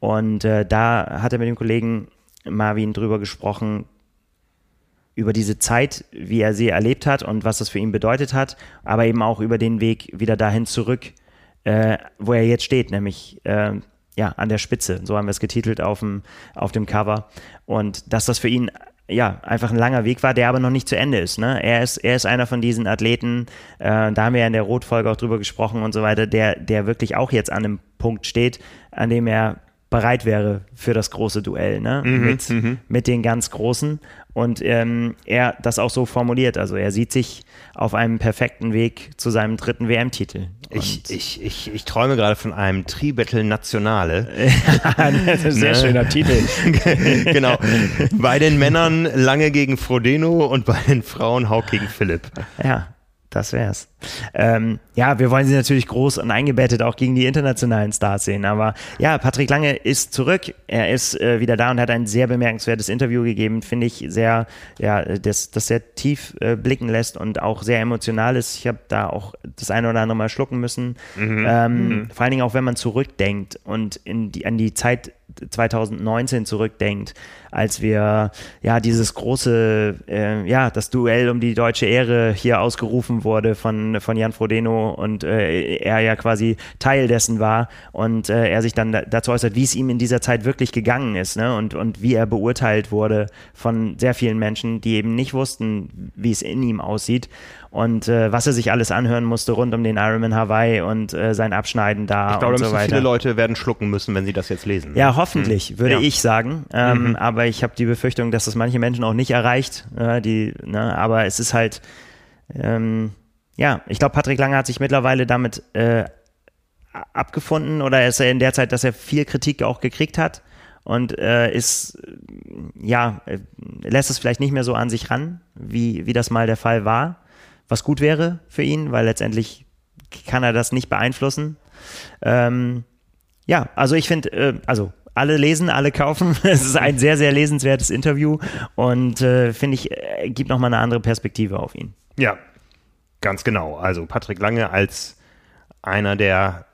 Und äh, da hat er mit dem Kollegen Marvin drüber gesprochen, über diese Zeit, wie er sie erlebt hat und was das für ihn bedeutet hat, aber eben auch über den Weg wieder dahin zurück, äh, wo er jetzt steht, nämlich äh, ja, an der Spitze. So haben wir es getitelt auf dem, auf dem Cover. Und dass das für ihn ja, einfach ein langer Weg war, der aber noch nicht zu Ende ist. Ne? Er ist, er ist einer von diesen Athleten, äh, da haben wir ja in der Rotfolge auch drüber gesprochen und so weiter, der, der wirklich auch jetzt an einem Punkt steht, an dem er bereit wäre für das große Duell ne? Mhm, mit, mhm. mit den ganz Großen. Und ähm, er das auch so formuliert. Also er sieht sich auf einem perfekten Weg zu seinem dritten WM-Titel. Ich, ich, ich, ich träume gerade von einem Tribattle Nationale. das ist ein sehr ne? schöner Titel. genau. Bei den Männern lange gegen Frodeno und bei den Frauen Haug gegen Philipp. Ja. Das wär's. Ähm, ja, wir wollen sie natürlich groß und eingebettet auch gegen die internationalen Stars sehen. Aber ja, Patrick Lange ist zurück. Er ist äh, wieder da und hat ein sehr bemerkenswertes Interview gegeben, finde ich sehr, ja, das, das sehr tief äh, blicken lässt und auch sehr emotional ist. Ich habe da auch das eine oder andere Mal schlucken müssen. Mhm. Ähm, mhm. Vor allen Dingen auch, wenn man zurückdenkt und in die, an die Zeit 2019 zurückdenkt, als wir ja dieses große, äh, ja, das Duell um die deutsche Ehre hier ausgerufen wurde von, von Jan Frodeno und äh, er ja quasi Teil dessen war und äh, er sich dann dazu äußert, wie es ihm in dieser Zeit wirklich gegangen ist ne? und, und wie er beurteilt wurde von sehr vielen Menschen, die eben nicht wussten, wie es in ihm aussieht und äh, was er sich alles anhören musste rund um den Ironman Hawaii und äh, sein Abschneiden da ich glaube, und so weiter. Viele Leute werden schlucken müssen, wenn sie das jetzt lesen. Ja, hoffentlich, mhm. würde ja. ich sagen. Ähm, mhm. Aber ich habe die Befürchtung, dass das manche Menschen auch nicht erreicht. Äh, die, ne, aber es ist halt, ähm, ja, ich glaube, Patrick Lange hat sich mittlerweile damit äh, abgefunden oder ist er in der Zeit, dass er viel Kritik auch gekriegt hat und äh, ist, ja, äh, lässt es vielleicht nicht mehr so an sich ran, wie, wie das mal der Fall war was gut wäre für ihn, weil letztendlich kann er das nicht beeinflussen. Ähm, ja, also ich finde, äh, also alle lesen, alle kaufen. es ist ein sehr, sehr lesenswertes Interview und äh, finde ich, äh, gibt nochmal eine andere Perspektive auf ihn. Ja, ganz genau. Also Patrick Lange als einer der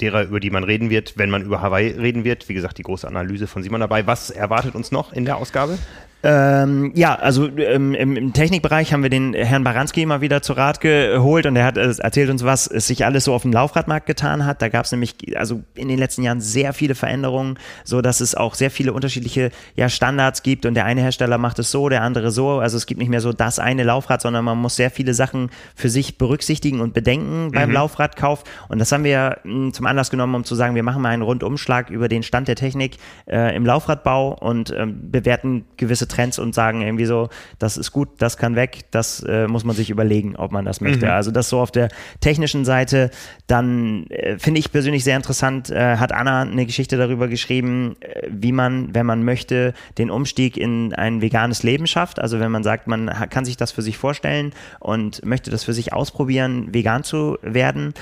derer, über die man reden wird, wenn man über Hawaii reden wird. Wie gesagt, die große Analyse von Simon dabei. Was erwartet uns noch in der Ausgabe? Ähm, ja, also ähm, im, Technikbereich haben wir den Herrn Baranski immer wieder zu Rat geholt und er hat äh, erzählt uns, was es sich alles so auf dem Laufradmarkt getan hat. Da gab es nämlich also in den letzten Jahren sehr viele Veränderungen, so dass es auch sehr viele unterschiedliche ja, Standards gibt und der eine Hersteller macht es so, der andere so. Also es gibt nicht mehr so das eine Laufrad, sondern man muss sehr viele Sachen für sich berücksichtigen und bedenken beim mhm. Laufradkauf. Und das haben wir mh, hm, zum Anlass genommen, um zu sagen, wir machen mal einen Rundumschlag über den Stand der Technik äh, im Laufradbau und ähm, bewerten gewisse Trends und sagen irgendwie so, das ist gut, das kann weg, das äh, muss man sich überlegen, ob man das möchte. Mhm. Also das so auf der technischen Seite. Dann äh, finde ich persönlich sehr interessant, äh, hat Anna eine Geschichte darüber geschrieben, äh, wie man, wenn man möchte, den Umstieg in ein veganes Leben schafft. Also wenn man sagt, man kann sich das für sich vorstellen und möchte das für sich ausprobieren, vegan zu werden.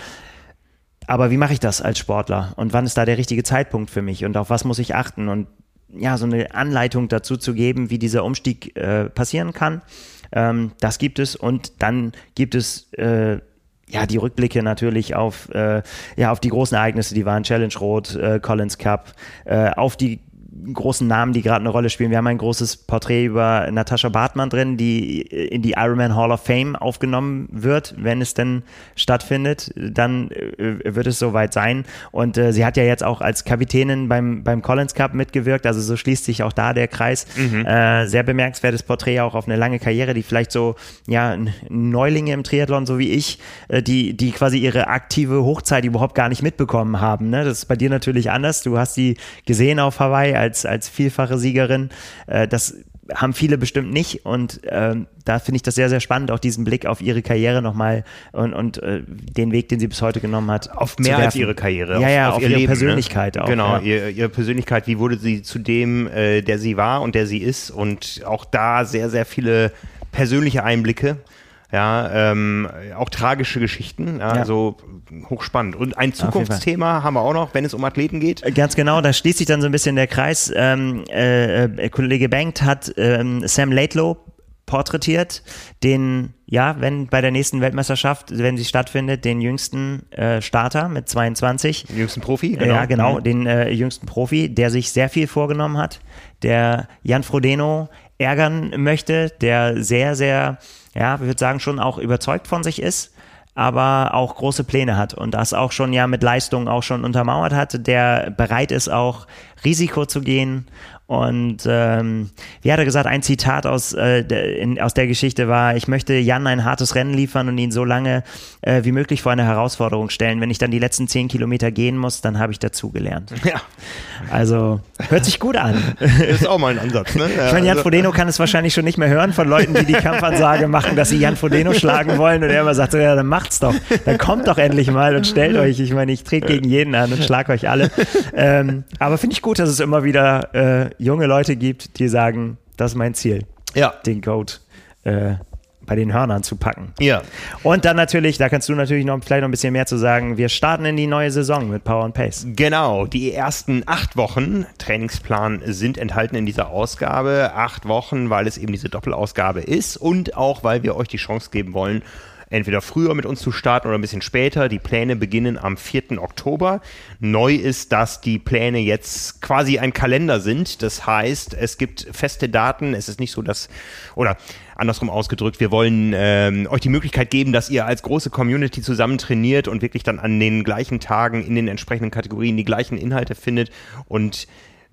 Aber wie mache ich das als Sportler? Und wann ist da der richtige Zeitpunkt für mich? Und auf was muss ich achten? Und ja, so eine Anleitung dazu zu geben, wie dieser Umstieg äh, passieren kann. Ähm, das gibt es und dann gibt es äh, ja die Rückblicke natürlich auf äh, ja auf die großen Ereignisse, die waren Challenge Rot, äh, Collins Cup, äh, auf die großen Namen, die gerade eine Rolle spielen. Wir haben ein großes Porträt über Natascha Bartmann drin, die in die Ironman Hall of Fame aufgenommen wird, wenn es denn stattfindet. Dann äh, wird es soweit sein. Und äh, sie hat ja jetzt auch als Kapitänin beim, beim Collins Cup mitgewirkt. Also so schließt sich auch da der Kreis. Mhm. Äh, sehr bemerkenswertes Porträt auch auf eine lange Karriere, die vielleicht so, ja, Neulinge im Triathlon, so wie ich, äh, die, die quasi ihre aktive Hochzeit überhaupt gar nicht mitbekommen haben. Ne? Das ist bei dir natürlich anders. Du hast sie gesehen auf Hawaii als, als vielfache Siegerin. Äh, das haben viele bestimmt nicht und äh, da finde ich das sehr, sehr spannend, auch diesen Blick auf ihre Karriere nochmal und, und äh, den Weg, den sie bis heute genommen hat. Auf mehr als ihre Karriere. Ja, auf, ja, auf, auf ihre Leben, ne? Persönlichkeit ne? auch. Genau, ja. ihre, ihre Persönlichkeit, wie wurde sie zu dem, äh, der sie war und der sie ist und auch da sehr, sehr viele persönliche Einblicke ja, ähm, auch tragische Geschichten, ja, ja. also hochspannend. Und ein Zukunftsthema haben wir auch noch, wenn es um Athleten geht. Äh, ganz genau, da schließt sich dann so ein bisschen der Kreis. Ähm, äh, äh, Kollege Bankt hat ähm, Sam Laidlow porträtiert, den, ja, wenn bei der nächsten Weltmeisterschaft, wenn sie stattfindet, den jüngsten äh, Starter mit 22. Den jüngsten Profi, genau. Ja, genau, mhm. den äh, jüngsten Profi, der sich sehr viel vorgenommen hat, der Jan Frodeno ärgern möchte, der sehr, sehr ja, ich würde sagen, schon auch überzeugt von sich ist, aber auch große Pläne hat und das auch schon ja mit Leistung auch schon untermauert hat, der bereit ist auch Risiko zu gehen und ähm, wie hat er gesagt, ein Zitat aus, äh, in, aus der Geschichte war, ich möchte Jan ein hartes Rennen liefern und ihn so lange äh, wie möglich vor eine Herausforderung stellen. Wenn ich dann die letzten zehn Kilometer gehen muss, dann habe ich dazugelernt. Ja. Also hört sich gut an. Ist auch mal ein Ansatz. Ne? Ja, ich meine, Jan also. Frodeno kann es wahrscheinlich schon nicht mehr hören von Leuten, die die Kampfansage machen, dass sie Jan Frodeno schlagen wollen und er immer sagt, ja, dann macht's doch. Dann kommt doch endlich mal und stellt euch. Ich meine, ich trete gegen jeden an und schlag euch alle. Ähm, aber finde ich gut, dass es immer wieder äh, junge Leute gibt, die sagen, das ist mein Ziel. Ja. Den Goat äh, bei den Hörnern zu packen. Ja. Und dann natürlich, da kannst du natürlich noch vielleicht noch ein bisschen mehr zu sagen. Wir starten in die neue Saison mit Power and Pace. Genau, die ersten acht Wochen Trainingsplan sind enthalten in dieser Ausgabe. Acht Wochen, weil es eben diese Doppelausgabe ist und auch, weil wir euch die Chance geben wollen, entweder früher mit uns zu starten oder ein bisschen später. Die Pläne beginnen am 4. Oktober. Neu ist, dass die Pläne jetzt quasi ein Kalender sind. Das heißt, es gibt feste Daten. Es ist nicht so, dass, oder andersrum ausgedrückt, wir wollen ähm, euch die Möglichkeit geben, dass ihr als große Community zusammen trainiert und wirklich dann an den gleichen Tagen in den entsprechenden Kategorien die gleichen Inhalte findet. Und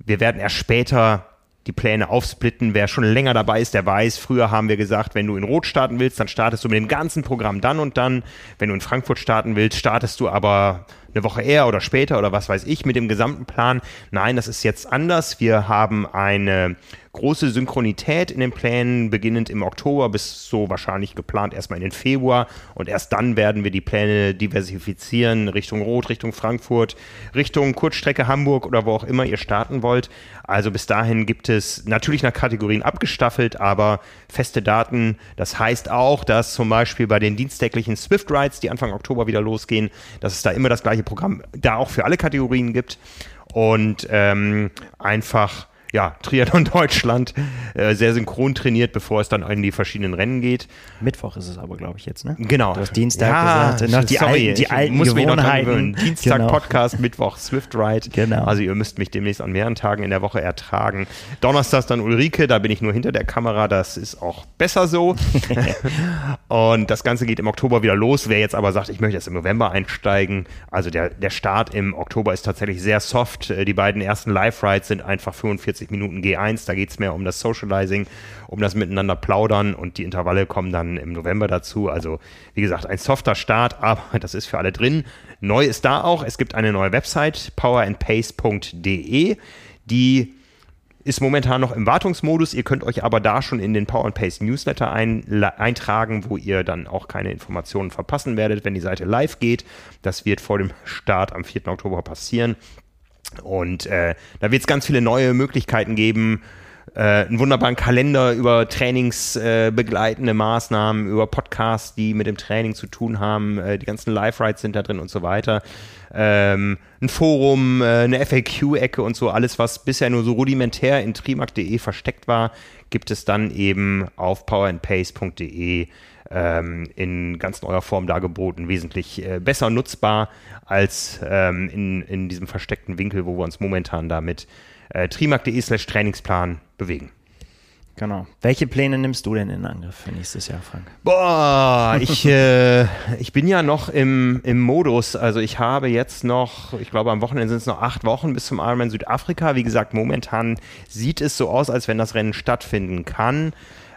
wir werden erst später die Pläne aufsplitten. Wer schon länger dabei ist, der weiß, früher haben wir gesagt, wenn du in Rot starten willst, dann startest du mit dem ganzen Programm dann und dann. Wenn du in Frankfurt starten willst, startest du aber eine Woche eher oder später oder was weiß ich mit dem gesamten Plan. Nein, das ist jetzt anders. Wir haben eine große Synchronität in den Plänen, beginnend im Oktober bis so wahrscheinlich geplant erstmal in den Februar und erst dann werden wir die Pläne diversifizieren Richtung Rot, Richtung Frankfurt, Richtung Kurzstrecke Hamburg oder wo auch immer ihr starten wollt. Also bis dahin gibt es natürlich nach Kategorien abgestaffelt, aber feste Daten. Das heißt auch, dass zum Beispiel bei den dienstäglichen Swift Rides, die Anfang Oktober wieder losgehen, dass es da immer das gleiche Programm da auch für alle Kategorien gibt und ähm, einfach ja, Triathlon Deutschland äh, sehr synchron trainiert, bevor es dann in die verschiedenen Rennen geht. Mittwoch ist es aber, glaube ich, jetzt, ne? Genau. Du hast Dienstag ja, gesagt, noch die sorry, alten, die ich alten muss noch Gewohnheiten. gewöhnen. Dienstag Genau. Podcast, Mittwoch Swift Ride. Genau. Also ihr müsst mich demnächst an mehreren Tagen in der Woche ertragen. Donnerstags dann Ulrike, da bin ich nur hinter der Kamera, das ist auch besser so. Und das Ganze geht im Oktober wieder los. Wer jetzt aber sagt, ich möchte erst im November einsteigen, also der, der Start im Oktober ist tatsächlich sehr soft. Äh, Die beiden ersten Live-Rides sind einfach 45 Minuten G1. Da geht es mehr um das Socializing, um das Miteinander plaudern und die Intervalle kommen dann im November dazu. Also wie gesagt, ein softer Start, aber das ist für alle drin. Neu ist da auch, es gibt eine neue Website, powerandpace.de, die ist momentan noch im Wartungsmodus. Ihr könnt euch aber da schon in den Power Pace Newsletter ein, eintragen, wo ihr dann auch keine Informationen verpassen werdet, wenn die Seite live geht. Das wird vor dem Start am 4. Oktober passieren. Und äh, da wird es ganz viele neue Möglichkeiten geben. Äh, einen wunderbaren Kalender über trainingsbegleitende Maßnahmen, über Podcasts, die mit dem Training zu tun haben. Äh, die ganzen Live-Rides sind da drin und so weiter. Ähm, ein Forum, äh, eine FAQ-Ecke und so. Alles, was bisher nur so rudimentär in trimark.de versteckt war, gibt es dann eben auf powerandpace.de ähm, in ganz neuer Form dargeboten, wesentlich äh, besser nutzbar als ähm, in, in diesem versteckten Winkel, wo wir uns momentan damit äh, trimark.de slash Trainingsplan bewegen. Genau. Welche Pläne nimmst du denn in Angriff für nächstes Jahr, Frank? Boah, ich, äh, ich bin ja noch im, im Modus. Also ich habe jetzt noch, ich glaube am Wochenende sind es noch acht Wochen bis zum Ironman Südafrika. Wie gesagt, momentan sieht es so aus, als wenn das Rennen stattfinden kann.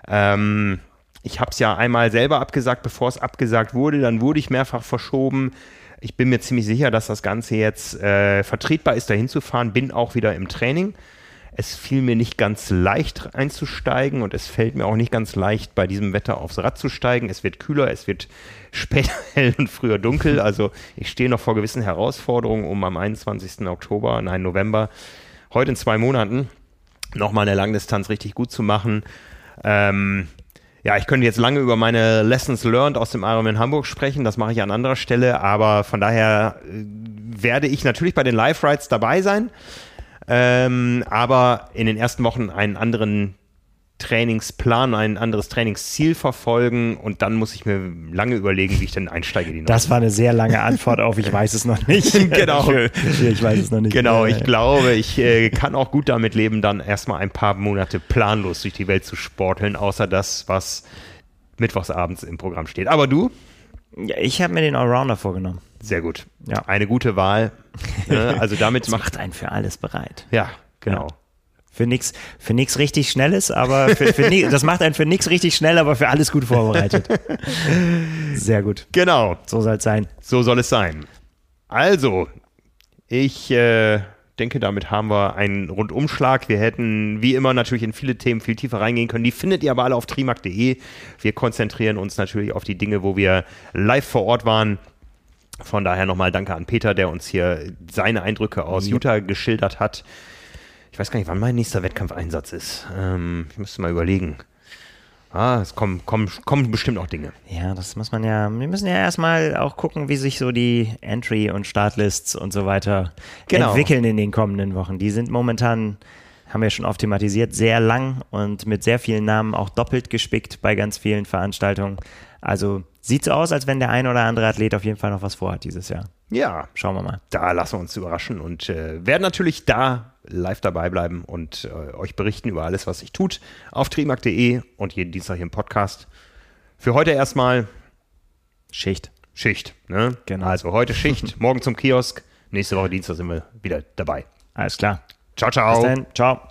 Ähm, ich habe es ja einmal selber abgesagt, bevor es abgesagt wurde. Dann wurde ich mehrfach verschoben. Ich bin mir ziemlich sicher, dass das Ganze jetzt äh, vertretbar ist, dahin zu fahren. Bin auch wieder im Training. Es fiel mir nicht ganz leicht einzusteigen und es fällt mir auch nicht ganz leicht, bei diesem Wetter aufs Rad zu steigen. Es wird kühler, es wird später hell und früher dunkel. Also ich stehe noch vor gewissen Herausforderungen, um am 21. Oktober, nein, November, heute in zwei Monaten, nochmal eine Langdistanz richtig gut zu machen. Ähm, ja, ich könnte jetzt lange über meine Lessons learned aus dem Ironman Hamburg sprechen, das mache ich an anderer Stelle, aber von daher äh, werde ich natürlich bei den Live-Rides dabei sein, ähm, aber in den ersten Wochen einen anderen Trainingsplan, ein anderes Trainingsziel verfolgen und dann muss ich mir lange überlegen, wie ich denn einsteige. Die Das war eine sehr lange Antwort auf, ich weiß es noch nicht. Genau. ich weiß es noch nicht. Genau, Ja, ich ja. glaube, ich äh, kann auch gut damit leben, dann erstmal ein paar Monate planlos durch die Welt zu sporteln, außer das, was mittwochsabends im Programm steht. Aber du? Ja, ich habe mir den Allrounder vorgenommen. Sehr gut. Ja. Eine gute Wahl. Ne? Also damit Das macht. macht einen für alles bereit. Ja, genau. Für nichts für nix richtig Schnelles, aber für, für ni- das macht einen für nichts richtig schnell, aber für alles gut vorbereitet. Sehr gut. Genau. So soll es sein. So soll es sein. Also, ich äh, denke, damit haben wir einen Rundumschlag. Wir hätten wie immer natürlich in viele Themen viel tiefer reingehen können. Die findet ihr aber alle auf trimark.de. Wir konzentrieren uns natürlich auf die Dinge, wo wir live vor Ort waren. Von daher nochmal danke an Peter, der uns hier seine Eindrücke aus. Utah geschildert hat. Ich weiß gar nicht, wann mein nächster Wettkampfeinsatz ist. Ähm, ich müsste mal überlegen. Ah, es kommen, kommen, kommen bestimmt auch Dinge. Ja, das muss man ja, wir müssen ja erstmal auch gucken, wie sich so die Entry- und Startlists und so weiter genau. entwickeln in den kommenden Wochen. Die sind momentan, haben wir schon oft thematisiert, sehr lang und mit sehr vielen Namen auch doppelt gespickt bei ganz vielen Veranstaltungen. Also sieht so aus, als wenn der ein oder andere Athlet auf jeden Fall noch was vorhat dieses Jahr. Ja. Schauen wir mal. Da lassen wir uns überraschen und äh, werden natürlich da live dabei bleiben und äh, euch berichten über alles, was sich tut auf trimark.de und jeden Dienstag hier im Podcast. Für heute erstmal Schicht. Schicht, ne? Genau. Also heute Schicht, morgen zum Kiosk, nächste Woche Dienstag sind wir wieder dabei. Alles klar. Ciao, ciao. Bis dann. Ciao.